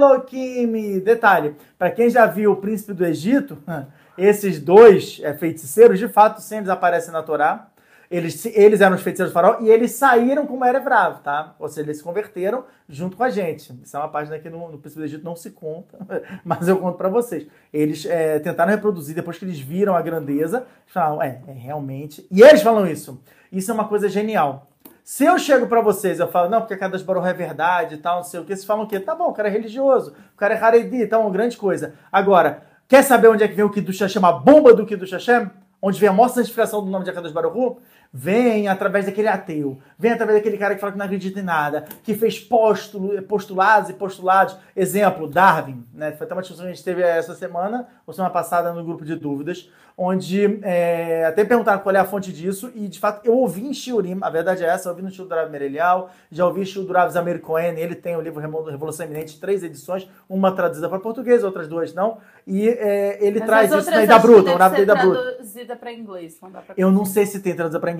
Detalhe, para quem já viu o príncipe do Egito, esses dois é, feiticeiros, de fato, sempre aparecem na Torá. Eles, eles eram os feiticeiros do faraó e eles saíram como era Evravo, tá? Ou seja, eles se converteram junto com a gente. Isso é uma página que no, no Príncipe do Egito não se conta, mas eu conto para vocês. Eles é, tentaram reproduzir, depois que eles viram a grandeza, falaram, é, é, realmente... E eles falam isso. Isso é uma coisa genial. Se eu chego para vocês, eu falo, não, porque a Kadosh Baruch é verdade e tal, não sei o que, vocês falam o quê? Tá bom, o cara é religioso, o cara é Haredi, uma grande coisa. Agora, quer saber onde é que vem o Kiddush Hashem, a bomba do Kiddush Hashem? Onde vem a maior santificação do nome de Akadosh Baruch vem através daquele ateu, vem através daquele cara que fala que não acredita em nada, que fez postulo, postulados e postulados. Exemplo, Darwin, né? Foi até uma discussão que a gente teve essa semana, ou semana passada, no grupo de dúvidas, onde é, até perguntaram qual é a fonte disso, e de fato eu ouvi em Shiurim, a verdade é essa, eu ouvi no Shul Rav Merelial, já ouvi Shul Rav Zamir Cohen, ele tem o livro Revolução Eminente, três edições, uma traduzida para português, outras duas não, e é, ele Mas traz isso na Ida Bruta, o ser da Bruta. traduzida para inglês. Não dá pra Eu não sei se tem traduzida para inglês,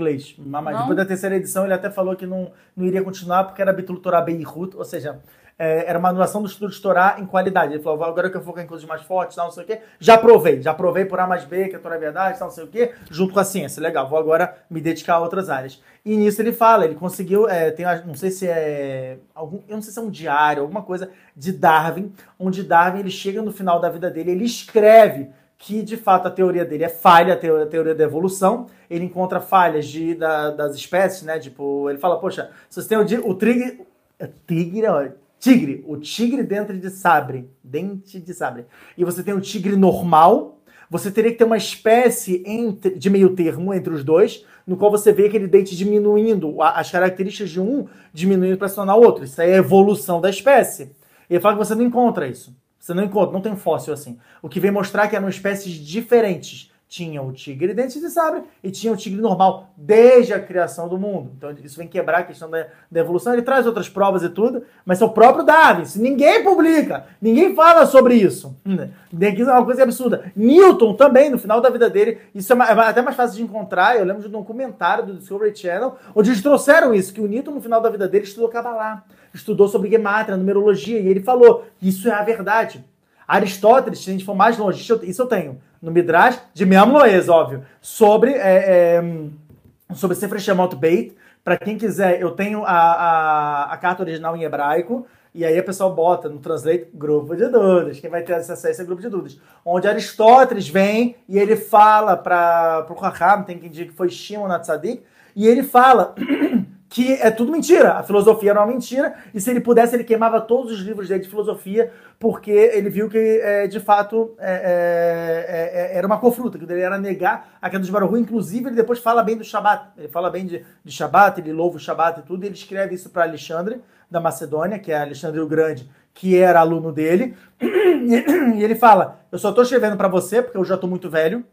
mas Não? depois da terceira edição ele até falou que não, não iria continuar porque era Bitul Torah Beirut, ou seja, é, era uma anulação do estudo de Torá em qualidade. Ele falou, agora que eu focar em coisas mais fortes, não sei o quê, já provei, já provei por A mais B, que a Torá é verdade, não sei o quê, junto com a ciência. Legal, vou agora me dedicar a outras áreas. E nisso ele fala, ele conseguiu, é, tem, não sei se é algum, eu não sei se é um diário, alguma coisa de Darwin, onde Darwin ele chega no final da vida dele, ele escreve que de fato a teoria dele é falha, a teoria, a teoria da evolução. Ele encontra falhas de, da- das espécies, né? Tipo, ele fala, poxa, se você tem o, o tigre. é Tigre, ó, tigre, o tigre dentro de sabre, dente de sabre. E você tem o tigre normal, você teria que ter uma espécie entre- de meio termo entre os dois, no qual você vê aquele dente diminuindo, as características de um diminuindo para se tornar outro. Isso aí é a evolução da espécie. E ele fala que você não encontra isso. Você não encontra, não tem fóssil assim. O que vem mostrar que eram espécies diferentes. Tinha o tigre dente de sabre e tinha o tigre normal desde a criação do mundo. Então isso vem quebrar a questão da, da evolução. Ele traz outras provas e tudo, mas é o próprio Darwin. Ninguém publica, ninguém fala sobre isso. Isso é uma coisa absurda. Newton também, no final da vida dele, isso é é até mais fácil de encontrar. Eu lembro de um documentário do Discovery Channel, onde eles trouxeram isso, que o Newton, no final da vida dele, estudou Kabbalah, estudou sobre gematria, numerologia, e ele falou, isso é a verdade. Aristóteles, se a gente for mais longe, isso eu- tenho, no Midrash, de Meam Loez, óbvio, sobre, é, é, sobre Sefer Shemot Beit, para quem quiser, eu tenho a, a, a carta original em hebraico, e aí a pessoa bota no Translate grupo de dúvidas. Quem vai ter acesso a esse é grupo de dúvidas. Onde Aristóteles vem e ele fala para o Raham, tem quem diga que foi Shimon Atzadik, e ele fala que é tudo mentira. A filosofia era uma mentira, e se ele pudesse, ele queimava todos os livros dele de filosofia, porque ele viu que, é, de fato, é, é, é, era uma cofruta, que ele era negar a queda dos Baruch. Inclusive, ele depois fala bem do Shabat. Ele fala bem de, de Shabat, ele louva o Shabat e tudo, e ele escreve isso para Alexandre, da Macedônia, que é Alexandre o Grande, que era aluno dele, e ele fala, eu só estou escrevendo para você, porque eu já estou muito velho,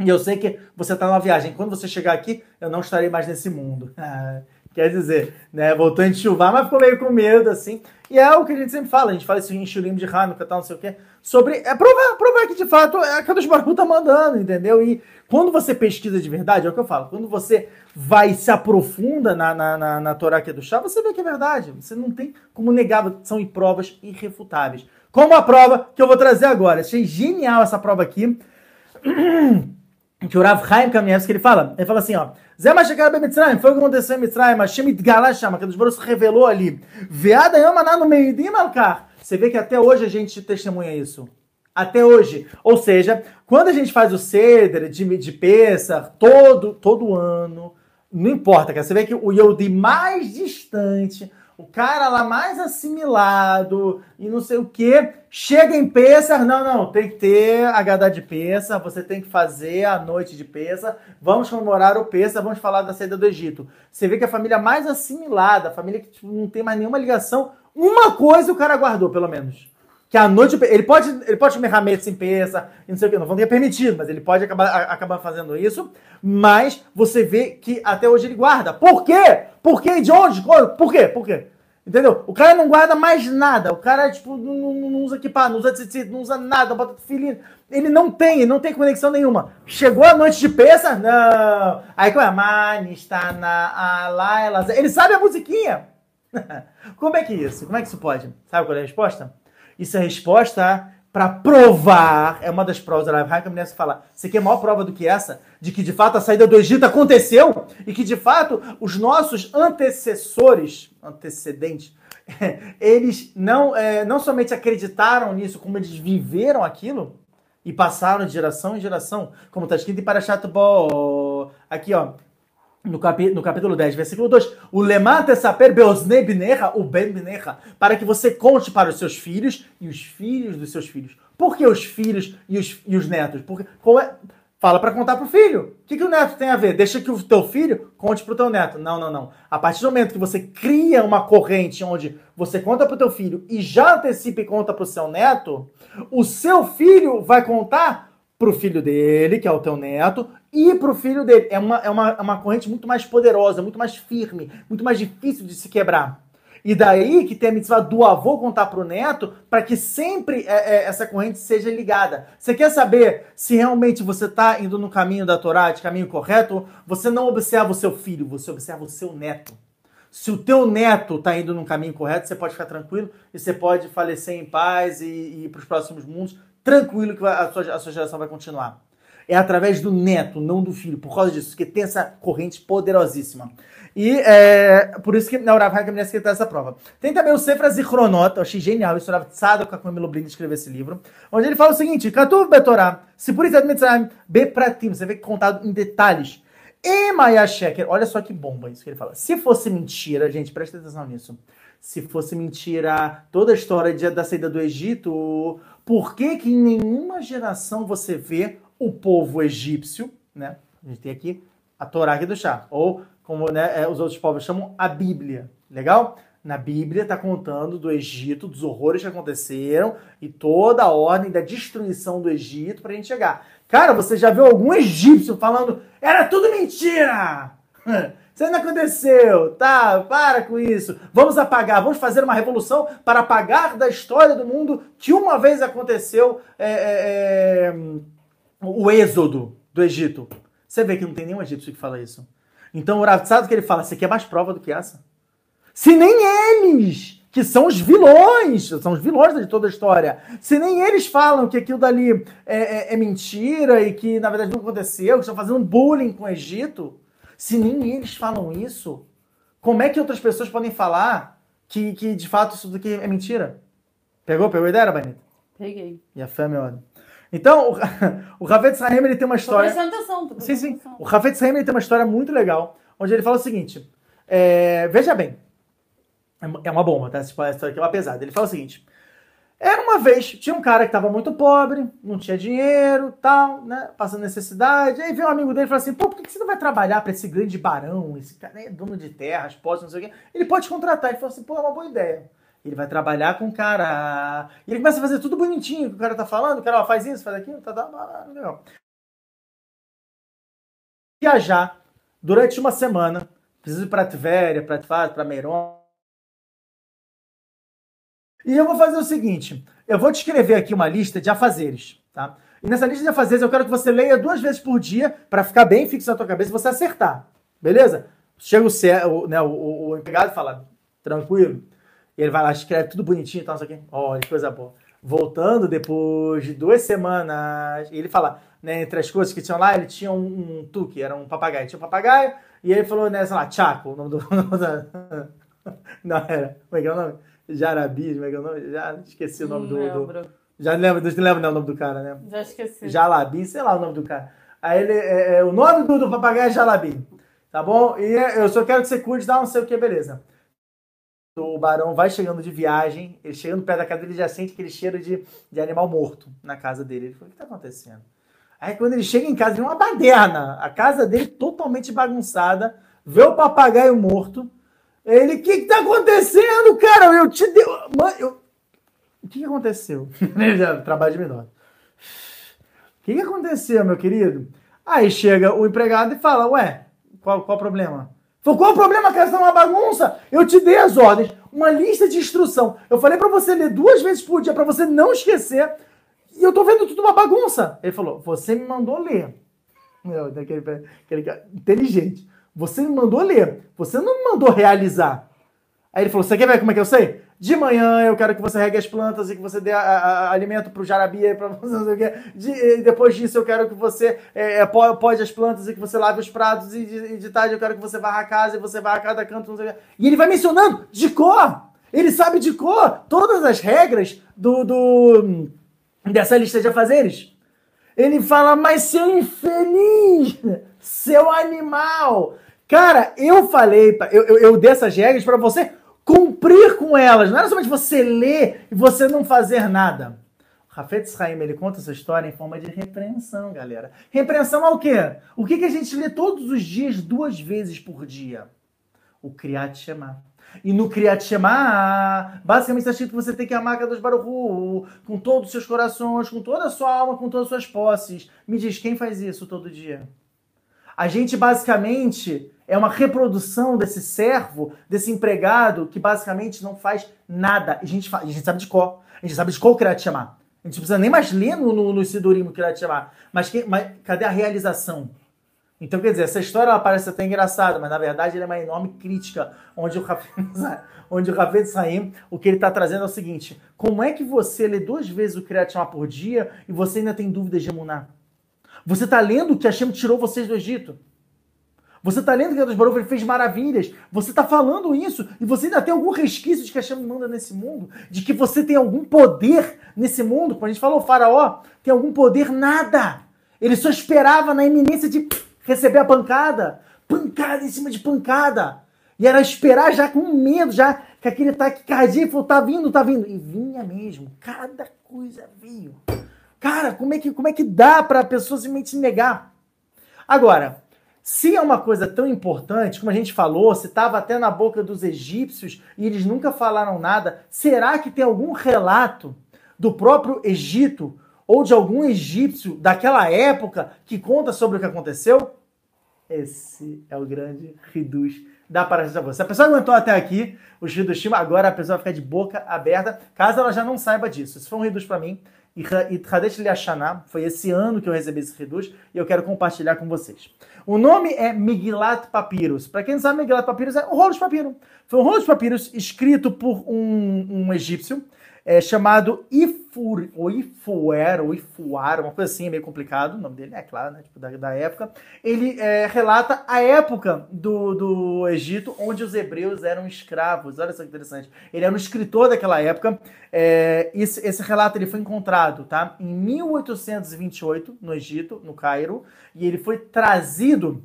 e eu sei que você está numa viagem. Quando você chegar aqui, eu não estarei mais nesse mundo. Quer dizer, né? Voltou a enxuvar, mas ficou meio com medo, assim. E é o que a gente sempre fala, a gente fala isso em Shurim de Hanukkah, tal, não sei o quê. Sobre. É provar, provar que de fato é a Kadosh Baruch tá mandando, entendeu? E quando você pesquisa de verdade, é o que eu falo, quando você vai se aprofunda na, na, na, na Torá que é do chá, você vê que é verdade. Você não tem como negar, são provas irrefutáveis. Como a prova que eu vou trazer agora. Achei genial essa prova aqui que o Rav Chaim Kamievski ele fala, ele fala assim, ó, Zé Machekar Ben Mitzrayim, foi o que aconteceu em Mitzrayim, Hashem Itgalá chama, que Deus se revelou ali. Veada Yamaná no Meidim Alkar. Você vê que até hoje a gente testemunha isso. Até hoje. Ou seja, quando a gente faz o Seder de, de Pessah, todo, todo ano, não importa, cara, você vê que o Yodi mais distante, o cara lá mais assimilado e não sei o que, chega em Pessah, não, não, tem que ter a Gadá de Pessah, você tem que fazer a noite de Pessah, vamos comemorar o Pessah, vamos falar da saída do Egito. Você vê que a família mais assimilada, a família que tipo, não tem mais nenhuma ligação, uma coisa o cara guardou, pelo menos. Que a noite ele pode ele pode comer ramete sem peça, não sei o que, não vão ter permitido, mas ele pode acabar, a- acabar fazendo isso. Mas você vê que até hoje ele guarda. Por quê? Por quê? De onde? Por quê? Por quê? Entendeu? O cara não guarda mais nada. O cara, tipo, não, não- usa equipar, não usa tzitzit, não usa nada, bota filhinho. Ele não tem, não tem conexão nenhuma. Chegou a noite de peça? Não. Aí como é? Mani está na ala, ela... Ele sabe a musiquinha. Como é que é isso? Como é que isso pode? Sabe qual é a resposta? Isso é resposta para provar, é uma das provas da Rav Haim que fala, você quer maior prova do que essa? De que de fato a saída do Egito aconteceu e que de fato os nossos antecessores, antecedentes, eles não, é, não somente acreditaram nisso, como eles viveram aquilo e passaram de geração em geração, como está escrito em Parashat Bo, aqui ó, no, capi, no capítulo 10, versículo 2, o lemate saper beosne binecha, o ben binecha, para que você conte para os seus filhos e os filhos dos seus filhos. Por que os filhos e os, e os netos? Porque, qual é, fala para contar pro filho. O que, que o neto tem a ver? Deixa que o teu filho conte pro teu neto. Não, não, não. A partir do momento que você cria uma corrente onde você conta pro teu filho e já antecipa e conta pro seu neto, o seu filho vai contar pro filho dele, que é o teu neto, e pro filho dele. É uma, é uma, é uma corrente muito mais poderosa, muito mais firme, muito mais difícil de se quebrar. E daí que tem a mitzvah do avô contar pro neto para que sempre é, é, essa corrente seja ligada. Você quer saber se realmente você está indo no caminho da Torá, de caminho correto? Você não observa o seu filho, você observa o seu neto. Se o teu neto está indo no caminho correto, você pode ficar tranquilo e você pode falecer em paz e, e ir para os próximos mundos tranquilo que a sua, a sua geração vai continuar. É através do neto, não do filho, por causa disso, que tem essa corrente poderosíssima. E é, por isso que na Urav Hakim que essa prova. Tem também o Sefer Zichronot, eu achei genial, isso Urav Tzadok Kakwem Lublin escreveu esse livro, onde ele fala o seguinte, Katuv Betorah, Sipurit Mitzrayim, Bepratim, você vê que contado em detalhes. E Maya Sheker, olha só que bomba isso que ele fala. Se fosse mentira, gente, presta atenção nisso. Se fosse mentira toda a história da saída do Egito, por que que em nenhuma geração você vê o povo egípcio, né? A gente tem aqui a Torá aqui do chá, ou como né, os outros povos chamam, a Bíblia. Legal? Na Bíblia está contando do Egito, dos horrores que aconteceram e toda a ordem da destruição do Egito para a gente chegar. Cara, você já viu algum egípcio falando era tudo mentira? Isso não aconteceu, tá? Para com isso. Vamos apagar, vamos fazer uma revolução para apagar da história do mundo que uma vez aconteceu é, é, é, o êxodo do Egito. Você vê que não tem nenhum egípcio que fala isso. Então o Rav que ele fala, você quer mais prova do que essa? Se nem eles, que são os vilões, são os vilões de toda a história, se nem eles falam que aquilo dali é, é, é mentira e que na verdade não aconteceu, que estão fazendo bullying com o Egito, se nem eles falam isso, como é que outras pessoas podem falar que, que de fato isso daqui é mentira? Pegou? Pegou a ideia, Banita? Peguei. E a fé, meu olho. Então, o, o Ravetz Haim, ele tem uma Tô história... prestando atenção. Tô Sim, sim. O Rafetz Haim ele tem uma história muito legal, onde ele fala o seguinte: é, veja bem, é uma- é bomba, tá? Essa história aqui é uma pesada. Ele fala o seguinte: era uma vez, tinha um cara que estava muito pobre, não tinha dinheiro, tal, né? Passando necessidade. Aí veio um amigo dele e falou assim: pô, por que você não vai trabalhar para esse grande barão? Esse cara é dono de terras, postos, não sei o quê. Ele pode te contratar. Ele falou assim: pô, é uma boa ideia. Ele vai trabalhar com o cara. E ele começa a fazer tudo bonitinho que o cara tá falando. O cara ó, faz isso, faz aquilo, tá, tá, tá, legal viajar durante uma semana. Preciso ir para Tvéria, para Tfaz, para Meiron. E eu vou fazer o seguinte: eu vou te escrever aqui uma lista de afazeres, tá? E nessa lista de afazeres eu quero que você leia duas vezes por dia para ficar bem fixo na tua cabeça e você acertar, beleza? Chega o, né, o, o empregado e fala, tranquilo. E ele vai lá, escreve tudo bonitinho e tal, não sei o quê. Olha, que coisa boa. Voltando depois de duas semanas, ele fala, né, entre as coisas que tinham lá, ele tinha um, um tuque, era um papagaio. Tinha um papagaio, e ele falou, né, sei lá, Chaco, o nome do. Não, era. Como é que é o nome? Jarabi, como é que é o nome? Já esqueci o nome Não do. do-. Já lembro, não lembro né, o nome do cara, né? Já esqueci. Jalabi, sei lá o nome do cara. Aí ele, é, é, o nome do, do papagaio é Jalabi, tá bom? E é, eu só quero que você cuide, dá não sei o que, beleza. O barão vai chegando de viagem, ele chegando perto da casa dele, já sente aquele cheiro de, de animal morto na casa dele. Ele falou, o que tá acontecendo? Aí quando ele chega em casa, ele vê uma baderna, a casa dele totalmente bagunçada, vê o papagaio morto. Ele, o que que tá acontecendo, cara? Eu te dei... Mano, eu... o que, que aconteceu? Trabalha de menor. O que, que aconteceu, meu querido? Aí chega o empregado e fala, ué, qual, qual o problema? Falou, qual o problema, cara? Isso é uma bagunça. Eu te dei as ordens, uma lista de instrução. Eu falei pra você ler duas vezes por dia, pra você não esquecer. E eu tô vendo tudo uma bagunça. Ele falou, você me mandou ler. Daquele, aquele inteligente. Você me mandou ler. Você não me mandou realizar. Aí ele falou, você quer ver como é que eu sei? De manhã eu quero que você regue as plantas e que você dê a, a, alimento pro jarabi, pra você não sei o quê. De, depois disso eu quero que você é, po- pode as plantas e que você lave os pratos. E de, de tarde eu quero que você varra a casa e você varra a cada canto. O. E ele vai mencionando de cor. Ele sabe de cor todas as regras do, do dessa lista de afazeres. Ele fala, mas seu infeliz, seu animal. Cara, eu falei, eu, eu, eu dei essas regras para você cumprir com elas. Não era somente você ler e você não fazer nada. O Rafetz ele conta essa história em forma de repreensão, galera. Repreensão ao quê? O que, que a gente lê todos os dias, duas vezes por dia? O Kriyat Shema. E no Kriyat Shema, basicamente está escrito que você tem que amar Kadosh Baruch Hu, com todos os seus corações, com toda a sua alma, com todas as suas posses. Me diz, quem faz isso todo dia? A gente basicamente é uma reprodução desse servo, desse empregado, que basicamente não faz nada. A gente, a gente sabe de qual. A gente sabe de qual Kriyat Shema. A gente não precisa nem mais ler no, no, no Sidurim o Kriyat Shema. Mas, que- mas cadê a realização? Então, quer dizer, essa história ela parece até engraçada, mas na verdade ela é uma enorme crítica, onde o Rafael, Saim, o que ele está trazendo é o seguinte: como é que você lê duas vezes o Kriyat Shema por dia e você ainda tem dúvidas de Emuná? Você está lendo que Hashem tirou vocês do Egito? Você está lendo que Deus Baruch fez maravilhas? Você está falando isso e você ainda tem algum resquício de que Hashem manda nesse mundo? De que você tem algum poder nesse mundo? Quando a gente falou, o faraó tem algum poder? Nada! Ele só esperava na iminência de receber a pancada. Pancada em cima de pancada. E era esperar já com medo, já com aquele taquicardia, falou, tá vindo, tá vindo. E vinha mesmo. Cada coisa veio. Cara, como é que, como é que dá para a pessoa simplesmente negar? Agora, se é uma coisa tão importante, como a gente falou, se estava até na boca dos egípcios e eles nunca falaram nada, será que tem algum relato do próprio Egito ou de algum egípcio daquela época que conta sobre o que aconteceu? Esse é o grande Riduz da Parashat Se a pessoa aguentou até aqui, o Hidushim, agora a pessoa vai ficar de boca aberta, caso ela já não saiba disso. Isso foi um Riduz para mim. E foi esse ano que eu recebi esse Riduz e eu quero compartilhar com vocês. O nome é Migilat Papyrus. Para quem não sabe, Migilat Papyrus é um rolo de papiro. Foi um rolo de papyrus escrito por um, um egípcio é, chamado Ifur, ou Ifuer, ou Ifuar, uma coisa assim, é meio complicado, o nome dele é claro, né, tipo, da, da época. Ele é, relata a época do, do Egito, onde os hebreus eram escravos. Olha só que interessante. Ele era um escritor daquela época. É, esse, esse relato ele foi encontrado tá, em 1828, no Egito, no Cairo, e ele foi trazido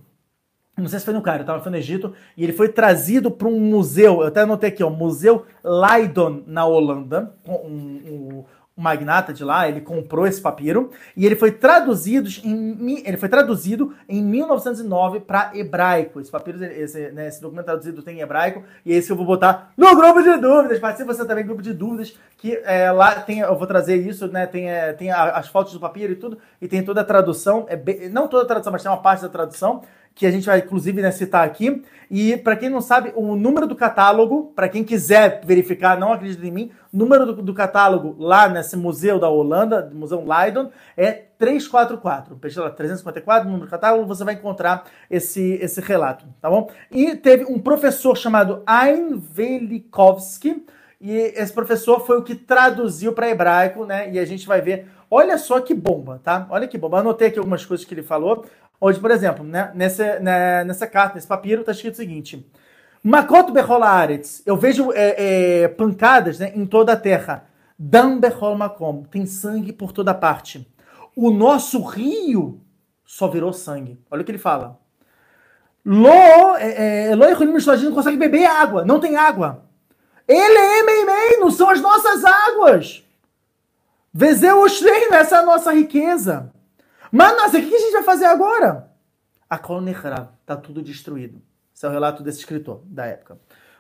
não sei se foi no Cairo, estava no Egito, e ele foi trazido para um museu, eu até anotei aqui, ó, Museu Leiden, na Holanda, um, um, um, magnata de lá, ele comprou esse papiro, e ele foi traduzido em, ele foi traduzido em 1909 para hebraico. Esse papiro, esse, né, esse documento traduzido tem em hebraico, e esse eu vou botar no grupo de dúvidas, participe você também, grupo de dúvidas, que é, lá tem, eu vou trazer isso, né, tem, é, tem as fotos do papiro e tudo, e tem toda a tradução, é bem, não toda a tradução, mas tem uma parte da tradução, que a gente vai inclusive né, citar aqui. E para quem não sabe, o número do catálogo, para quem quiser verificar, não acredita em mim, o número do, do, catálogo lá nesse museu da Holanda, Museu Leiden, é 344. Pesquisa lá, 354, número do catálogo, você vai encontrar esse, esse relato, tá bom? E teve um professor chamado Ein Velikovsky, e esse professor foi o que traduziu para hebraico, né? E a gente vai ver. Olha só que bomba, tá? Olha que bomba. Anotei aqui algumas coisas que ele falou. Onde, por exemplo, né, nessa, né, nessa carta, nesse papiro, está escrito o seguinte: Makoto Aretz. Eu vejo é, é, pancadas né, em toda a terra. Dam Behol Makom. Tem sangue por toda parte. O nosso rio só virou sangue. Olha o que ele fala. Lo, é, é, Lo não consegue beber água. Não tem água. Ele é meimei, não são as nossas águas. Vezeu Ostreino, essa é a nossa riqueza. Mas, nossa, o que a gente vai fazer agora? A Kolnechra, tá tudo destruído. Esse é o relato desse escritor da época.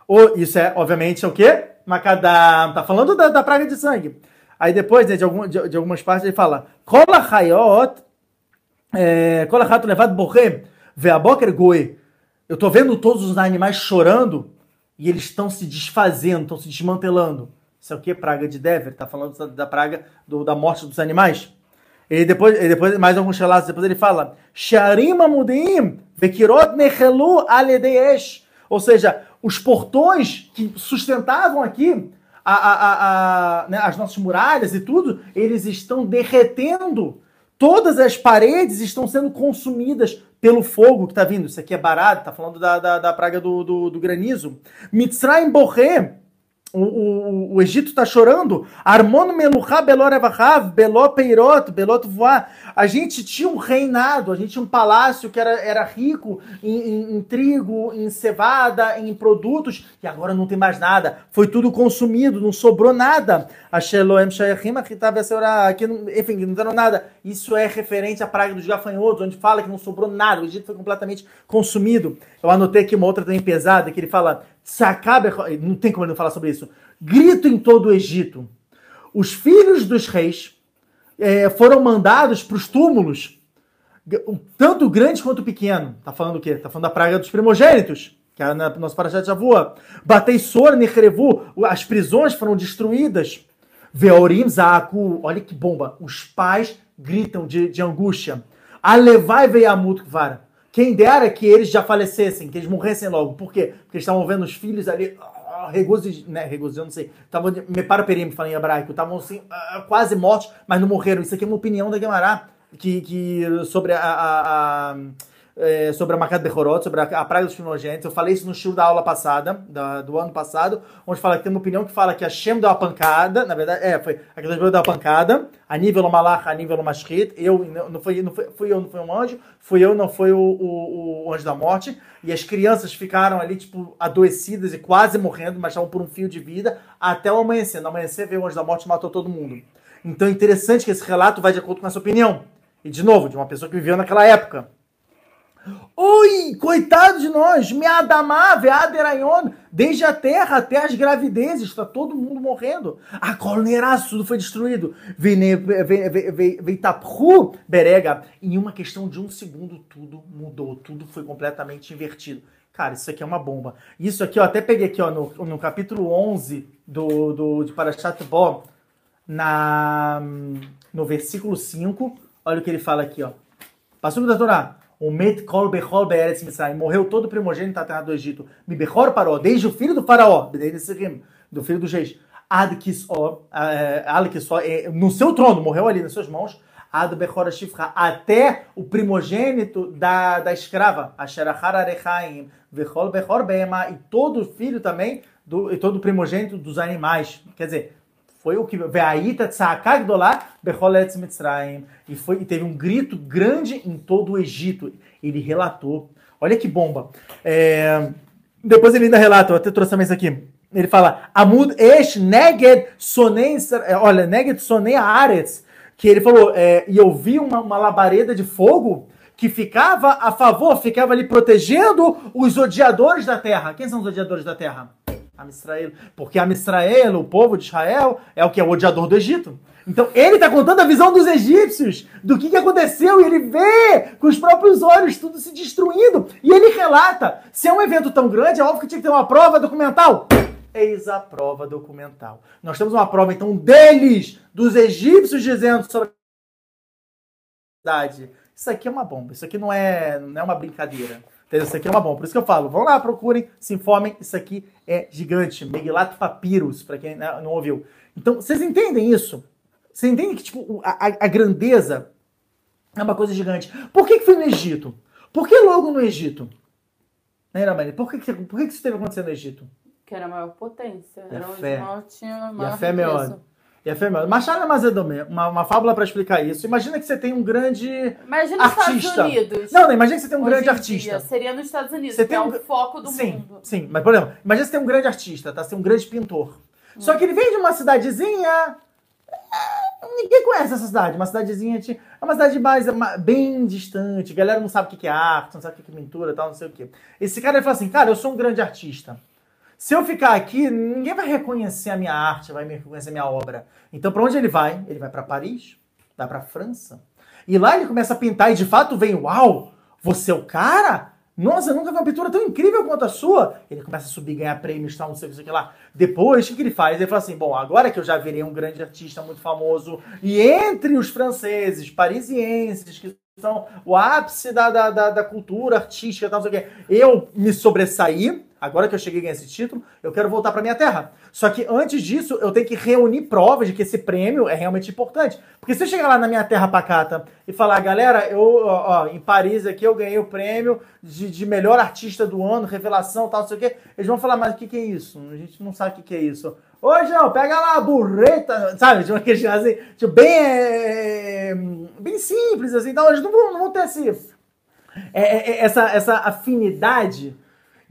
Ou, isso é, obviamente, é o quê? Macadam, tá falando da, da praga de sangue. Aí depois, né, de, algum, de, de algumas partes, ele fala: Kol achayot, é, kol achat levado borrem, ve'aboker goe. Eu tô vendo todos os animais chorando e eles estão se desfazendo, estão se desmantelando. Isso é o que? Praga de Dever. Tá falando da, da praga do- da morte dos animais. Ele depois, depois, mais alguns relatos, depois ele fala: Sharim amudim, vekirot nechelu aledeesh. Ou seja, os portões que sustentavam aqui a, a, a, né, as nossas muralhas e tudo, eles estão derretendo. Todas as paredes estão sendo consumidas pelo fogo que está vindo. Isso aqui é barato, está falando da, da, da praga do, do, do granizo. Mitzrayim borré, o, o, o Egito está chorando. Armon meluchá beló revachav, beló peirot, belot voar. A gente tinha um reinado, a gente tinha um palácio que era, era rico em, em- em trigo, em cevada, em produtos, e agora não tem mais nada. Foi tudo consumido, não sobrou nada. A Sheloem Shayachim, aqui, não- enfim, não deram nada. Isso é referente à praga dos gafanhotos, onde fala que não sobrou nada, o Egito foi completamente consumido. Eu anotei aqui uma outra também pesada, que ele fala, "Tsacabe", não tem como não falar sobre isso. Grito em todo o Egito. Os filhos dos reis eh, foram mandados para os túmulos, tanto grande quanto pequeno. Tá falando o quê? Tá falando da praga dos primogênitos, que é na nossa Parashat Shavua. Batei Sor, Nechrevu, as prisões foram destruídas. Veorim Zaku, olha que bomba. Os pais gritam de, de angústia. Alevai Veiamut Kvar. Quem dera que eles já falecessem, que eles morressem logo. Por quê? Porque eles estavam vendo os filhos ali, ah, regozijando, né, regozijando, não sei, estavam, me para o perímetro, fala em hebraico, estavam assim, ah, quase mortos, mas não morreram. Isso aqui é uma opinião da Guemará, que, que sobre a, a- a- é, sobre a Macat Bechorot, sobre a, a praga dos primogênitos. Eu falei isso no show da aula passada, da- do ano passado, onde fala que tem uma opinião que fala que a Shem deu a pancada, na verdade, é, foi a Kadosh deu a pancada, a nível Malach, a nível Mashrit, eu, não, não foi, não foi, fui eu, não foi um anjo, fui eu, não foi o, o, o anjo da morte, e as crianças ficaram ali, tipo, adoecidas e quase morrendo, mas estavam por um fio de vida, até o amanhecer. No amanhecer veio o anjo da morte e matou todo mundo. Então é interessante que esse relato vai de acordo com essa opinião. E, de novo, de uma pessoa que viveu naquela época. Oi, coitado de nós, me adamar, veaderayon, desde a terra até as gravidezes, está todo mundo morrendo. A colneraço, tudo foi destruído. Veitapru, berega. Em uma questão de um segundo, tudo mudou, tudo foi completamente invertido. Cara, isso aqui é uma bomba. Isso aqui, eu até peguei aqui ó, no, no capítulo 11 do, do, de Parashat Bo, na, no versículo 5, olha o que ele fala aqui, ó. Passou da Torá. O Met Kol Bechol Be'eretz Mitzrayim. Morreu todo primogênito da terra do Egito. Mi Bechor Paró. Desde o filho do faraó. Do filho dos reis. Ad Kisó. eh, Ad Kisó. eh, No seu trono. Morreu ali nas suas mãos. Ad Bechor Shifra. Até o primogênito da, da escrava. Asherachar Arechaim. Bechol Bechor Be'ema. E todo filho também. Do, e todo primogênito dos animais. Quer dizer, foi o que Veaita Tzakak Dolá Becholetz Mitzrayim. E, foi, e teve um grito grande em todo o Egito. Ele relatou. Olha que bomba. É, depois ele ainda relata, eu até trouxe também isso aqui. Ele fala: Amud Esh Neged Sonei. é, Olha, Neged Sonei Aretz. Que ele falou, é, e eu vi uma, uma labareda de fogo que ficava a favor, ficava ali protegendo os odiadores da terra. Quem são os odiadores da terra? Amisrael. Porque Amisrael, o povo de Israel, é o que é o odiador do Egito. Então ele está contando a visão dos egípcios, do que, que aconteceu, e ele vê com os próprios olhos tudo se destruindo. E ele relata: se é um evento tão grande, é óbvio que tinha que ter uma prova documental. Eis a prova documental. Nós temos uma prova, então, deles, dos egípcios, dizendo sobre a. Isso aqui é uma bomba, isso aqui não é, não é uma brincadeira. Entendeu? Isso aqui é uma bomba. Por isso que eu falo, vão lá, procurem, se informem. Isso aqui é gigante. Megilat Papyrus, para quem não ouviu. Então, vocês entendem isso? Você entende que tipo, a, a- a grandeza é uma coisa gigante. Por que, que foi no Egito? Por que logo no Egito? Né? Por que, que, por que, que isso teve acontecido no Egito? Que era a maior potência. E a Era onde fé. maior tinha a E maior a fé é riqueza. maior. E é maior. Machado Mazedome, uma, uma fábula para explicar isso. Imagina que você tem um grande Imagina artista. Estados Unidos. Não, não, imagina que você tem um Hoje grande artista. dia, seria nos Estados Unidos, Você que tem é um o gr- foco do sim, mundo. sim. Mas, por exemplo, imagina que você tem um grande artista, tá? Você tem um grande pintor. Só que ele vem de uma cidadezinha. é, Ninguém conhece essa cidade. Uma cidadezinha. de- É uma cidade mais, ma- bem distante. A galera não sabe o que é arte, não sabe o que que é pintura tal, não sei o quê. Esse cara ele fala assim: Cara, eu sou um grande artista. Se eu ficar aqui, ninguém vai reconhecer a minha arte, vai me reconhecer a minha obra. Então, para onde ele vai? Ele vai para Paris, vai para França. E lá ele começa a pintar e de fato vem, uau, você é o cara? Nossa, nunca vi uma pintura tão incrível quanto a sua. Ele começa a subir, ganhar prêmios, tal, não sei o que, lá. Depois, o que, ele faz? Ele fala assim: bom, agora que eu já virei um grande artista muito famoso, e entre os franceses, parisienses, que são o ápice da, da, da, da cultura artística, tal, não sei o que, eu me sobressaí. Agora que eu cheguei a ganhar esse título, eu quero voltar para minha terra. Só que antes disso, eu tenho que reunir provas de que esse prêmio é realmente importante. Porque se eu chegar lá na minha terra pacata e falar, galera, eu, ó, em Paris aqui eu ganhei o prêmio de, de melhor artista do ano, revelação, tal, não sei o quê, eles vão falar, mas o que, que é isso? A gente não sabe o que, que é isso. Ô, João, pega lá a burreta, sabe? Tipo, aquele assim, tipo, bem, é, bem simples, assim, então eles não vão, não vão ter esse, é, é, essa, essa afinidade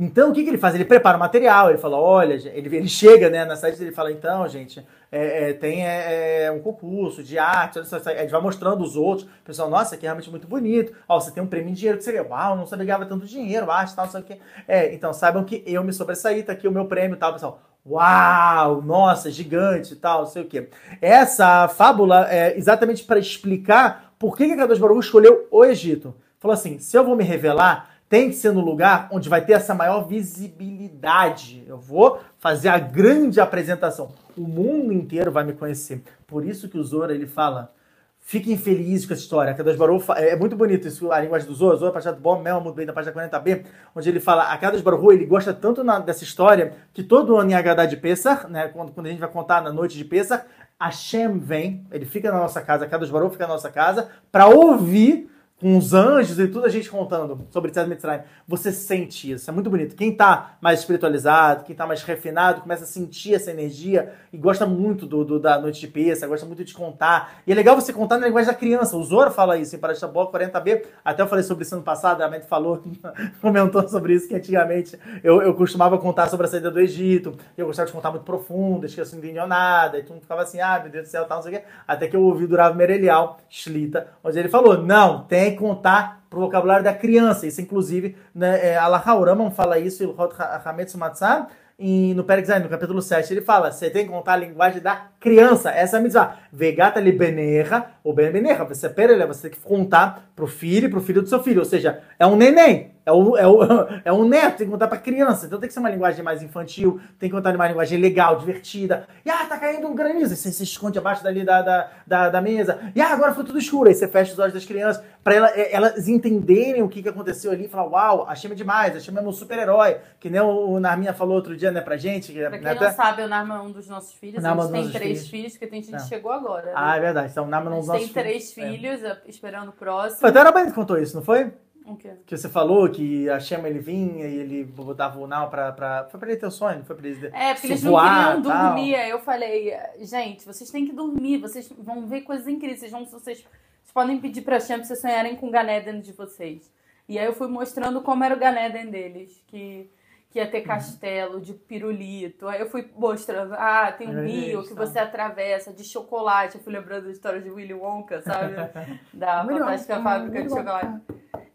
então, o que, que ele faz? Ele prepara o material, ele fala, olha, ele, ele chega né, na site ele fala, então, gente, é, é, tem é, é um concurso de arte, gente vai mostrando os outros, o pessoal, nossa, aqui é realmente muito bonito, ó, você tem um prêmio em dinheiro, que você uau, não sabia ganhava tanto dinheiro, arte, tal, sabe o que. É, então, saibam que eu me sobressaí, tá aqui o meu prêmio e tal, pessoal. Uau, nossa, gigante e tal, não sei o que. Essa fábula é exatamente para explicar por que, que Kadosh Baruch escolheu o Egito. Falou assim, se eu vou me revelar, tem que ser no lugar onde vai ter essa maior visibilidade. Eu vou fazer a grande apresentação. O mundo inteiro vai me conhecer. Por isso que o Zora ele fala: fiquem felizes com essa história. Kadosh Baruch é muito bonito isso, a linguagem do Zora, Zora, Pachat Bom, Mel, muito bem, da página 40b, onde ele fala: a Kadosh Baruch ele gosta tanto na, dessa história que todo ano em Haggadah de Pesach, né, quando, quando a gente vai contar na noite de Pesach, Hashem vem, ele fica na nossa casa, a Kadosh Baruch fica na nossa casa, para ouvir com os anjos e tudo a gente contando sobre Tzad Mitzrayim, você sente isso, é muito bonito. Quem tá mais espiritualizado, quem tá mais refinado, começa a sentir essa energia e gosta muito do, do da noite de peça, gosta muito de contar. E é legal você contar na linguagem da criança. O Zoro fala isso em Parashabó 40b. Até eu falei sobre isso ano passado, a Mente falou, comentou sobre isso, que antigamente eu, eu costumava contar sobre a saída do Egito, eu gostava de contar muito profundo, acho que eu não nada, e tu ficava assim, ah, meu Deus do céu, tal, não sei o quê. Até que eu ouvi do Rav Merelial, Shlita, onde ele falou, não, tem contar para o vocabulário da criança. Isso, inclusive, né, é, Allah Hauramam fala isso, e Hametsu Matzah, e no Perek no capítulo 7, ele fala: você tem que contar a linguagem da criança. Essa é a mitzvah. Vegata li benerra, ou ben benerra. Você, pera, você tem que contar pro filho e pro filho do seu filho. Ou seja, é um neném. É o, é, o, é um neto, tem que contar pra criança. Então tem que ser uma linguagem mais infantil, tem que contar uma linguagem legal, divertida. E ah, tá caindo um granizo. Você se esconde abaixo dali da, da, da, da mesa. E ah, agora foi tudo escuro. Aí você fecha os olhos das crianças pra ela, é, elas entenderem o que, que aconteceu ali e falar: Uau, a Chama é demais, a Chama é meu super-herói. Que nem o, o Narminha falou outro dia, né, pra gente. Pra quem né, não sabe, o Narma é um dos nossos filhos. a gente tem três filhos. filhos, porque tem gente que chegou agora. Né? Ah, é verdade. Então, o Narma é um dos nossos filhos. tem três filhos, é. esperando o próximo. Foi até a Arabanha que contou isso, não foi? O quê? Que você falou que a Chama ele vinha e ele botava o Nau pra, pra. Foi pra ele ter o sonho, foi pra ele. É, porque eles não queriam dormir. Aí eu falei, gente, vocês têm que dormir, vocês vão ver coisas incríveis. Vocês, vão, vocês, vocês podem pedir pra Chama pra vocês sonharem com o Ganeden de vocês. E aí eu fui mostrando como era o Ganeden deles. Que que ia ter castelo de pirulito. Aí eu fui mostrando, ah, tem um rio que você atravessa de chocolate. Eu fui lembrando da história de Willy Wonka, sabe? Da fantástica fábrica de chocolate.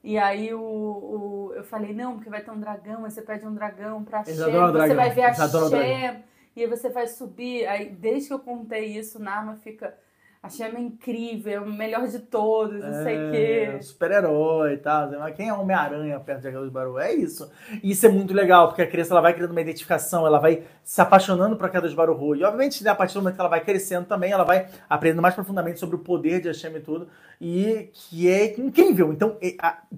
E aí o, o, eu falei, não, porque vai ter um dragão, aí você pede um dragão pra Shem, você vai ver a Shem, e aí você vai subir. Aí desde que eu contei isso, Narma fica a Chama é incrível, é o melhor de todos, não é, sei o quê. Super-herói e tal. Mas quem é Homem-Aranha perto de Aquelas Baru? É isso. E isso é muito legal, porque a criança ela vai criando uma identificação, ela vai se apaixonando por Aquelas Baru. E obviamente, né, a partir do momento que ela vai crescendo também, ela vai aprendendo mais profundamente sobre o poder de Hashem e tudo. E que é incrível. Então,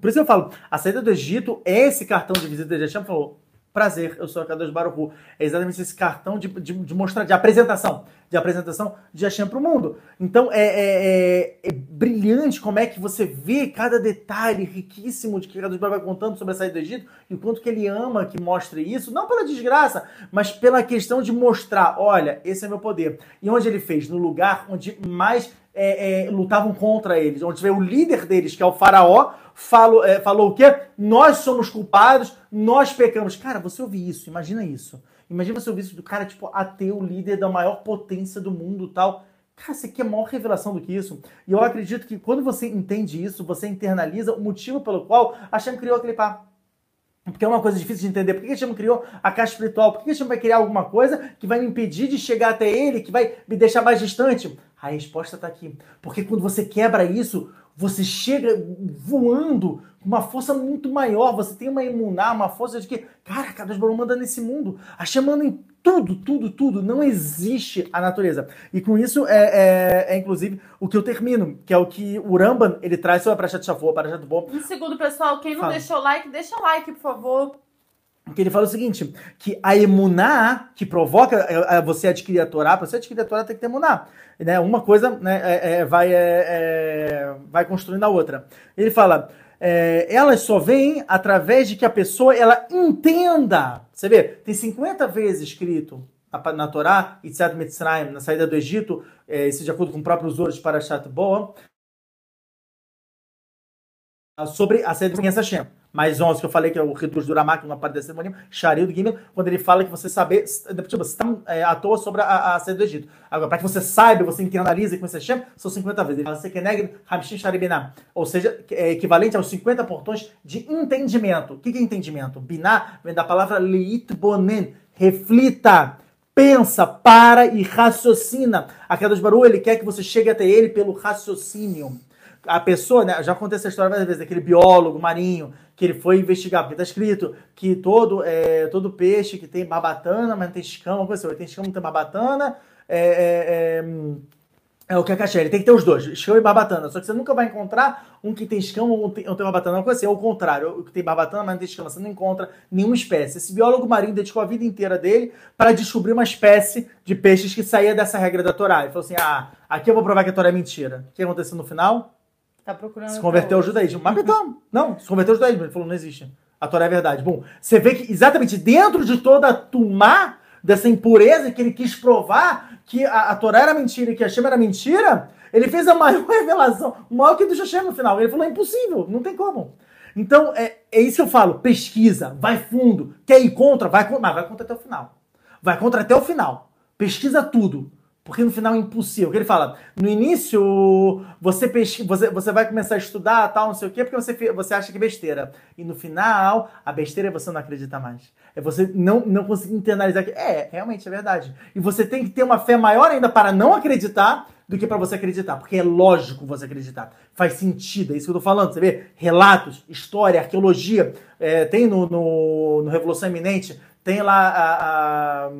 por isso eu falo, a saída do Egito é esse cartão de visita de Hashem falou Prazer, eu sou a Kadosh Baruchu. É exatamente esse cartão de, de, de, mostrar, de apresentação, de apresentação de Hashem para o mundo. Então é, é, é, é, brilhante como é que você vê cada detalhe riquíssimo de que Kadosh Baruchu vai contando sobre a saída do Egito e o quanto que ele ama que mostre isso, não pela desgraça, mas pela questão de mostrar, olha, esse é meu poder. E onde ele fez? No lugar onde mais é, é, lutavam contra eles, onde vê o líder deles, que é o faraó, falou, é, falou o quê? Nós somos culpados, nós pecamos. Cara, você ouvir isso, imagina isso. Imagina você ouvir isso do cara, tipo, ateu, líder da maior potência do mundo tal. Cara, você quer maior revelação do que isso? E eu acredito que quando você entende isso, você internaliza o motivo pelo qual a Hashem criou aquele. Porque é uma coisa difícil de entender. Por que Hashem criou a caixa espiritual? Por que Hashem vai criar alguma coisa que vai me impedir de chegar até ele, que vai me deixar mais distante? A resposta está aqui. Porque quando você quebra isso, você chega voando com uma força muito maior. Você tem uma imunar, uma força de que, cara, cada Baruch manda nesse mundo. Hashem manda em tudo, tudo, tudo. Não existe a natureza. E com isso é, é, é inclusive o que eu termino, que é o que o Ramban ele traz sobre a Parashat Shavuot, a Parashat Bom. Um segundo, pessoal. Quem não Fala. deixou like, deixa like, por favor. Que ele fala o seguinte, que a emuná que provoca é, é, você adquirir a Torá, para você adquirir a Torá tem que ter emuná. Né? Uma coisa né, é- é- vai, vai construindo a outra. Ele fala, é, elas só vêm através de que a pessoa ela entenda. Você vê, tem 50 vezes escrito na, Torá, Itzad Mitzrayim, na saída do Egito, é, isso de acordo com o próprio Zohar de Parashat Boa, sobre a saída Pensa Hashem. Mais 11, que eu falei que é o Ritus do Ramak, uma parte da cerimônia, Shari do Gimel, quando ele fala que você saber, tipo, você está é, à toa sobre a, a saída do Egito. Agora, para que você saiba, você internalize com esse Hashem, são 50 vezes. Ele fala, Sekeneg Hamshin Shari Binah. Ou seja, é equivalente aos 50 portões de entendimento. O que é entendimento? Binah vem da palavra Leit Bonen, reflita. Pensa, para e raciocina. A Kadosh Baruch, ele quer que você chegue até ele pelo raciocínio a pessoa, né, já contei essa história várias vezes, aquele biólogo marinho que ele foi investigar, porque tá escrito que todo, é, todo peixe que tem barbatana, mas não tem escama, coisa assim, tem escama, não tem barbatana, é, é, é, é o que é caché, ele tem que ter os dois, escama e barbatana, só que você nunca vai encontrar um que tem escama ou um tem, não tem barbatana, uma coisa assim, é o contrário, o que tem barbatana, mas não tem escama, você não encontra nenhuma espécie. Esse biólogo marinho dedicou a vida inteira dele para descobrir uma espécie de peixes que saía dessa regra da Torá. Ele falou assim, ah, aqui eu vou provar que a Torá é mentira. O que aconteceu no final? Tá procurando. Se converteu ao judaísmo. Mas então, não, se converteu ao judaísmo. Ele falou, não existe. A Torá é verdade. Bom, você vê que exatamente dentro de toda a tumá dessa impureza que ele quis provar que a, a Torá era mentira e que a Hashem era mentira, ele fez a maior revelação, o maior que do Hashem no final. Ele falou, é impossível, não tem como. Então, é, é isso que eu falo, pesquisa, vai fundo, quer ir contra, vai contra, mas vai contra até o final. Vai contra até o final. Pesquisa tudo. Porque no final é impossível. Ele fala? No início, você, você, você vai começar a estudar, tal, não sei o quê, porque você, você acha que é besteira. E no final, a besteira é você não acreditar mais. É você não, não conseguir internalizar que é, realmente é verdade. E você tem que ter uma fé maior ainda para não acreditar do que para você acreditar. Porque é lógico você acreditar. Faz sentido, é isso que eu tô falando. Você vê relatos, história, arqueologia. é, tem no, no, no Revolução Iminente, tem lá a- a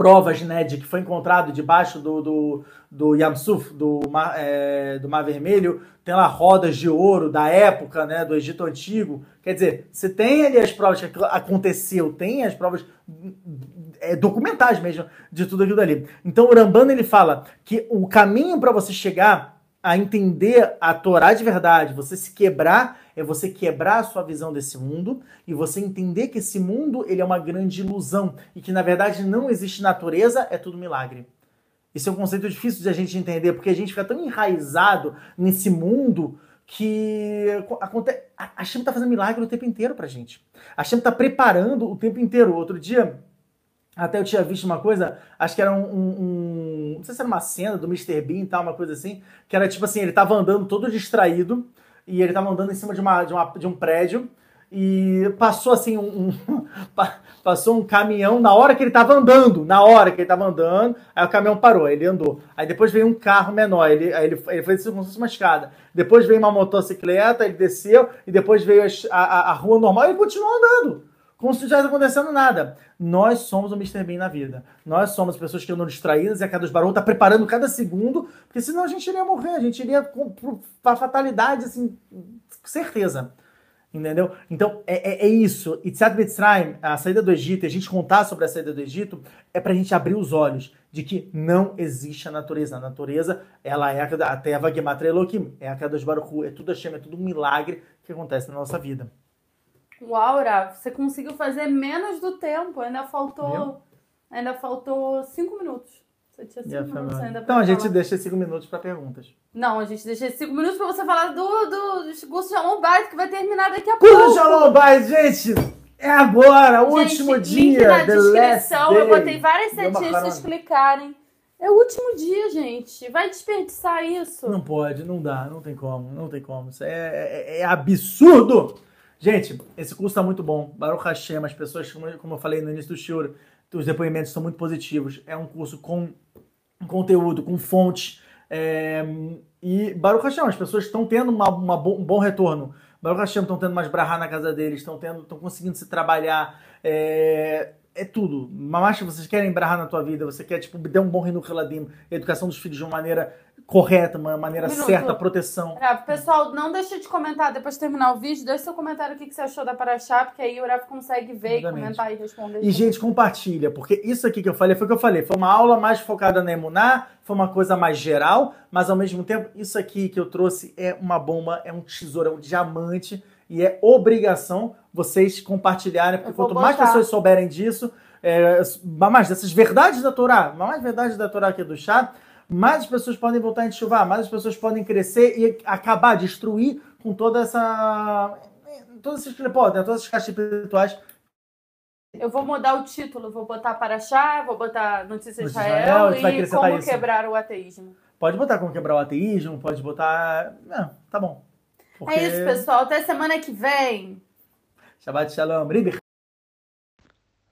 provas né, de que foi encontrado debaixo do, do, do Yamsuf, do mar, é, do mar Vermelho, tem lá rodas de ouro da época né, do Egito Antigo. Quer dizer, você tem ali as provas que aconteceu, tem as provas é, documentais mesmo de tudo aquilo dali. Então o Rambana ele fala que o caminho para você chegar a entender a Torá de verdade, você se quebrar, é você quebrar a sua visão desse mundo e você entender que esse mundo ele é uma grande ilusão e que na verdade não existe natureza, é tudo milagre. Esse é um conceito difícil de a gente entender, porque a gente fica tão enraizado nesse mundo que acontece. A Shem tá fazendo milagre o tempo inteiro pra gente. A Shem tá preparando o tempo inteiro. Outro dia, até eu tinha visto uma coisa, acho que era um, um- um- Não sei se era uma cena do Mr. Bean e tal, uma coisa assim, que era tipo assim, ele tava andando todo distraído, e ele tava andando em cima de, uma, de, uma, de um prédio, e passou assim um, um- pa- passou um caminhão na hora que ele tava andando, na hora que ele tava andando, aí o caminhão parou, ele andou. Aí depois veio um carro menor, ele, ele, ele fez como se fosse uma escada. Depois veio uma motocicleta, ele desceu, e depois veio a, a, a rua normal e ele continuou andando. Como se não estivesse acontecendo nada. Nós somos o Mr. Bean na vida. Nós somos pessoas que andam distraídas e a cada dos barulhos tá preparando cada segundo, porque senão a gente iria morrer, a gente iria para fatalidade, assim, certeza. Entendeu? Então, é, é, é isso. Itzad Mitzrayim, a saída do Egito, e a gente contar sobre a saída do Egito, é pra gente abrir os olhos de que não existe a natureza. A natureza, ela é a, a Teva Gematra Elohim, é a Kadosh Baruch Hu, é tudo Hashem, é tudo um milagre que acontece na nossa vida. Uau, Rafa, você conseguiu fazer menos do tempo. Ainda faltou. Viu? Ainda faltou cinco minutos. Você tinha cinco a minutos ainda pra Então a gente falar. deixa cinco minutos para perguntas. Não, a gente deixa cinco minutos pra você falar do, do, do curso de que vai terminar daqui a Curso pouco. Shalom Bait, gente! É agora, o Gente, último dia. na descrição. Eu botei várias setinhas pra vocês clicarem. É o último dia, gente. Vai desperdiçar isso. Não pode, não dá, não tem como, não tem como. Isso é, é- é absurdo! Gente, esse curso está muito bom. Baruch Hashem, as pessoas, como eu- falei no início do Shur, os depoimentos são muito positivos. É um curso com conteúdo, com fontes. é, e Baruch Hashem, as pessoas estão tendo uma, uma bo- um bom retorno. Baruch Hashem estão tendo mais brahá na casa deles, estão tendo, estão conseguindo se trabalhar. É, é tudo. Mamacha, vocês querem brahá na tua vida, você quer, tipo, dar um bom Reladim, educação dos filhos de uma maneira correta, uma maneira Um certa, proteção. Rafa, pessoal, não deixa de comentar depois de terminar o vídeo. Deixa seu comentário o que você achou da Paraxá, porque aí o Rafa consegue ver Exatamente. e comentar e responder. E, gente, compartilha, porque isso aqui que eu falei foi o que eu falei. Foi uma aula mais focada na Emuná, foi uma coisa mais geral, mas ao mesmo tempo, isso aqui que eu trouxe é uma bomba, é um tesouro, é um diamante, e é obrigação vocês compartilharem, porque quanto mais botar. pessoas souberem disso, é, mais dessas verdades da Torá, mais verdades da Torá aqui do chá, mais as pessoas podem voltar a chuvar, mais as pessoas podem crescer e acabar, destruir com toda essa. Todos esses clipós, né? todas essas caixas espirituais Eu vou mudar o título, vou botar Paraxá, vou botar Notícia de Israel, Israel, e como isso. quebrar o ateísmo. Pode botar como quebrar o ateísmo, pode botar. Não, tá bom. Porque... É isso, pessoal. Até semana que vem. Shabbat Shalom. Riber.